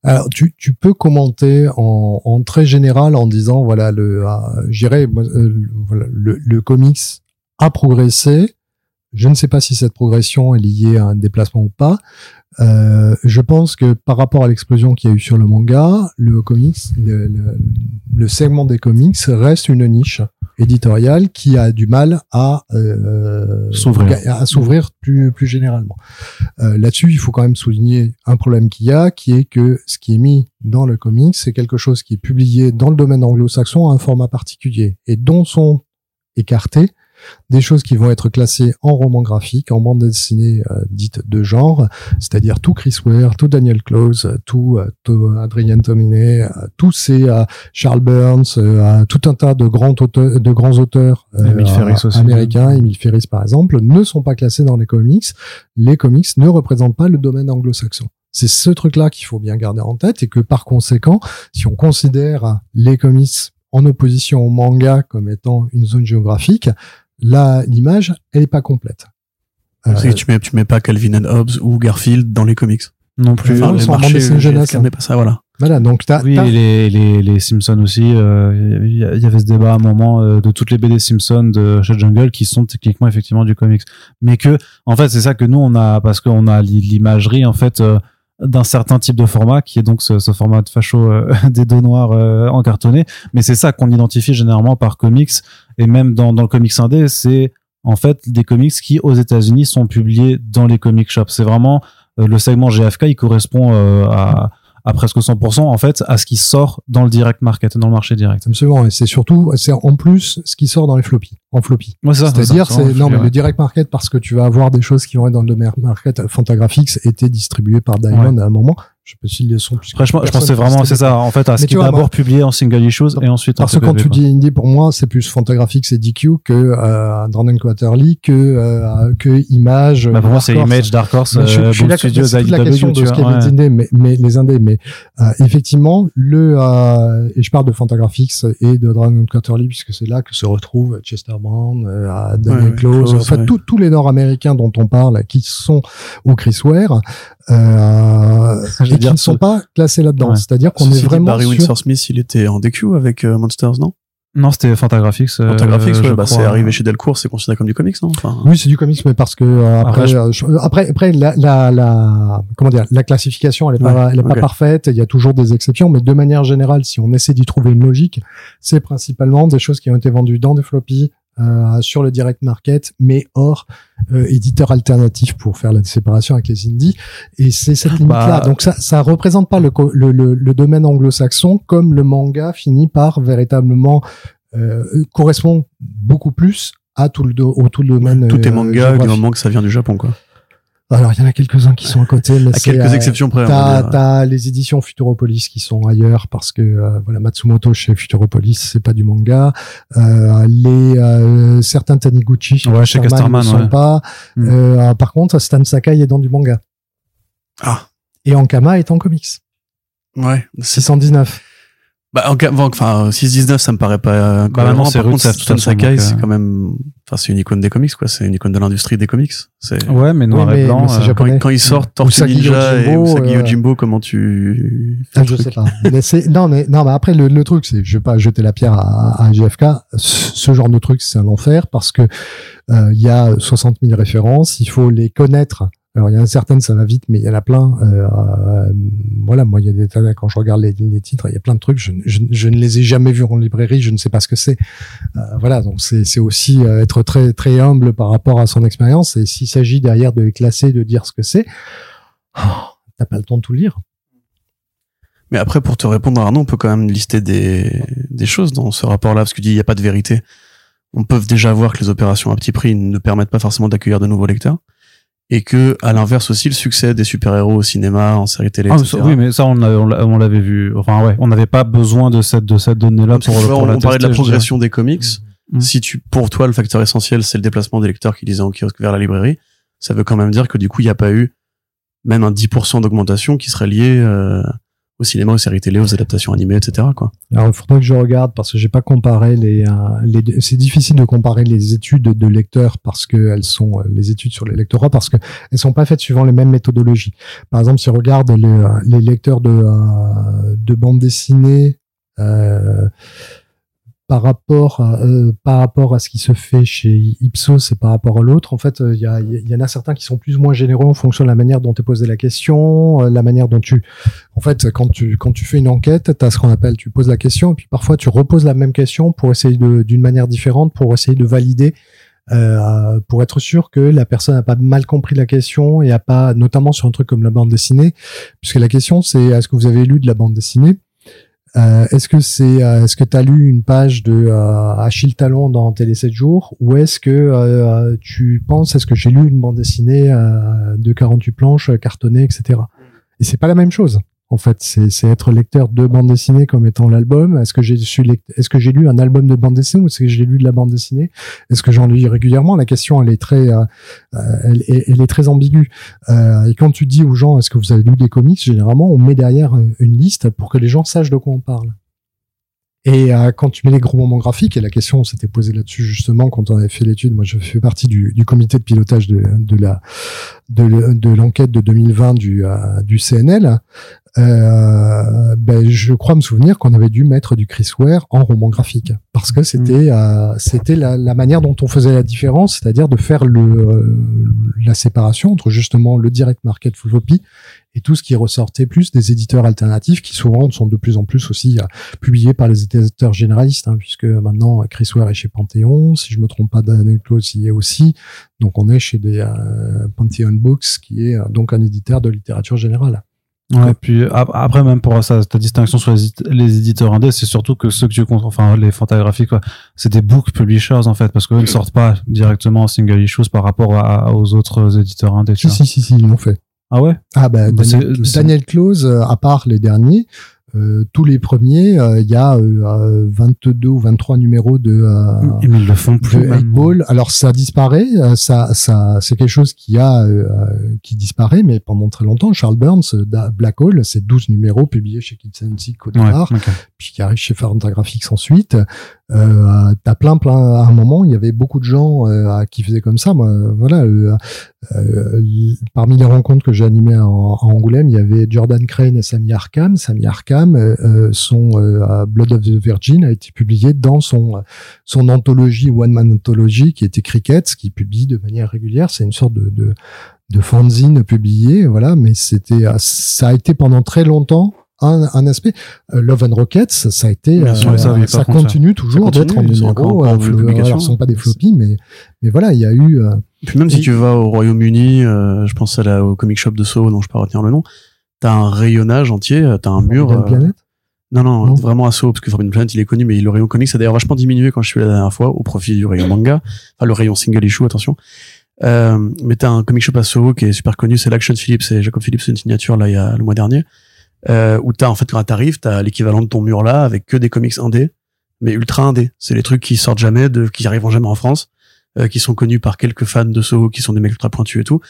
Alors, tu, peux commenter en, très général en disant, voilà, le, euh, j'irais, moi, euh, le comics a progressé. Je ne sais pas si cette progression est liée à un déplacement ou pas. Euh, je pense que par rapport à l'explosion qu'il y a eu sur le manga, le comics, le, le, le segment des comics reste une niche éditoriale qui a du mal à euh, S'ouvrir. à s'ouvrir plus plus généralement. Euh, Là-dessus, il faut quand même souligner un problème qu'il y a, qui est que ce qui est mis dans le comics, c'est quelque chose qui est publié dans le domaine anglo-saxon à un format particulier et dont sont écartés des choses qui vont être classées en roman graphique, en bande dessinée euh, dite de genre, c'est-à-dire tout Chris Ware, tout Daniel Close, tout, euh, tout Adrien Tominé, euh, tous ces euh, Charles Burns, euh, tout un tas de grands auteurs, de grands auteurs euh, américains, Emile Ferris par exemple, ne sont pas classés dans les comics. Les comics ne représentent pas le domaine anglo-saxon. C'est ce truc-là qu'il faut bien garder en tête et que par conséquent, si on considère les comics en opposition au manga comme étant une zone géographique, l'image, elle est pas complète. Euh, Parce que tu mets, tu mets pas Calvin and Hobbes ou Garfield dans les comics. Non plus. Enfin, les jeunesse, GFK, hein. pas ça, voilà. voilà, donc t'as, Oui, les, les, les Simpsons aussi. euh, Il y, il y avait ce débat à un moment euh, de toutes les BD Simpsons de chez Jungle qui sont techniquement effectivement du comics. Mais que, en fait, c'est ça que nous, on a, parce qu'on a l'i- l'imagerie, en fait, euh, d'un certain type de format, qui est donc ce, ce format de facho euh, des dos noirs euh, en cartonné. Mais c'est ça qu'on identifie généralement par comics. Et même dans, dans le comics indé, c'est en fait des comics qui, aux États-Unis, sont publiés dans les comic shops. C'est vraiment euh, le segment GFK, il correspond euh, à, à presque 100% en fait à ce qui sort dans le direct market, dans le marché direct. absolument, et c'est surtout, c'est en plus ce qui sort dans les floppies, en floppy. Ouais, c'est ça, C'est-à-dire, c'est, non, mais ouais. le direct market, parce que tu vas avoir des choses qui vont être dans le domaine market, Fantagraphics était distribué par Diamond à un moment. Je sais pas s'ils le sont. Après, je, c'est vraiment c'est ça en fait à ce qui est d'abord publié en single issues et ensuite en Parce que quand tu dis indie, pour moi, c'est plus Fantagraphics et DQ que euh, Drandon Quarterly, que euh, que Image. bah, pour moi c'est. Image Dark Horse je, euh, je suis là, Studios c'est toute la question de ce qu'est les ouais. indés, mais, mais les indés, mais euh, effectivement, le euh, et je parle de Fantagraphics et de Dragon Quarterly puisque c'est là que se retrouvent Chester Brown, euh, Daniel Ouais, Close, en fait tous- tous les Nord-Américains dont on parle, qui sont au Chris Ware, euh, qui dire, ne sont pas classés là-dedans. Ouais. C'est-à-dire qu'on est vraiment Barry sur Windsor Smith, il était en DQ avec euh, Monsters, non? Non c'était Fantagraphics euh, Fantagraphics, je ouais, bah, c'est arrivé chez Delcourt, c'est considéré comme du comics, non? Enfin, Oui, c'est du comics, mais parce que euh, après, Après, je- euh, je- après, après, la, la, la, comment dire, la classification, elle est pas, Ouais, elle est pas parfaite. Il y a toujours des exceptions, mais de manière générale, si on essaie d'y trouver une logique, c'est principalement des choses qui ont été vendues dans des floppies. Euh, sur le direct market, mais hors euh, éditeur alternatif pour faire la séparation avec les indies. Et c'est cette limite-là. Bah, Donc ça, ça représente pas le, le, le, le domaine anglo-saxon comme le manga finit par véritablement euh, correspond beaucoup plus à tout le, au tout le domaine. tout est euh, manga du moment que ça vient du Japon, quoi. Alors, il y en a quelques-uns qui sont à côté, mais À c'est, quelques exceptions près. T'as, les éditions Futuropolis qui sont ailleurs parce que euh, voilà Matsumoto chez Futuropolis c'est pas du manga. Euh, les euh, certains Taniguchi chez Ouais, chez Casterman ne sont ouais. pas. Mm. Euh, par contre, Stan Sakai est dans du manga Ah, et Ankama est en comics. ouais. C'est 619. Bah, en cas- bon, enfin, 6-19, ça me paraît pas euh, Bah, maintenant, c'est toute Stone Sakai, c'est euh, quand même, enfin, c'est une icône des comics, quoi. C'est une icône de l'industrie des comics. C'est, Ouais, mais noir Oui, mais- et blanc. euh, quand, ils sortent Tortue Ninja et Yojimbo, Usagi euh, Yojimbo, comment tu, Ah, je sais pas. mais c'est non mais non mais après le, le truc c'est je vais pas jeter la pierre à, à. Ce ce genre de truc c'est un enfer parce que euh, il y a 60 000 références, il faut les connaître. Alors il y en a certaines ça va vite mais il y en a plein. Euh, euh, voilà moi il y a des quand je regarde les, titres il y a plein de trucs je, ne les ai jamais vus en librairie je ne sais pas ce que c'est. Euh, voilà donc c'est aussi être très très humble par rapport à son expérience et s'il s'agit derrière de les classer de dire ce que c'est, oh, t'as pas le temps de tout lire. Mais après, pour te répondre, Arnaud, on peut quand même lister des, des choses dans ce rapport-là, parce que tu dis, il n'y a pas de vérité. On peut déjà voir que les opérations à petit prix ne permettent pas forcément d'accueillir de nouveaux lecteurs. Et que, à l'inverse aussi, le succès des super-héros au cinéma, en série télé, Ah, etc. ça- oui, mais ça, on l'a- on l'a- on l'avait vu. Enfin, ouais, on n'avait pas besoin de cette, de cette donnée-là Parce que pour, vois, pour on, la on parlait de la progression des comics. Mm. Si tu, pour toi, le facteur essentiel, c'est le déplacement des lecteurs qui lisaient en kiosque vers la librairie, ça veut quand même dire que du coup, il n'y a pas eu même un 10% d'augmentation qui serait liée euh, au cinéma, aux séries télé, aux adaptations animées, etc. Quoi. Alors, il faudrait que je regarde parce que j'ai pas comparé les. euh, les c'est difficile de comparer les études de lecteurs parce que elles sont euh, les études sur les lectorats parce que elles sont pas faites suivant les mêmes méthodologies. Par exemple, si on regarde les, euh, les lecteurs de euh, de bande dessinée. Euh, par rapport à, euh, par rapport à ce qui se fait chez Ipsos et par rapport à l'autre, en fait, euh, il y, en a certains qui sont plus ou moins généreux en fonction de la manière dont tu posé la question, euh, la manière dont tu, en fait, quand tu quand tu fais une enquête, tu as ce qu'on appelle, tu poses la question et puis parfois tu reposes la même question pour essayer d'une manière différente pour essayer de valider. pour être sûr que la personne n'a pas mal compris la question et a pas, notamment sur un truc comme la bande dessinée, puisque la question c'est est-ce que vous avez lu de la bande dessinée? Euh, est-ce que c'est euh, est-ce que tu lu une page de euh, Achille Talon dans Télé 7 jours ou est-ce que euh, tu penses est-ce que j'ai lu une bande dessinée euh, de 48 planches euh, cartonnées etc. Et c'est pas la même chose. En fait, c'est être lecteur de bande dessinée comme étant l'album. Est-ce que j'ai lu un album de bande dessinée ou est-ce que j'ai lu de la bande dessinée? Est-ce que j'en lis régulièrement? La question elle est très euh, euh, elle, est- très ambiguë. Euh, et quand tu dis aux gens est-ce que vous avez lu des comics, généralement on met derrière une liste pour que les gens sachent de quoi on parle. Et quand tu mets les gros moments graphiques, et la question s'était posée là-dessus justement quand on avait fait l'étude, moi je fais partie du, comité de pilotage de, la de, le- de l'enquête de 2020 du, euh, du CNL, euh, ben, je crois me souvenir qu'on avait dû mettre du Chris Ware en roman graphique parce que c'était euh, c'était la, la manière dont on faisait la différence, c'est-à-dire de faire le euh, la séparation entre justement le direct market full copy et tout ce qui ressortait plus des éditeurs alternatifs qui souvent sont de plus en plus aussi euh, publiés par les éditeurs généralistes, hein, puisque maintenant Chris Ware est chez Panthéon, si je me trompe pas, Daniel Close y est aussi, donc on est chez des euh, Pantheon Books qui est euh, donc un éditeur de littérature générale. Ouais, puis ap- après même pour ça, ta distinction sur les, édit- les éditeurs indés, c'est surtout que ceux que tu comptes, enfin les fantagraphiques, quoi, c'est des book publishers en fait, parce qu'eux ne sortent pas directement en single issues par rapport à, aux autres éditeurs indés. tu Si si si si ils l'ont fait. Ah ouais? Ah ben Bah, Daniel, Daniel Close, euh, à part les derniers, euh, tous les premiers, euh, il y a euh, euh, 22 ou 23 numéros de euh, ils le font plus. de Eight maintenant. Ball. Alors ça disparaît, euh, ça, ça, c'est quelque chose qui a, euh, euh, qui disparaît, mais pendant très longtemps, Charles Burns, euh, Black Hole, c'est 12 numéros publiés chez Kids and Sick au Ouais, départ, puis qui arrive chez Fantagraphics ensuite. Euh, t'as plein, plein. À un moment, il y avait beaucoup de gens euh, qui faisaient comme ça. Moi, voilà. euh, euh, parmi les rencontres que j'ai animées à Angoulême, il y avait Jordan Crane et Sami Arkham. Sami Arkham, euh, euh, son Blood of the Virgin a été publié dans son son anthologie One Man Anthology qui était Cricket, qui publie de manière régulière. C'est une sorte de, de de fanzine publié, voilà. Mais c'était ça a été pendant très longtemps un, un aspect. Euh, Love and Rockets, ça a été, sûr, euh, ça, continue toujours d'être en numéro. euh, alors, ce sont pas des floppies, mais mais voilà, il y a eu. euh, Puis même si tu vas au Royaume-Uni, je pense à la, au comic shop de Soho, dont je peux pas retenir le nom, t'as un rayonnage entier, t'as un mur. Non, non, Non. vraiment à Soho, parce que Forbidden Planet, il est connu, mais le rayon comics a d'ailleurs vachement diminué quand je suis allé la dernière fois, au profit du rayon manga, enfin le rayon single issue, attention. Euh, mais t'as un comic shop à Soho qui est super connu, c'est l'Action Phillips, et Jacob Phillips, c'est une signature là, il y a le mois dernier, euh, où t'as en fait quand t'arrives, t'as l'équivalent de ton mur là, avec que des comics indés, mais ultra indés. C'est les trucs qui sortent jamais, de, qui arriveront jamais en France, euh, qui sont connus par quelques fans de Soho, qui sont des mecs ultra pointus et tout.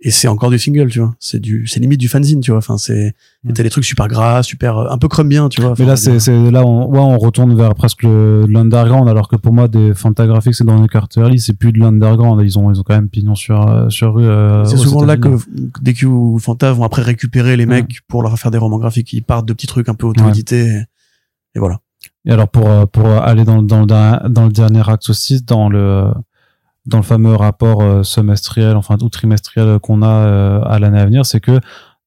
Et c'est encore du single, tu vois. C'est du, c'est limite du fanzine, tu vois. Enfin, c'est, Mm. t'as des trucs super gras, super, euh, un peu crème bien, tu vois. Mais là, c'est, c'est là, on, ouais, on retourne vers presque l'underground, alors que pour moi, des Fantagraphics c'est dans les Carterly, c'est plus de l'underground. Ils ont, ils ont quand même pignon sur, euh, sur rue. euh, C'est souvent là que États-Unis. DQ ou Fanta vont après récupérer les mecs pour leur faire des romans graphiques. Ils partent de petits trucs un peu auto-édités. Et, et voilà. Et alors, pour, pour aller dans, dans, le dernier- dans le dernier axe aussi, dans le, dans le fameux rapport euh, semestriel, enfin, ou trimestriel qu'on a euh, à l'année à venir, c'est que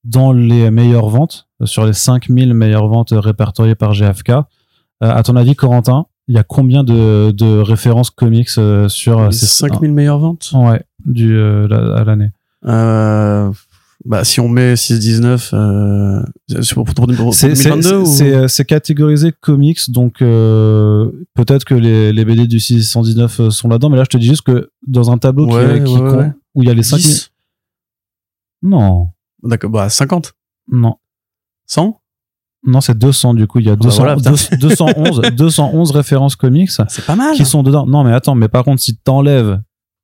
dans les meilleures ventes, euh, sur les 5000 meilleures ventes répertoriées par GFK, à ton avis, Corentin, il y a combien de, de références comics sur Les ces 5000 meilleures ventes? Ouais, du, à l'année. Euh, bah, si on met 6-19, euh, c'est pour, pour, pour, C'est c'est- 2022 ou... c'est catégorisé comics, donc euh, peut-être que les, les BD du 619 euh, sont là-dedans, mais là je te dis juste que dans un tableau qui- Ouais, qui, ouais, compte- où il y a les 5000... 10 Non, D'accord, bah 50 non. 100 Non, c'est 200 du coup, il y a bah 200, voilà, putain. 211, 211 références comics C'est pas mal qui sont dedans. Non, mais attends, mais par contre, si t'enlèves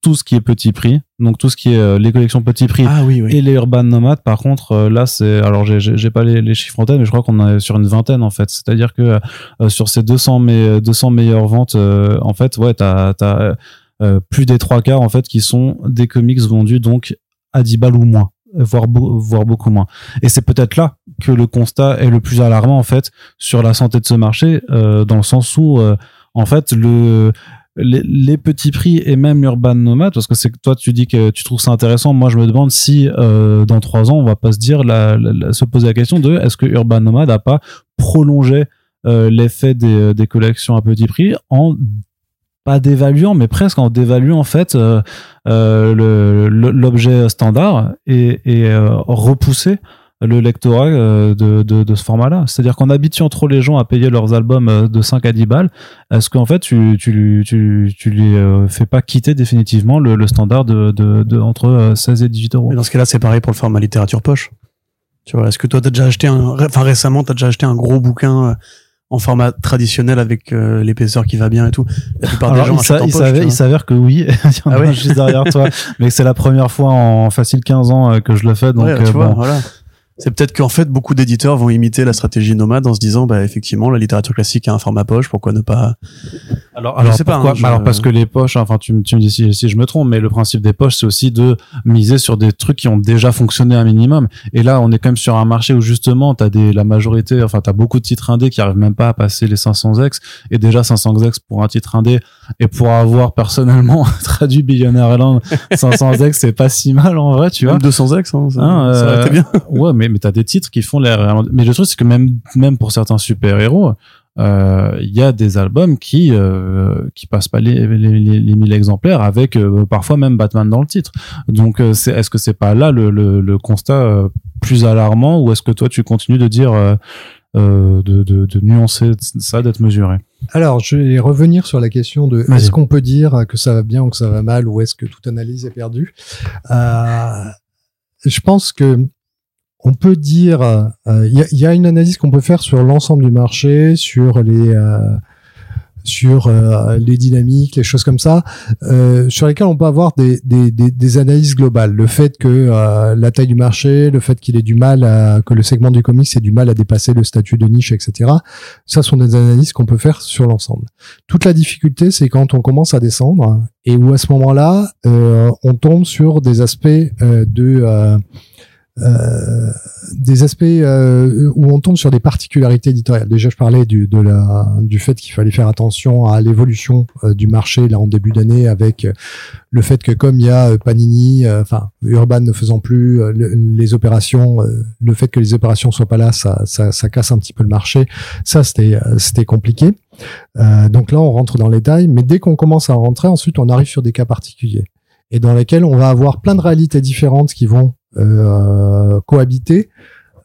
tout ce qui est petit prix, donc tout ce qui est euh, les collections petit prix Ah oui, oui. et les urban nomades, par contre, euh, là, c'est alors j'ai- pas les, les chiffres en tête, mais je crois qu'on est sur une vingtaine en fait. C'est-à-dire que euh, sur ces 200 me- 200 meilleures ventes, en fait, ouais, t'as as, plus des trois quarts en fait qui sont des comics vendus donc à 10 balles ou moins voire, voire beaucoup moins. Et c'est peut-être là que le constat est le plus alarmant en fait sur la santé de ce marché, euh, dans le sens où euh, en fait le les, petits prix et même Urban Nomad, parce que c'est toi tu dis que tu trouves ça intéressant, moi je me demande si euh, dans trois ans on va pas se dire se poser la question de est-ce que Urban Nomad a pas prolongé euh, l'effet des, des collections à petit prix en pas dévaluant mais presque en dévaluant en fait euh, euh, l'objet standard et, et euh, repousser le lectorat euh, de, de, de ce format-là. C'est-à-dire qu'en habituant trop les gens à payer leurs albums euh, de 5 à 10 balles, est-ce qu'en fait tu, tu, tu, tu lui euh, fais pas quitter définitivement le, le standard de, de, de entre euh, 16 et 18 euros? Mais dans ce cas-là, c'est pareil pour le format littérature poche. Tu vois, est-ce que toi, t'as déjà acheté un, enfin récemment, t'as déjà acheté un gros bouquin en format traditionnel avec euh, l'épaisseur qui va bien et tout? La plupart Alors, des gens il, s'a- en il poche. s'avère, il que oui, il y en Ah a oui. un juste derrière toi, mais c'est la première fois en facile 15 ans que je le fais, donc Ouais, tu euh, vois, bon. voilà. C'est peut-être qu'en fait, beaucoup d'éditeurs vont imiter la stratégie nomade en se disant, bah, effectivement, la littérature classique a un format poche, pourquoi ne pas Alors, Je alors sais pas, pourquoi hein, je- Alors parce que les poches, enfin tu, me- tu me dis si, si je me trompe, mais le principe des poches, c'est aussi de miser sur des trucs qui ont déjà fonctionné un minimum. Et là, on est quand même sur un marché où justement, t'as des la majorité, enfin t'as beaucoup de titres indés qui arrivent même pas à passer les 500 ex. Et déjà 500 ex pour un titre indé et pour avoir personnellement traduit Billionaire Island 500 ex, c'est pas si mal en vrai, tu vois. Même 200 ex, hein, ça, Hein, ça aurait euh, été bien. Ouais, mais, mais t'as des titres qui font l'air. Mais le truc, c'est que même, même pour certains super-héros, euh, il y a des albums qui, euh, qui passent pas les, les, les, les 1000 exemplaires avec euh, parfois même Batman dans le titre. Donc, euh, c'est, est-ce que c'est pas là le, le, le constat euh, plus alarmant ou est-ce que toi, tu continues de dire, de, de, de nuancer ça, d'être mesuré Alors, je vais revenir sur la question de est-ce qu'on peut dire que ça va bien ou que ça va mal ou est-ce que toute analyse est perdue? Euh, je pense que on peut dire, euh, il y, a, il y a une analyse qu'on peut faire sur l'ensemble du marché, sur les euh, sur euh, les dynamiques, les choses comme ça, euh, sur lesquelles on peut avoir des, des, des, des analyses globales. Le fait que euh, la taille du marché, le fait qu'il ait du mal à, que le segment du comics ait du mal à dépasser le statut de niche, etc. Ça sont des analyses qu'on peut faire sur l'ensemble. Toute la difficulté, c'est quand on commence à descendre et où à ce moment-là, euh, on tombe sur des aspects euh, de euh, des aspects euh, où on tombe sur des particularités éditoriales. Déjà, je parlais du, de la, du fait qu'il fallait faire attention à l'évolution euh, du marché là en début d'année, avec euh, le fait que comme il y a Panini, enfin Urban ne faisant plus le- les opérations, le fait que les opérations soient pas là, ça, ça, ça casse un petit peu le marché. Ça, c'était c'était compliqué. Donc là, on rentre dans les détails, mais dès qu'on commence à rentrer, ensuite, on arrive sur des cas particuliers et dans lesquels on va avoir plein de réalités différentes qui vont cohabiter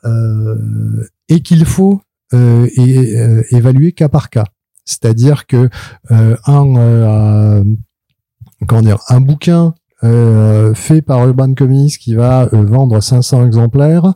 euh, et qu'il faut euh, euh, évaluer cas par cas. C'est-à-dire que euh, un euh, comment dire un bouquin euh, fait par Urban Comics qui va euh, vendre 500 exemplaires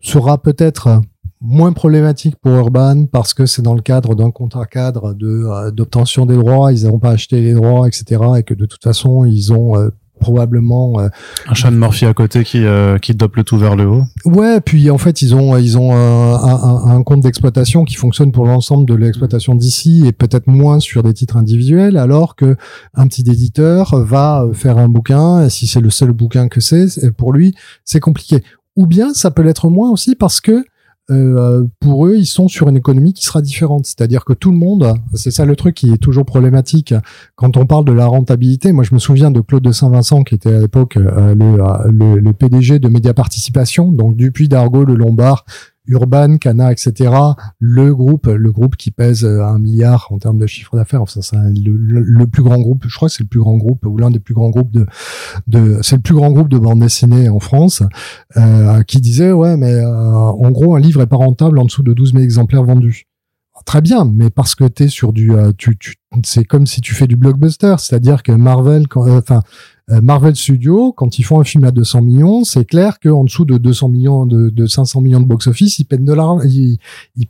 sera peut-être moins problématique pour Urban parce que c'est dans le cadre d'un contrat cadre euh, d'obtention des droits, ils n'ont pas acheté les droits, etc. et que de toute façon ils ont euh, probablement euh, un Sean Murphy à côté qui euh, qui dope le tout vers le haut. Ouais, puis en fait ils ont ils ont un, un, un compte d'exploitation qui fonctionne pour l'ensemble de l'exploitation d'ici et peut-être moins sur des titres individuels, alors que un petit éditeur va faire un bouquin et si c'est le seul bouquin que c'est pour lui c'est compliqué. Ou bien ça peut l'être moins aussi parce que euh, pour eux, ils sont sur une économie qui sera différente. C'est-à-dire que tout le monde, c'est ça le truc qui est toujours problématique quand on parle de la rentabilité. Moi, je me souviens de Claude de Saint-Vincent, qui était à l'époque euh, le, euh, PDG de Média Participation, donc Dupuis, Dargaud, Le Lombard, Urban, Cana, etc. Le groupe, le groupe qui pèse euh, un milliard en termes de chiffre d'affaires. Enfin, c'est le, le, plus grand groupe. Je crois que c'est le plus grand groupe ou l'un des plus grands groupes de, de c'est le plus grand groupe de bande dessinée en France, euh, qui disait ouais, mais euh, en gros, un livre est pas rentable en dessous de 12 000 exemplaires vendus. Très bien, mais parce que t'es sur du, euh, tu, tu, c'est comme si tu fais du blockbuster, c'est-à-dire que Marvel, enfin euh, Marvel Studios, quand ils font un film à 200 millions, c'est clair qu'en dessous de 200 millions, de, de 500 millions de box-office, ils perdent de l'argent. Ils,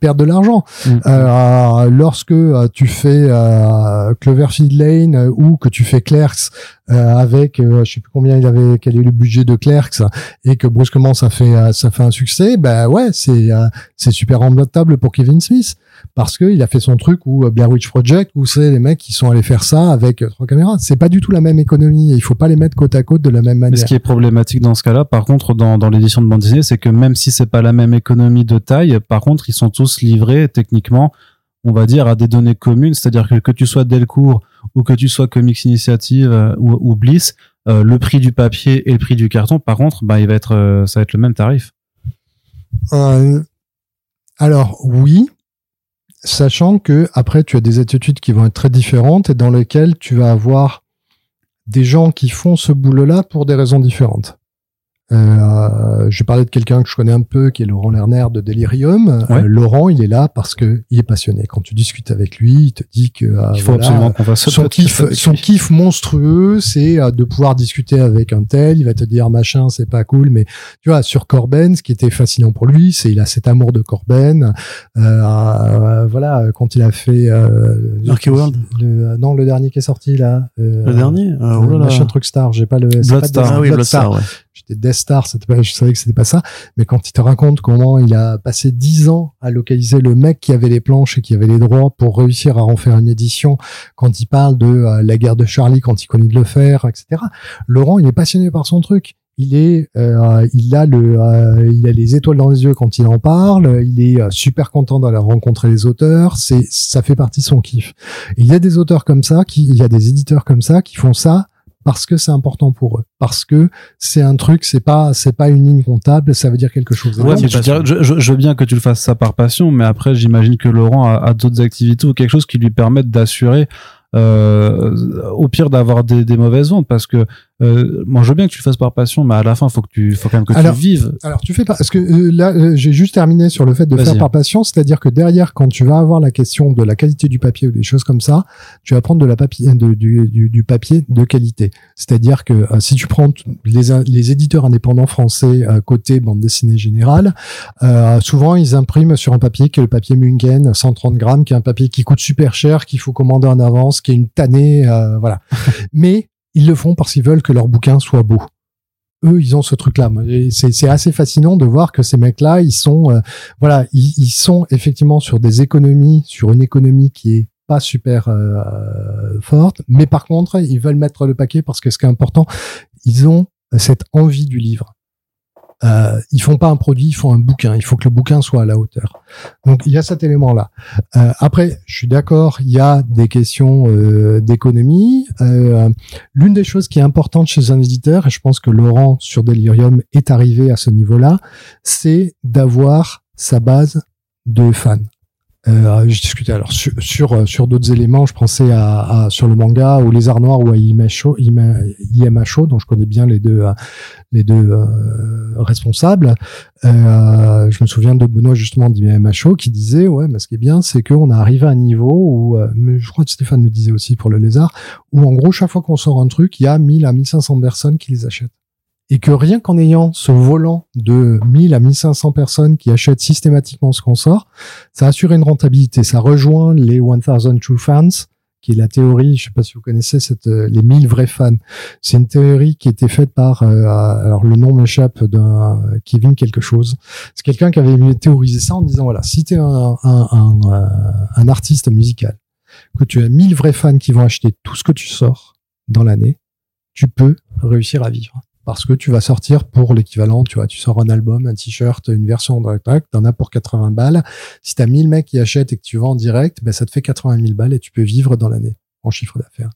perdent de l'argent. Mm. Euh, lorsque euh, tu fais euh, Cloverfield Lane ou que tu fais Clerks avec, je sais plus combien il avait, quel est le budget de Clerks, et que brusquement ça fait ça fait un succès, ben ouais, c'est c'est super rentable pour Kevin Smith parce qu'il a fait son truc ou Blair Witch Project où c'est les mecs qui sont allés faire ça avec trois caméras. C'est pas du tout la même économie. Il faut pas les mettre côte à côte de la même manière. Mais ce qui est problématique dans ce cas-là, par contre, dans, dans l'édition de bande dessinée, c'est que même si c'est pas la même économie de taille, par contre, ils sont tous livrés techniquement, on va dire, à des données communes. C'est-à-dire que que tu sois Delcourt ou que tu sois Comics Initiative euh, ou, Bliss, euh, le prix du papier et le prix du carton, par contre, bah, il va être, euh, ça va être le même tarif. alors oui, sachant que après tu as des attitudes qui vont être très différentes et dans lesquelles tu vas avoir des gens qui font ce boulot-là pour des raisons différentes. Euh, je parlais de quelqu'un que je connais un peu, qui est Laurent Lerner de Delirium. Euh, Laurent, il est là parce que il est passionné. Quand tu discutes avec lui, il te dit que euh, il faut absolument qu'on fasse son kiff, son kiff monstrueux, c'est euh, de pouvoir discuter avec un tel. Il va te dire machin, c'est pas cool, mais tu vois sur Corben, ce qui était fascinant pour lui, c'est il a cet amour de Corben. voilà, quand il a fait Lucky World, le, non le dernier qui est sorti là. le dernier, oh machin truc star, j'ai pas le. Bloodstar, ah oui, Bloodstar, ouais j'étais Death Star, c'était pas, je savais que c'était pas ça, mais quand il te raconte comment il a passé dix ans à localiser le mec qui avait les planches et qui avait les droits pour réussir à en faire une édition, quand il parle de euh, la guerre de Charlie, quand il connaît de le faire, etc. Laurent, il est passionné par son truc. Il est, euh, il a le, euh, il a les étoiles dans les yeux quand il en parle. Il est super content d'aller rencontrer les auteurs. C'est, ça fait partie de son kiff. Il y a des auteurs comme ça, qui, il y a des éditeurs comme ça qui font ça parce que c'est important pour eux, parce que c'est un truc, c'est pas c'est pas une ligne comptable, ça veut dire quelque chose. Ouais, je, je, je, veux bien que tu le fasses ça par passion, mais après j'imagine que Laurent a, a d'autres activités ou quelque chose qui lui permettent d'assurer euh, au pire d'avoir des, des, mauvaises ventes parce que euh, moi je veux bien que tu le fasses par passion mais à la fin faut que tu faut quand même que tu vives. alors tu fais pas parce que euh, là j'ai juste terminé sur le fait de faire par passion c'est-à-dire que derrière quand tu vas avoir la question de la qualité du papier ou des choses comme ça tu vas prendre de la papier de, du, du, du, papier de qualité. C'est-à-dire que si tu prends les, les éditeurs indépendants français côté bande dessinée générale souvent ils impriment sur un papier qui est le papier Munken 130 grammes qui est un papier qui coûte super cher qu'il faut commander en avance qui est une tannée, euh, voilà. Mais ils le font parce qu'ils veulent que leur bouquin soit beau. Eux, ils ont ce truc-là. C'est assez fascinant de voir que ces mecs-là, ils sont, euh, voilà, ils, sont effectivement sur des économies, sur une économie qui est pas super euh, forte, mais par contre, ils veulent mettre le paquet parce que ce qui est important, ils ont cette envie du livre. Euh, ils font pas un produit, ils font un bouquin. Il faut que le bouquin soit à la hauteur. Donc il y a cet élément-là. Euh, après, je suis d'accord, il y a des questions euh, d'économie. Euh, l'une des choses qui est importante chez un éditeur, et je pense que Laurent sur Delirium est arrivé à ce niveau-là, c'est d'avoir sa base de fans. Euh, je discutais alors sur sur, euh, sur d'autres éléments. Je pensais à, à, sur le manga ou les arts noirs ou à IMHO, IMHO, dont je connais bien les deux euh, les deux euh, responsables. Euh, je me souviens de Benoît justement d'IMHO qui disait ouais, mais ce qui est bien, c'est qu'on a arrivé à un niveau où, mais je crois que Stéphane le disait aussi pour le lézard, où en gros chaque fois qu'on sort un truc, il y a 1000 à 1500 personnes qui les achètent et que rien qu'en ayant ce volant de 1000 à 1500 personnes qui achètent systématiquement ce qu'on sort, ça assure une rentabilité. Ça rejoint les 1000 True Fans qui est la théorie, je sais pas si vous connaissez cette, euh, les 1000 vrais fans. C'est une théorie qui était faite par, euh, alors le nom m'échappe d'un Kevin quelque chose. C'est quelqu'un qui avait théorisé ça en disant voilà, si tu es un, un, un, euh, un artiste musical, que tu as 1000 vrais fans qui vont acheter tout ce que tu sors dans l'année, tu peux réussir à vivre parce que tu vas sortir pour l'équivalent, tu vois, tu sors un album, un t-shirt, une version de tu t'en as pour 80 balles. Si t'as 1000 mecs qui achètent et que tu vends en direct, ben ça te fait 80 000 balles et tu peux vivre dans l'année en chiffre d'affaires.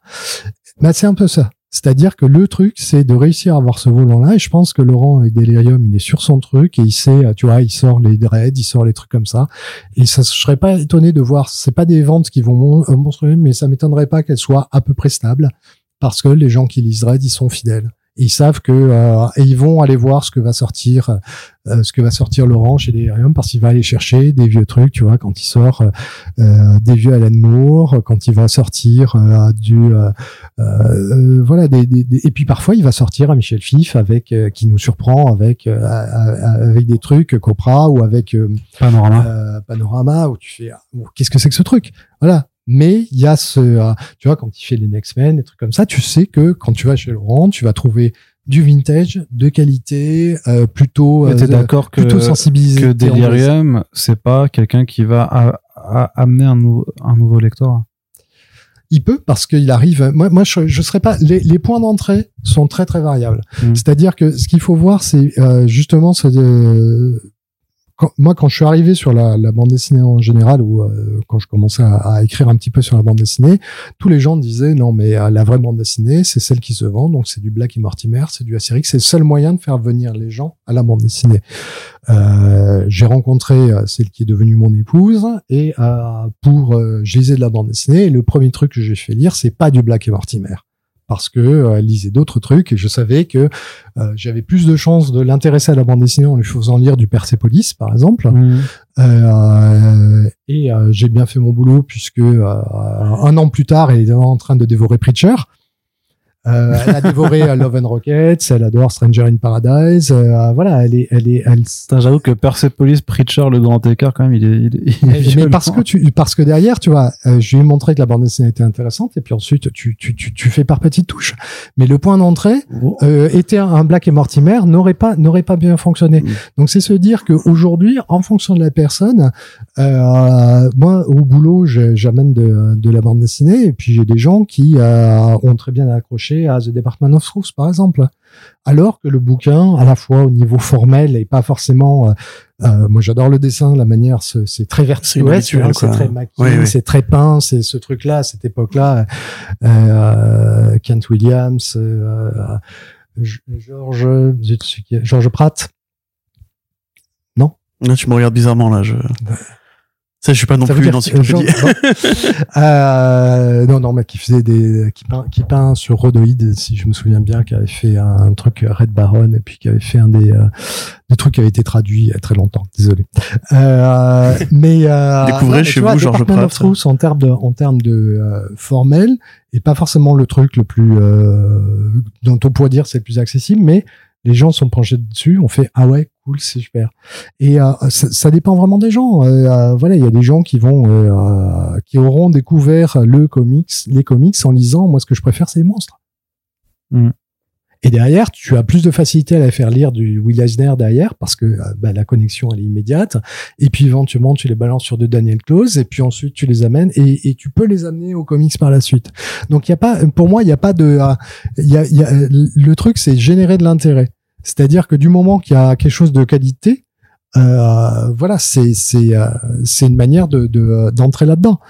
Ben c'est un peu ça. C'est-à-dire que le truc, c'est de réussir à avoir ce volant-là. Et je pense que Laurent avec Delirium, il est sur son truc et il sait, tu vois, il sort les dreads, il sort les trucs comme ça. Et ça, je serais pas étonné de voir. C'est pas des ventes qui vont monstrueux, mais ça m'étonnerait pas qu'elles soient à peu près stables parce que les gens qui lisent dread, ils sont fidèles ils savent que euh, et ils vont aller voir ce que va sortir euh, ce que va sortir Laurent chez Delirium parce qu'il va aller chercher des vieux trucs tu vois quand il sort euh, des vieux Alan Moore quand il va sortir du voilà des, des, et puis parfois il va sortir à Michel Fif avec qui nous surprend avec avec des trucs Copra ou avec Panorama. Panorama où tu fais ah, qu'est-ce que c'est que ce truc? Voilà mais il y a ce, euh, tu vois, quand il fait les Next Men, des trucs comme ça, tu sais que quand tu vas chez Laurent, tu vas trouver du vintage de qualité, euh, plutôt, euh, d'accord que, plutôt sensibilisé. Que Delirium, c'est pas quelqu'un qui va amener un, un nouveau lecteur. Il peut parce qu'il arrive. Moi, moi, je, je serais pas. Les, les points d'entrée sont très très variables. Mm. C'est-à-dire que ce qu'il faut voir, c'est euh, justement ce, moi, quand je suis arrivé sur la, bande dessinée en général, ou euh, quand je commençais à, écrire un petit peu sur la bande dessinée, tous les gens disaient non, mais euh, la vraie bande dessinée, c'est celle qui se vend, donc c'est du Black et Mortimer, c'est du Asterix, c'est le seul moyen de faire venir les gens à la bande dessinée. Euh, J'ai rencontré euh, celle qui est devenue mon épouse, et pour, je lisais de la bande dessinée, et le premier truc que j'ai fait lire, c'est pas du Black et Mortimer parce que euh, elle lisait d'autres trucs et je savais que euh, j'avais plus de chances de l'intéresser à la bande dessinée en lui faisant lire du Persepolis par exemple mmh. euh, et j'ai bien fait mon boulot puisque un an plus tard elle est en train de dévorer Preacher euh, elle a dévoré euh, Love and Rockets, elle adore Stranger in Paradise. Euh, voilà, elle est, elle est, elle. J'avoue que Persepolis, Preacher, le grand écart quand même, il est. Il est, mais, parce que tu, parce que derrière, tu vois, je lui ai montré que la bande dessinée était intéressante, et puis ensuite tu, tu, tu, tu fais par petites touches. Mais le point d'entrée oh. était un, Black et Mortimer n'aurait pas, n'aurait pas bien fonctionné. Mm. Donc c'est se dire qu'aujourd'hui, en fonction de la personne, moi au boulot, j'amène de, de la bande dessinée, et puis j'ai des gens qui ont très bien accroché à The Department of Truth, par exemple. Alors que le bouquin, à la fois au niveau formel et pas forcément, euh, euh, moi j'adore le dessin, la manière, c'est très vertueux, c'est très maquillé, c'est très peint, c'est ce truc-là, cette époque-là, euh, Kent Williams, George, George Pratt. Non? Non, tu me regardes bizarrement là. Je... Ça, je suis pas non plus une encyclopédie. euh, non, non, mais qui faisait des, qui peint, qui peint sur Rhodoid, si je me souviens bien, qui avait fait un, truc Red Baron et puis qui avait fait un des, euh, des trucs qui avait été traduit il y a très longtemps. Désolé. Euh, mais euh, découvrez chez vous Georges Pratt. en termes de, en termes de euh, formel et pas forcément le truc le plus euh, dont on pourrait dire c'est le plus accessible, mais les gens sont penchés dessus, on fait ah ouais cool c'est super. Et euh, ça, ça, dépend vraiment des gens. Euh, euh voilà il y a des gens qui vont euh, qui auront découvert le comics les comics en lisant. Moi ce que je préfère c'est les monstres. Mm. Et derrière, tu as plus de facilité à la faire lire du Will Eisner derrière parce que euh, bah, la connexion elle est immédiate. Et puis éventuellement, tu les balances sur de Daniel Close et puis ensuite tu les amènes et, tu peux les amener aux comics par la suite. Donc il y a pas, pour moi, il y a pas de, euh, y a, y a, le truc c'est générer de l'intérêt. C'est-à-dire que du moment qu'il y a quelque chose de qualité, euh, voilà, c'est c'est euh, c'est une manière de d'entrer là-dedans.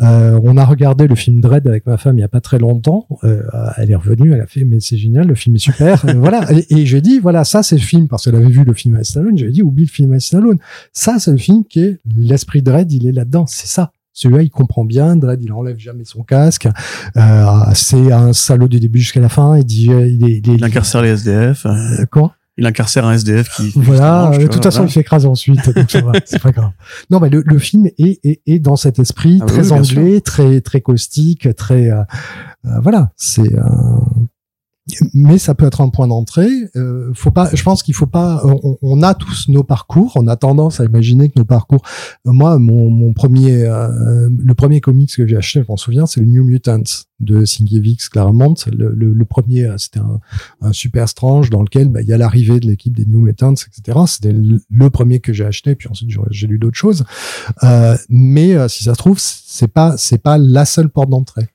Euh, on a regardé le film Dread avec ma femme il y a pas très longtemps. Euh, elle est revenue, elle a fait mais c'est génial, le film est super. voilà, et, et j'ai dit voilà ça c'est le film parce qu'elle avait vu le film avec Stallone. J'ai dit oublie le film avec Stallone. Ça c'est le film qui est l'esprit Dread, il est là-dedans. C'est ça. Celui-là, il comprend bien. Dread, il enlève jamais son casque. Euh, c'est un salaud du début jusqu'à la fin. Il dit, il est, il, il incarcère les SDF. quoi? Il incarcère un SDF qui. Voilà, de toute façon, il fait écraser ensuite, donc ça va, c'est pas grave. Non, mais le, le film est, est, est, dans cet esprit ah très anglais, très très caustique, très euh, euh, voilà, c'est. Euh, mais ça peut être un point d'entrée. Euh, faut pas, je pense qu'il faut pas. On, on, a tous nos parcours. On a tendance à imaginer que nos parcours. moi, mon, mon premier, euh, le premier comics que j'ai acheté, je m'en souviens, c'est le New Mutants de Sienkiewicz Claremont. Le, le, le premier, euh, c'était un, un, super strange dans lequel bah, il y a l'arrivée de l'équipe des New Mutants, etc. C'était le, premier que j'ai acheté. Puis ensuite, j'ai lu d'autres choses. Euh, mais euh, si ça se trouve, c'est pas, c'est pas la seule porte d'entrée.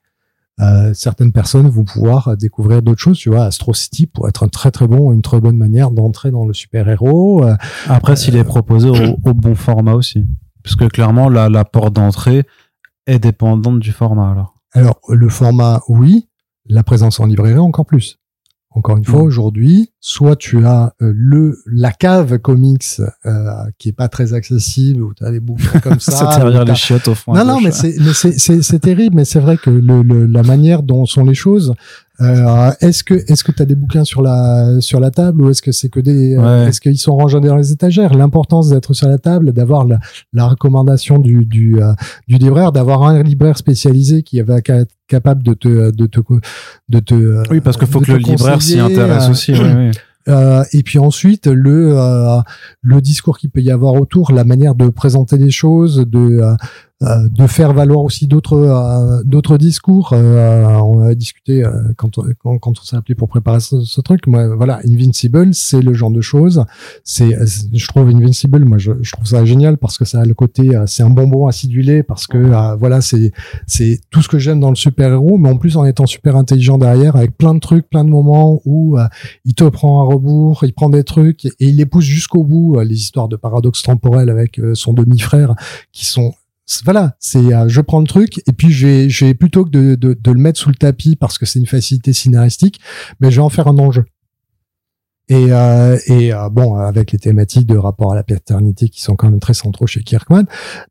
Euh, certaines personnes vont pouvoir découvrir d'autres choses. Tu vois, Astro City pour être un très très bon, une très bonne manière d'entrer dans le super héros. Euh, Après, s'il est proposé au, bon format aussi, parce que clairement la, la porte d'entrée est dépendante du format. Alors, alors le format, oui, la présence en librairie encore plus. Encore une fois, mm. aujourd'hui, soit tu as euh, le la cave comics euh, qui est pas très accessible, où tu as des bouquins comme ça. c'est derrière les chiottes au fond. Non, non, mais c'est c'est c'est terrible, mais c'est vrai que le, le, la manière dont sont les choses, est-ce que est-ce que tu as des bouquins sur la sur la table ou est-ce que c'est que des euh, est-ce qu'ils sont rangés dans les étagères? L'importance d'être sur la table, d'avoir la, la, recommandation du du, euh, du libraire, d'avoir un libraire spécialisé qui va capable de te de te de te oui parce qu'il faut que le libraire s'y intéresse aussi. oui, oui. Euh, et puis ensuite le le discours qu'il peut y avoir autour, la manière de présenter les choses, de euh, de faire valoir aussi d'autres euh, d'autres discours. Euh, on a discuté quand, quand, quand on s'est appelé pour préparer ce, truc. Moi, voilà, Invincible, c'est le genre de choses. C'est, je trouve Invincible, moi, je, je, trouve ça génial parce que ça a le côté, c'est un bonbon acidulé parce que voilà, c'est c'est tout ce que j'aime dans le super héros, mais en plus en étant super intelligent derrière, avec plein de trucs, plein de moments où il te prend un rebours, il prend des trucs et il les pousse jusqu'au bout. les histoires de paradoxe temporel avec son demi-frère qui sont voilà, c'est euh, je prends le truc et puis j'ai plutôt que de, de, de, le mettre sous le tapis parce que c'est une facilité scénaristique, mais je vais en faire un enjeu. Et, euh, et euh, bon, avec les thématiques de rapport à la paternité qui sont quand même très centraux chez Kirkman.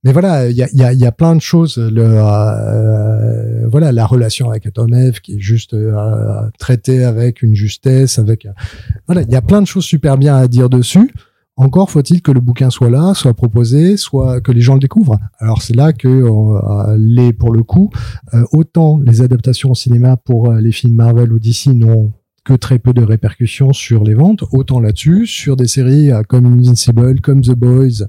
Mais voilà, il y a, y, a, y a plein de choses. Le, euh, voilà, la relation avec Atomev qui est juste euh, traitée avec une justesse, avec voilà, il y a plein de choses super bien à dire dessus. Encore faut-il que le bouquin soit là, soit proposé, soit que les gens le découvrent. Alors c'est là que euh, les, pour le coup, euh, autant les adaptations au cinéma pour euh, les films Marvel ou DC n'ont que très peu de répercussions sur les ventes, autant là-dessus, sur des séries comme Invincible, comme The Boys,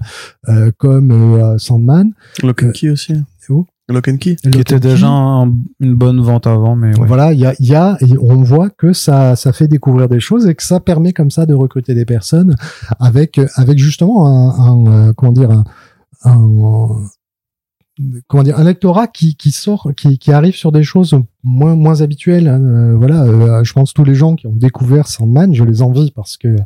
comme Sandman. Lock Key aussi. Où? Lock and Key. Qui était déjà une bonne vente avant, mais voilà, il y a, y a, on voit que ça, ça fait découvrir des choses et que ça permet comme ça de recruter des personnes avec, avec justement un, un comment dire, un, un comment dire un lectorat qui, qui sort qui, qui arrive sur des choses moins moins habituelles hein. euh, voilà euh, je pense tous les gens qui ont découvert Sandman je les envie parce que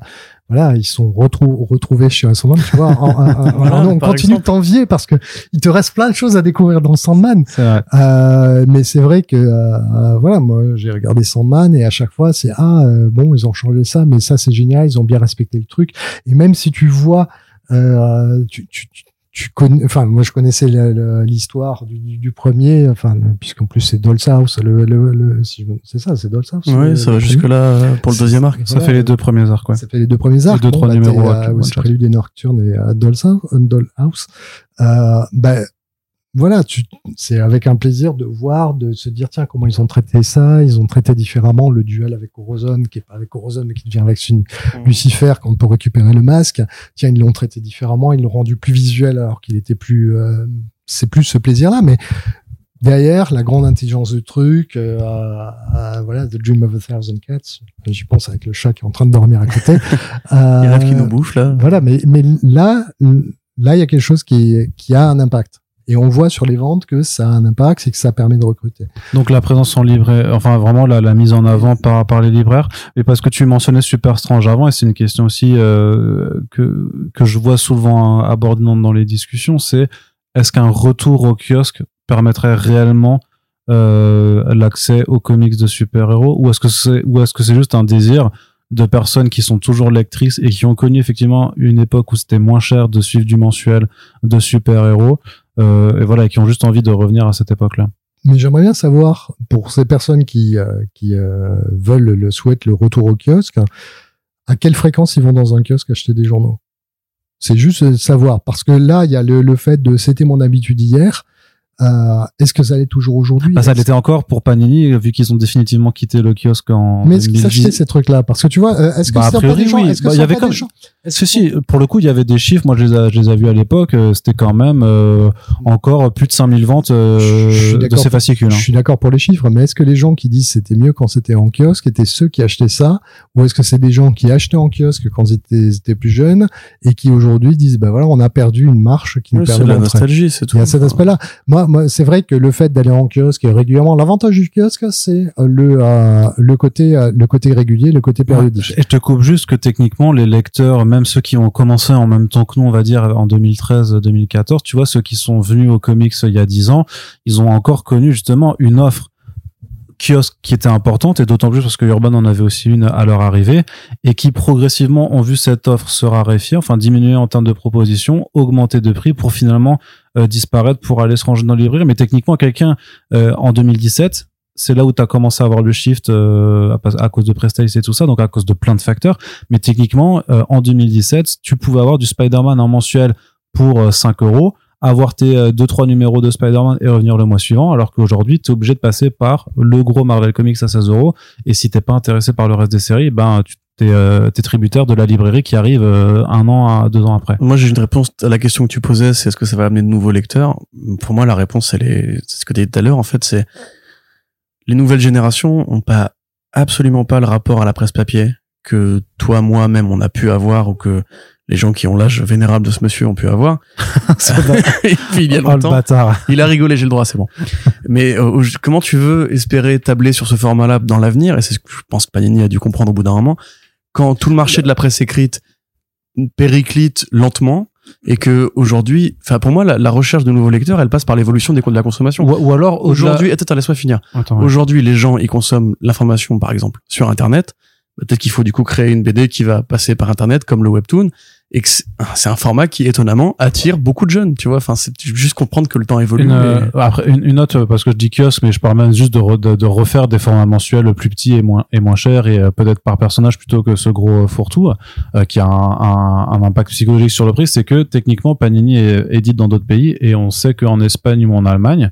voilà ils sont retrou retrouvés chez Sandman tu vois on continue de t'envier parce que il te reste plein de choses à découvrir dans Sandman. Euh, mais c'est vrai que euh, voilà moi j'ai regardé Sandman et à chaque fois c'est ah bon ils ont changé ça mais ça c'est génial ils ont bien respecté le truc. Et même si tu vois tu, tu, tu connais, enfin moi je connaissais l'histoire du, du, premier, enfin puisqu'en plus c'est Doll's House, le, le, le c'est ça, c'est Doll's House. Oui, ça va jusque là euh, pour le deuxième arc. Ça fait les deux premiers arcs, ouais. Ça fait les deux premiers arcs. Les deux trois bah, numéros. Euh, aussi Prélude des Nocturnes et euh, Doll's House. Doll House. Euh, bah, voilà, c'est avec un plaisir de voir, de se dire tiens comment ils ont traité ça, ils ont traité différemment le duel avec Orozone, qui est pas avec Orozone mais qui devient avec mmh. Lucifer quand pour récupérer le masque. Tiens ils l'ont traité différemment, ils l'ont rendu plus visuel alors qu'il était plus, euh, c'est plus ce plaisir-là, mais derrière la grande intelligence du truc, euh, voilà, The Dream of a Thousand Cats. J'y pense avec le chat qui est en train de dormir à côté. il y a qui nous bouffe là. Voilà, mais mais là, là il y a quelque chose qui qui a un impact. Et on voit sur les ventes que ça a un impact, c'est que ça permet de recruter. Donc la présence en libraire, enfin vraiment la, mise en avant par, les libraires, et parce que tu mentionnais Super Strange avant, et c'est une question aussi euh, que, que je vois souvent abordée dans, les discussions, c'est est-ce qu'un retour au kiosque permettrait réellement euh, l'accès aux comics de super-héros, ou est-ce que c'est ou est-ce que c'est juste un désir de personnes qui sont toujours lectrices et qui ont connu effectivement une époque où c'était moins cher de suivre du mensuel de super-héros et voilà, qui ont juste envie de revenir à cette époque-là. Mais j'aimerais bien savoir, pour ces personnes qui, euh, qui euh, veulent, le souhaitent le retour au kiosque, à quelle fréquence ils vont dans un kiosque acheter des journaux? C'est juste savoir, parce que là, il y a le, le fait de c'était mon habitude hier. Euh, Est-ce que ça l'est toujours aujourd'hui Bah, ça l'était encore pour Panini, vu qu'ils ont définitivement quitté le kiosque en. Mais est-ce qu'ils 2010. achetaient ces trucs-là Parce que tu vois, euh, est-ce que Bah, a c'est pas des gens oui. Est-ce que Bah, il y c'est avait pas comme- des gens Est-ce Si, que- si, pour le coup, il y avait des chiffres, moi je les ai, je les ai vus à l'époque, euh, c'était quand même euh, encore plus de 5000 ventes euh, Je de ces fascicules. Je hein. suis d'accord pour les chiffres, mais est-ce que les gens qui disent c'était mieux quand c'était en kiosque étaient ceux qui achetaient ça, ou est-ce que c'est des gens qui achetaient en kiosque quand ils étaient, ils étaient plus jeunes et qui aujourd'hui disent bah voilà on a perdu une marche qui nous c'est permet de la nostalgie, c'est tout. Il y a cet aspect-là. Moi c'est vrai que le fait d'aller en kiosque régulièrement, l'avantage du kiosque, c'est euh, le euh, le côté euh, le côté régulier, le côté périodique. Et je te coupe juste que techniquement, les lecteurs, même ceux qui ont commencé en même temps que nous, on va dire en 2013-2014, tu vois, ceux qui sont venus aux comics il y a 10 ans, ils ont encore connu justement une offre qui était importante et d'autant plus parce que Urban en avait aussi une à leur arrivée et qui progressivement ont vu cette offre se raréfier, enfin diminuer en termes de propositions, augmenter de prix pour finalement euh, disparaître pour aller se ranger dans les librairies. Mais techniquement, quelqu'un euh, en 2017, c'est là où tu as commencé à avoir le shift euh, à, cause de Prestige et tout ça, donc à cause de plein de facteurs. Mais techniquement, en 2017, tu pouvais avoir du Spider-Man en mensuel pour euh, 5 euros, avoir tes euh, deux trois numéros de Spider-Man et revenir le mois suivant, alors qu'aujourd'hui, tu es obligé de passer par le gros Marvel Comics à 16 euros. Et si t'es pas intéressé par le reste des séries, ben tu t'es euh, tributaire de la librairie qui arrive euh, un an à deux ans après. Moi, j'ai une réponse à la question que tu posais, c'est est-ce que ça va amener de nouveaux lecteurs? Pour moi, la réponse, elle est, c'est ce que tu dit tout à l'heure, en fait, c'est les nouvelles générations ont pas absolument pas le rapport à la presse papier que toi, moi, même, on a pu avoir ou que les gens qui ont l'âge vénérable de ce monsieur ont pu avoir. Et puis, il y a Oh, le bâtard. il a rigolé, j'ai le droit, c'est bon. Mais euh, comment tu veux espérer tabler sur ce format-là dans l'avenir? Et c'est ce que je pense que Panini a dû comprendre au bout d'un moment. Quand tout le marché de la presse écrite périclite lentement et que aujourd'hui, enfin pour moi, la, la recherche de nouveaux lecteurs, elle passe par l'évolution des de la consommation. Ou, ou alors Aujourd'hui, attends, laisse-moi finir. Ouais. Aujourd'hui, les gens, ils consomment l'information, par exemple, sur Internet. Peut-être qu'il faut du coup créer une BD qui va passer par Internet, comme le webtoon, et que c'est un format qui étonnamment attire beaucoup de jeunes. Tu vois, enfin, c'est juste comprendre que le temps évolue. Une, mais- euh, après une, une note euh, parce que je dis kiosque mais je parle même juste de, re- de, de refaire des formats mensuels plus petits et moins et moins chers et euh, peut-être par personnage plutôt que ce gros fourre-tout euh, qui a un, un, un impact psychologique sur le prix c'est que techniquement Panini est édite dans d'autres pays et on sait qu'en Espagne ou en Allemagne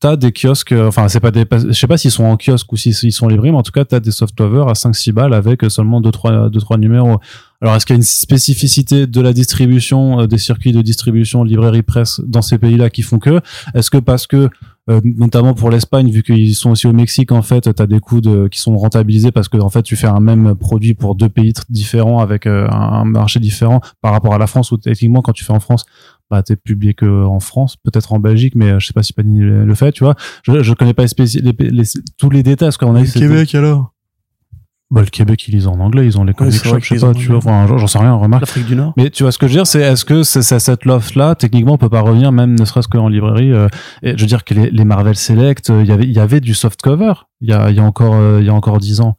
t'as des kiosques euh, enfin c'est pas des je sais pas s'ils sont en kiosque ou s'ils sont livrés mais en tout cas t'as des soft à 5 6 balles avec seulement deux trois deux trois numéros. Alors, est-ce qu'il y a une spécificité de la distribution, euh, des circuits de distribution, librairie presse dans ces pays-là qui font que? Est-ce que parce que, euh, notamment pour l'Espagne, vu qu'ils sont aussi au Mexique, en fait, tu as des coûts de, qui sont rentabilisés parce que en fait, tu fais un même produit pour deux pays différents avec un marché différent par rapport à la France où techniquement, quand tu fais en France, bah, t'es publié que en France, peut-être en Belgique, mais euh, je sais pas si Panini le le fait, tu vois. Je, je connais pas les spéci- les- les- tous les détails parce qu'on a eu c'était- alors? Bah, le Québec, ils lisent en anglais, ils ont les comic vrai shops, je sais pas, tu vois, enfin, j'en- sais rien, remarque. L'Afrique du Nord? Mais tu vois ce que je veux dire, c'est est-ce que c'est cette loft-là, techniquement, on peut pas revenir, même ne serait-ce qu'en librairie. euh, et je veux dire que les, les Marvel Select, euh, il y avait il y avait du soft cover il y a il y a encore euh, il y a encore dix ans.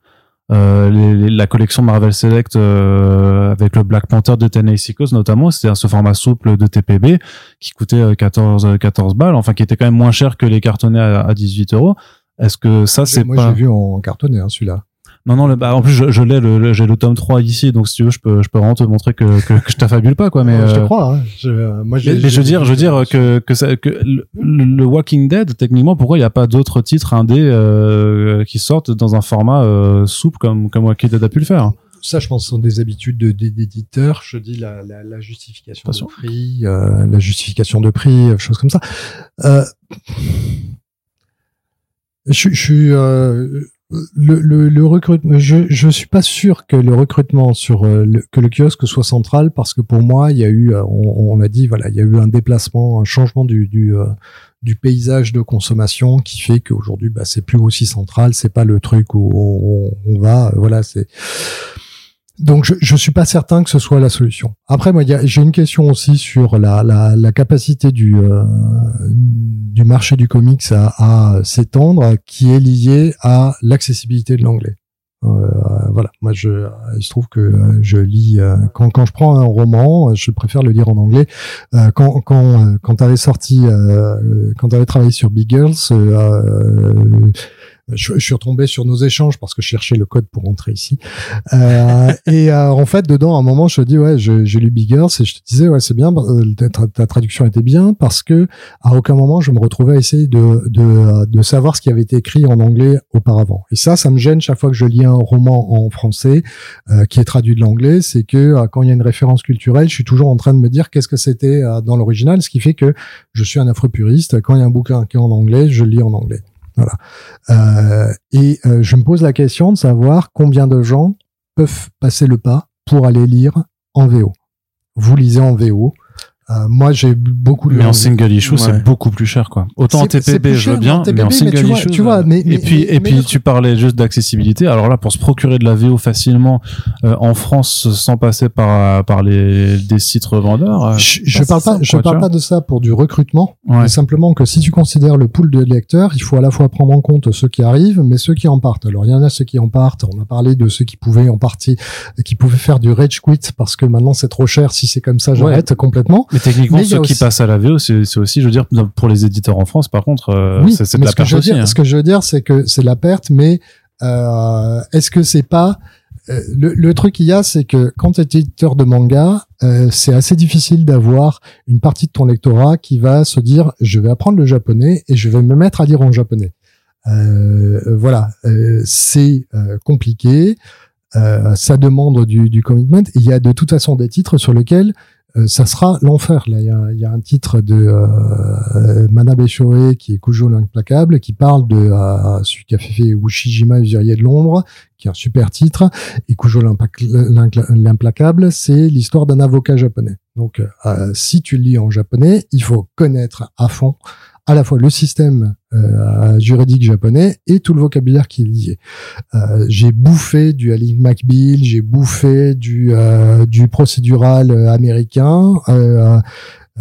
Euh, les- les- la collection Marvel Select euh, avec le Black Panther de Tennessee Coast notamment, c'était ce format souple de TPB qui coûtait euh, 14 euh, 14 balles, enfin qui était quand même moins cher que les cartonnés à, à 18 euros. Est-ce que ça c'est Moi, pas j'ai vu en cartonné hein, celui-là. Non, non, le, bah, en plus, je, je l'ai, le, le- j'ai le tome 3 ici, donc si tu veux, je peux, je peux vraiment te montrer que, que, que je t'affabule pas, quoi, mais, Ouais, je te euh, crois. Hein. Je, euh, moi, j'ai- mais, mais je veux dire, je veux dire que, que, ça, que le, le Walking Dead, techniquement, pourquoi il n'y a pas d'autres titres indés, euh, qui sortent dans un format, euh, souple comme, comme Walking Dead a pu le faire? ça, je pense, ce sont des habitudes de- des- d'éditeurs. Je dis la, la, la justification de prix, euh, la justification de prix, euh, choses comme ça. Euh, je, je suis euh, le, le, le recrutement. Je, je suis pas sûr que le recrutement sur euh, le, que le kiosque soit central parce que pour moi, il y a eu, euh, on, on l'a dit, voilà, il y a eu un déplacement, un changement du du, euh, du paysage de consommation qui fait qu'aujourd'hui, bah, c'est plus aussi central. C'est pas le truc où on, on va, voilà, c'est donc je, je suis pas certain que ce soit la solution. Après moi j'ai une question aussi sur la, la, la capacité du euh, du marché du comics à, à s'étendre qui est liée à l'accessibilité de l'anglais. Euh, voilà, moi je il se trouve que euh, je lis euh, quand quand je prends un roman, je préfère le lire en anglais. Euh, quand quand euh, quand t'avais sorti euh, quand t'avais travaillé sur Big Girls, je, suis retombé sur nos échanges parce que je cherchais le code pour entrer ici. Euh, et euh, en fait, dedans, à un moment, je te dis ouais, j'ai lu Biggers et je te disais ouais, c'est bien, euh, ta, traduction était bien parce que à aucun moment je me retrouvais à essayer de, de, de savoir ce qui avait été écrit en anglais auparavant. Et ça, ça me gêne chaque fois que je lis un roman en français euh, qui est traduit de l'anglais, c'est que euh, quand il y a une référence culturelle, je suis toujours en train de me dire qu'est-ce que c'était dans l'original, ce qui fait que je suis un afro-puriste. Quand il y a un bouquin qui est en anglais, je lis en anglais. Euh, et euh, je me pose la question de savoir combien de gens peuvent passer le pas pour aller lire en VO. Vous lisez en VO, euh, moi, j'ai beaucoup Mais en single issue, c'est beaucoup plus cher, quoi. Autant en TPB, je veux bien, mais en single issue. Tu vois, mais, et puis, et puis, tu parlais juste d'accessibilité. Alors là, pour se procurer de la VO facilement euh, en France, sans passer par par les des sites revendeurs. Euh, je, je parle pas, je parle pas de ça pour du recrutement. Mais simplement que si tu considères le pool de lecteurs, il faut à la fois prendre en compte ceux qui arrivent, mais ceux qui en partent. Alors, il y en a ceux qui en partent. On a parlé de ceux qui pouvaient en partie, qui pouvaient faire du rage quit parce que maintenant c'est trop cher. Si c'est comme ça, j'arrête complètement. Mais techniquement, ceux qui passent à la VO, c'est aussi, je veux dire, pour les éditeurs en France, par contre, euh, c'est de la perte aussi. Dire, Ce que je veux dire, c'est que c'est la perte, mais euh, est-ce que c'est pas euh, le, le, truc qu'il y a, c'est que quand tu es éditeur de manga, euh, c'est assez difficile d'avoir une partie de ton lectorat qui va se dire je vais apprendre le japonais et je vais me mettre à lire en japonais. Euh, voilà, euh, c'est compliqué, ça demande du, du commitment. Il y a de toute façon des titres sur lesquels ça sera l'enfer. Là, il y a, y a, un titre de euh, Manabe Shoei qui est Kujo l'implacable, qui parle de euh, celui qui a fait Ushijima Usurier de l'ombre, qui est un super titre. Et Kujo l'implacable, c'est l'histoire d'un avocat japonais. Donc, euh, si tu le lis en japonais, il faut connaître à fond à la fois le système euh, juridique japonais et tout le vocabulaire qui est lié. Euh, j'ai bouffé du Ali McBeal, j'ai bouffé du, euh, du procédural euh, américain.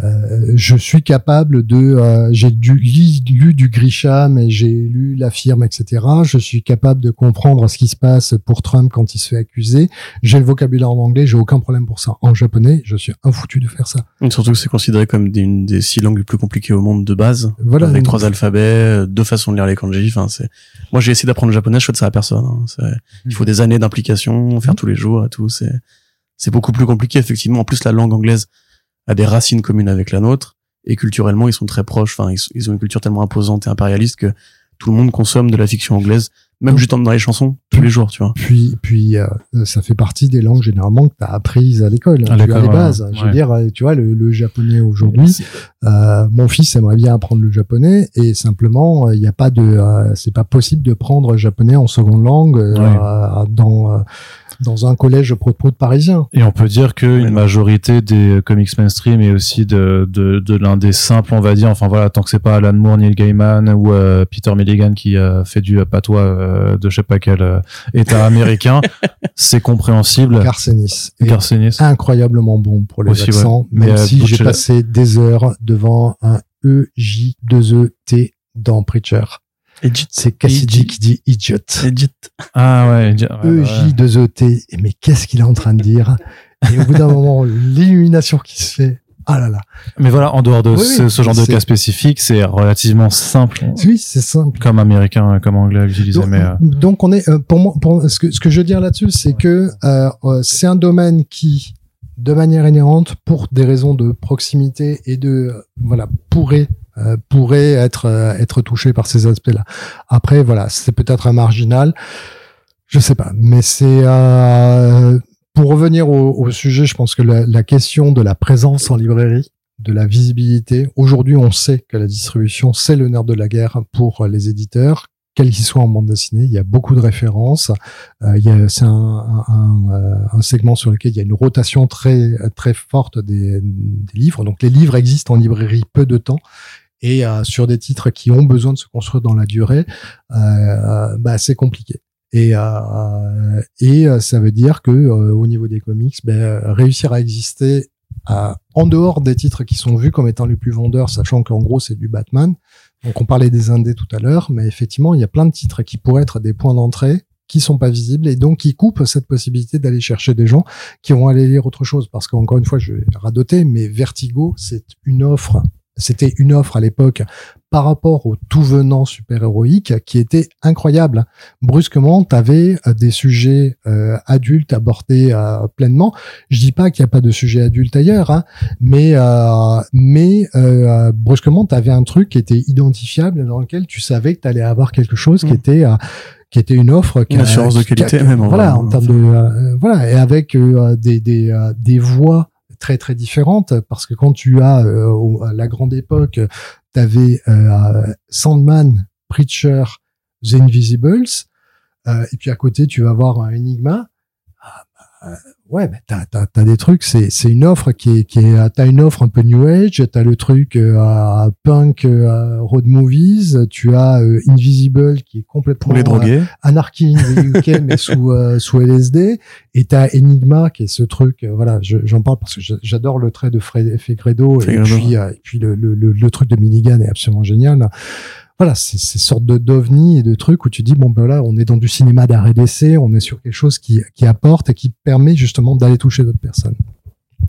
Euh, euh, je suis capable de, euh, j'ai lu, du Grisham et j'ai lu la firme, etc. Je suis capable de comprendre ce qui se passe pour Trump quand il se fait accuser. J'ai le vocabulaire en anglais, j'ai aucun problème pour ça. En japonais, je suis infoutu de faire ça. surtout que c'est considéré comme une des six langues les plus compliquées au monde de base. Voilà. Avec trois alphabets, deux façons de lire les kanji. Enfin, c'est, moi, j'ai essayé d'apprendre le japonais, je souhaite ça à personne. Hein. Il faut des années d'implication, faire mmh. tous les jours et tout. C'est, c'est beaucoup plus compliqué, effectivement. En plus, la langue anglaise, a des racines communes avec la nôtre et culturellement ils sont très proches. Enfin, ils, ont une culture tellement imposante et impérialiste que tout le monde consomme de la fiction anglaise, même juste dans les chansons tous les jours, tu vois. Puis, puis euh, ça fait partie des langues généralement que tu as apprises à l'école. À, les bases. Je veux dire, tu vois, le, japonais aujourd'hui. Euh, mon fils aimerait bien apprendre le japonais et simplement, il n'y a pas de, euh, c'est pas possible de prendre japonais en seconde langue euh, dans dans un collège prout parisien. Et on peut dire qu'une majorité des comics mainstream et aussi de, de, de l'un des simples, on va dire, enfin voilà, tant que c'est pas Alan Moore, Neil Gaiman ou euh, Peter Milligan qui a fait du patois euh, de je sais pas quel euh, état américain, c'est compréhensible. Garcenis. Garcenis. Incroyablement bon pour les accents, mais même si j'ai passé des heures devant un EJ2ET dans Preacher. C'est Cassidy qui dit idiot. Idiot. Ah ouais. EJ2ET. Mais qu'est-ce qu'il est en train de dire? Et au bout d'un moment, l'illumination qui se fait. Ah là là. Mais voilà, en dehors de ce, genre de cas spécifique, c'est relativement simple. Oui, c'est simple. Comme américain, comme anglais utilisé. Donc, mais euh, donc on est, euh, pour moi, pour, ce que, ce que je veux dire là-dessus, c'est que euh, c'est un domaine qui, de manière inhérente, pour des raisons de proximité et de, voilà, pourrait euh, pourrait être euh, être touché par ces aspects-là. Après, voilà, c'est peut-être un marginal, je sais pas, mais c'est euh, pour revenir au, au, sujet, je pense que la, la, question de la présence en librairie, de la visibilité. Aujourd'hui, on sait que la distribution, c'est le nerf de la guerre pour les éditeurs quel qu'il soit en bande dessinée. Il y a beaucoup de références. Euh, c'est un, un, un, segment sur lequel il y a une rotation très très forte des, des, livres. Donc les livres existent en librairie peu de temps et euh, sur des titres qui ont besoin de se construire dans la durée, euh, bah, c'est compliqué. Et, euh, et ça veut dire que au niveau des comics, ben, réussir à exister en dehors des titres qui sont vus comme étant les plus vendeurs, sachant qu'en gros c'est du Batman. Donc on parlait des indés tout à l'heure, mais effectivement il y a plein de titres qui pourraient être des points d'entrée qui sont pas visibles et donc qui coupent cette possibilité d'aller chercher des gens qui vont aller lire autre chose parce qu'encore une fois je vais radoter mais Vertigo c'est une offre c'était une offre à l'époque par rapport au tout venant super-héroïque qui était incroyable. Brusquement, tu avais euh, des sujets euh, adultes abordés euh, pleinement. Je dis pas qu'il n'y a pas de sujets adultes ailleurs, hein, mais mais brusquement, tu avais un truc qui était identifiable dans lequel tu savais que tu allais avoir quelque chose qui mmh. était qui était une offre qui une assurance de qualité même voilà en termes de voilà et avec des des des voix très très différentes parce que quand tu as à la grande époque tu avais euh, Sandman, Preacher, The Invisibles, euh, et puis à côté, tu vas avoir un Enigma. Bah, ouais, mais t'as, t'as, t'as des trucs, c'est, c'est une offre qui est, qui est, t'as une offre un peu New Age, t'as le truc euh, punk euh, road movies, tu as euh, Invisible qui est complètement Pour les drogués. anarchy UK mais sous sous LSD, et t'as Enigma qui est ce truc, voilà, j'en parle parce que j'adore le trait de Fred Fegredo, et puis et puis le, le, le, truc de Milligan est absolument génial voilà, c'est ces sortes de d'ovnis et de trucs où tu dis bon ben là, on est dans du cinéma d'arrêt d'essai, on est sur quelque chose qui qui apporte et qui permet justement d'aller toucher d'autres personnes.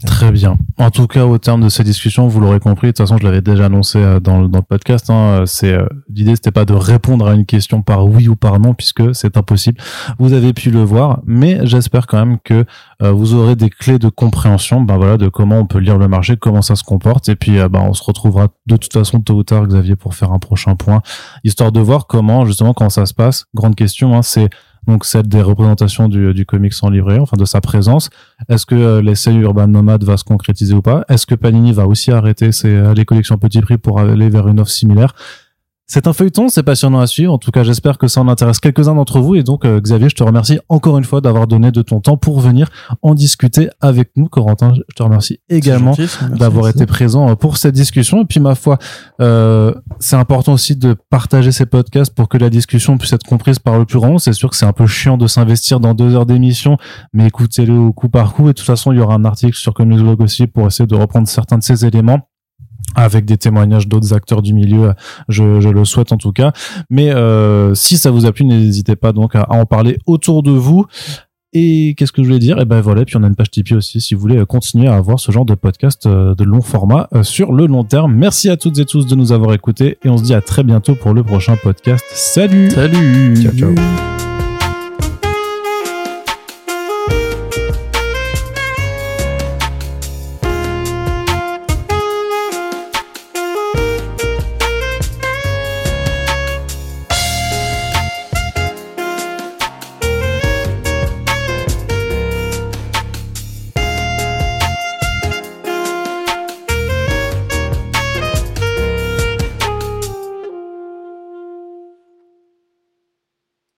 Très bien. En tout cas, au terme de ces discussions, vous l'aurez compris. De toute façon, je l'avais déjà annoncé euh, dans, le, podcast. Hein, c'est euh, l'idée, c'était pas de répondre à une question par oui ou par non, puisque c'est impossible. Vous avez pu le voir, mais j'espère quand même que euh, vous aurez des clés de compréhension, ben voilà, de comment on peut lire le marché, comment ça se comporte, et puis ben on se retrouvera de toute façon tôt ou tard, Xavier, pour faire un prochain point, histoire de voir comment justement quand ça se passe. Grande question, hein, c'est donc celle des représentations du, du comics en livret, enfin de sa présence. Est-ce que euh, l'essai Urban Nomad va se concrétiser ou pas? Est-ce que Panini va aussi arrêter ses, euh, les collections petit prix pour aller vers une offre similaire? C'est un feuilleton, c'est passionnant à suivre. En tout cas, j'espère que ça en intéresse quelques-uns d'entre vous. Et donc, euh, Xavier, je te remercie encore une fois d'avoir donné de ton temps pour venir en discuter avec nous. Corentin, je te remercie également d'avoir été présent euh, pour cette discussion. Et puis, ma foi, euh, c'est important aussi de partager ces podcasts pour que la discussion puisse être comprise par le plus grand. C'est sûr que c'est un peu chiant de s'investir dans deux heures d'émission, mais écoutez-le au coup par coup. Et de toute façon, il y aura un article sur Comics Blog aussi pour essayer de reprendre certains de ces éléments avec des témoignages d'autres acteurs du milieu, je, je, le souhaite en tout cas. Mais euh, si ça vous a plu, n'hésitez pas donc à, en parler autour de vous. Et qu'est-ce que je voulais dire? Et eh ben voilà, puis on a une page Tipeee aussi si vous voulez continuer à avoir ce genre de podcast euh, de long format euh, sur le long terme. Merci à toutes et tous de nous avoir écoutés et on se dit à très bientôt pour le prochain podcast. Salut Salut Ciao ciao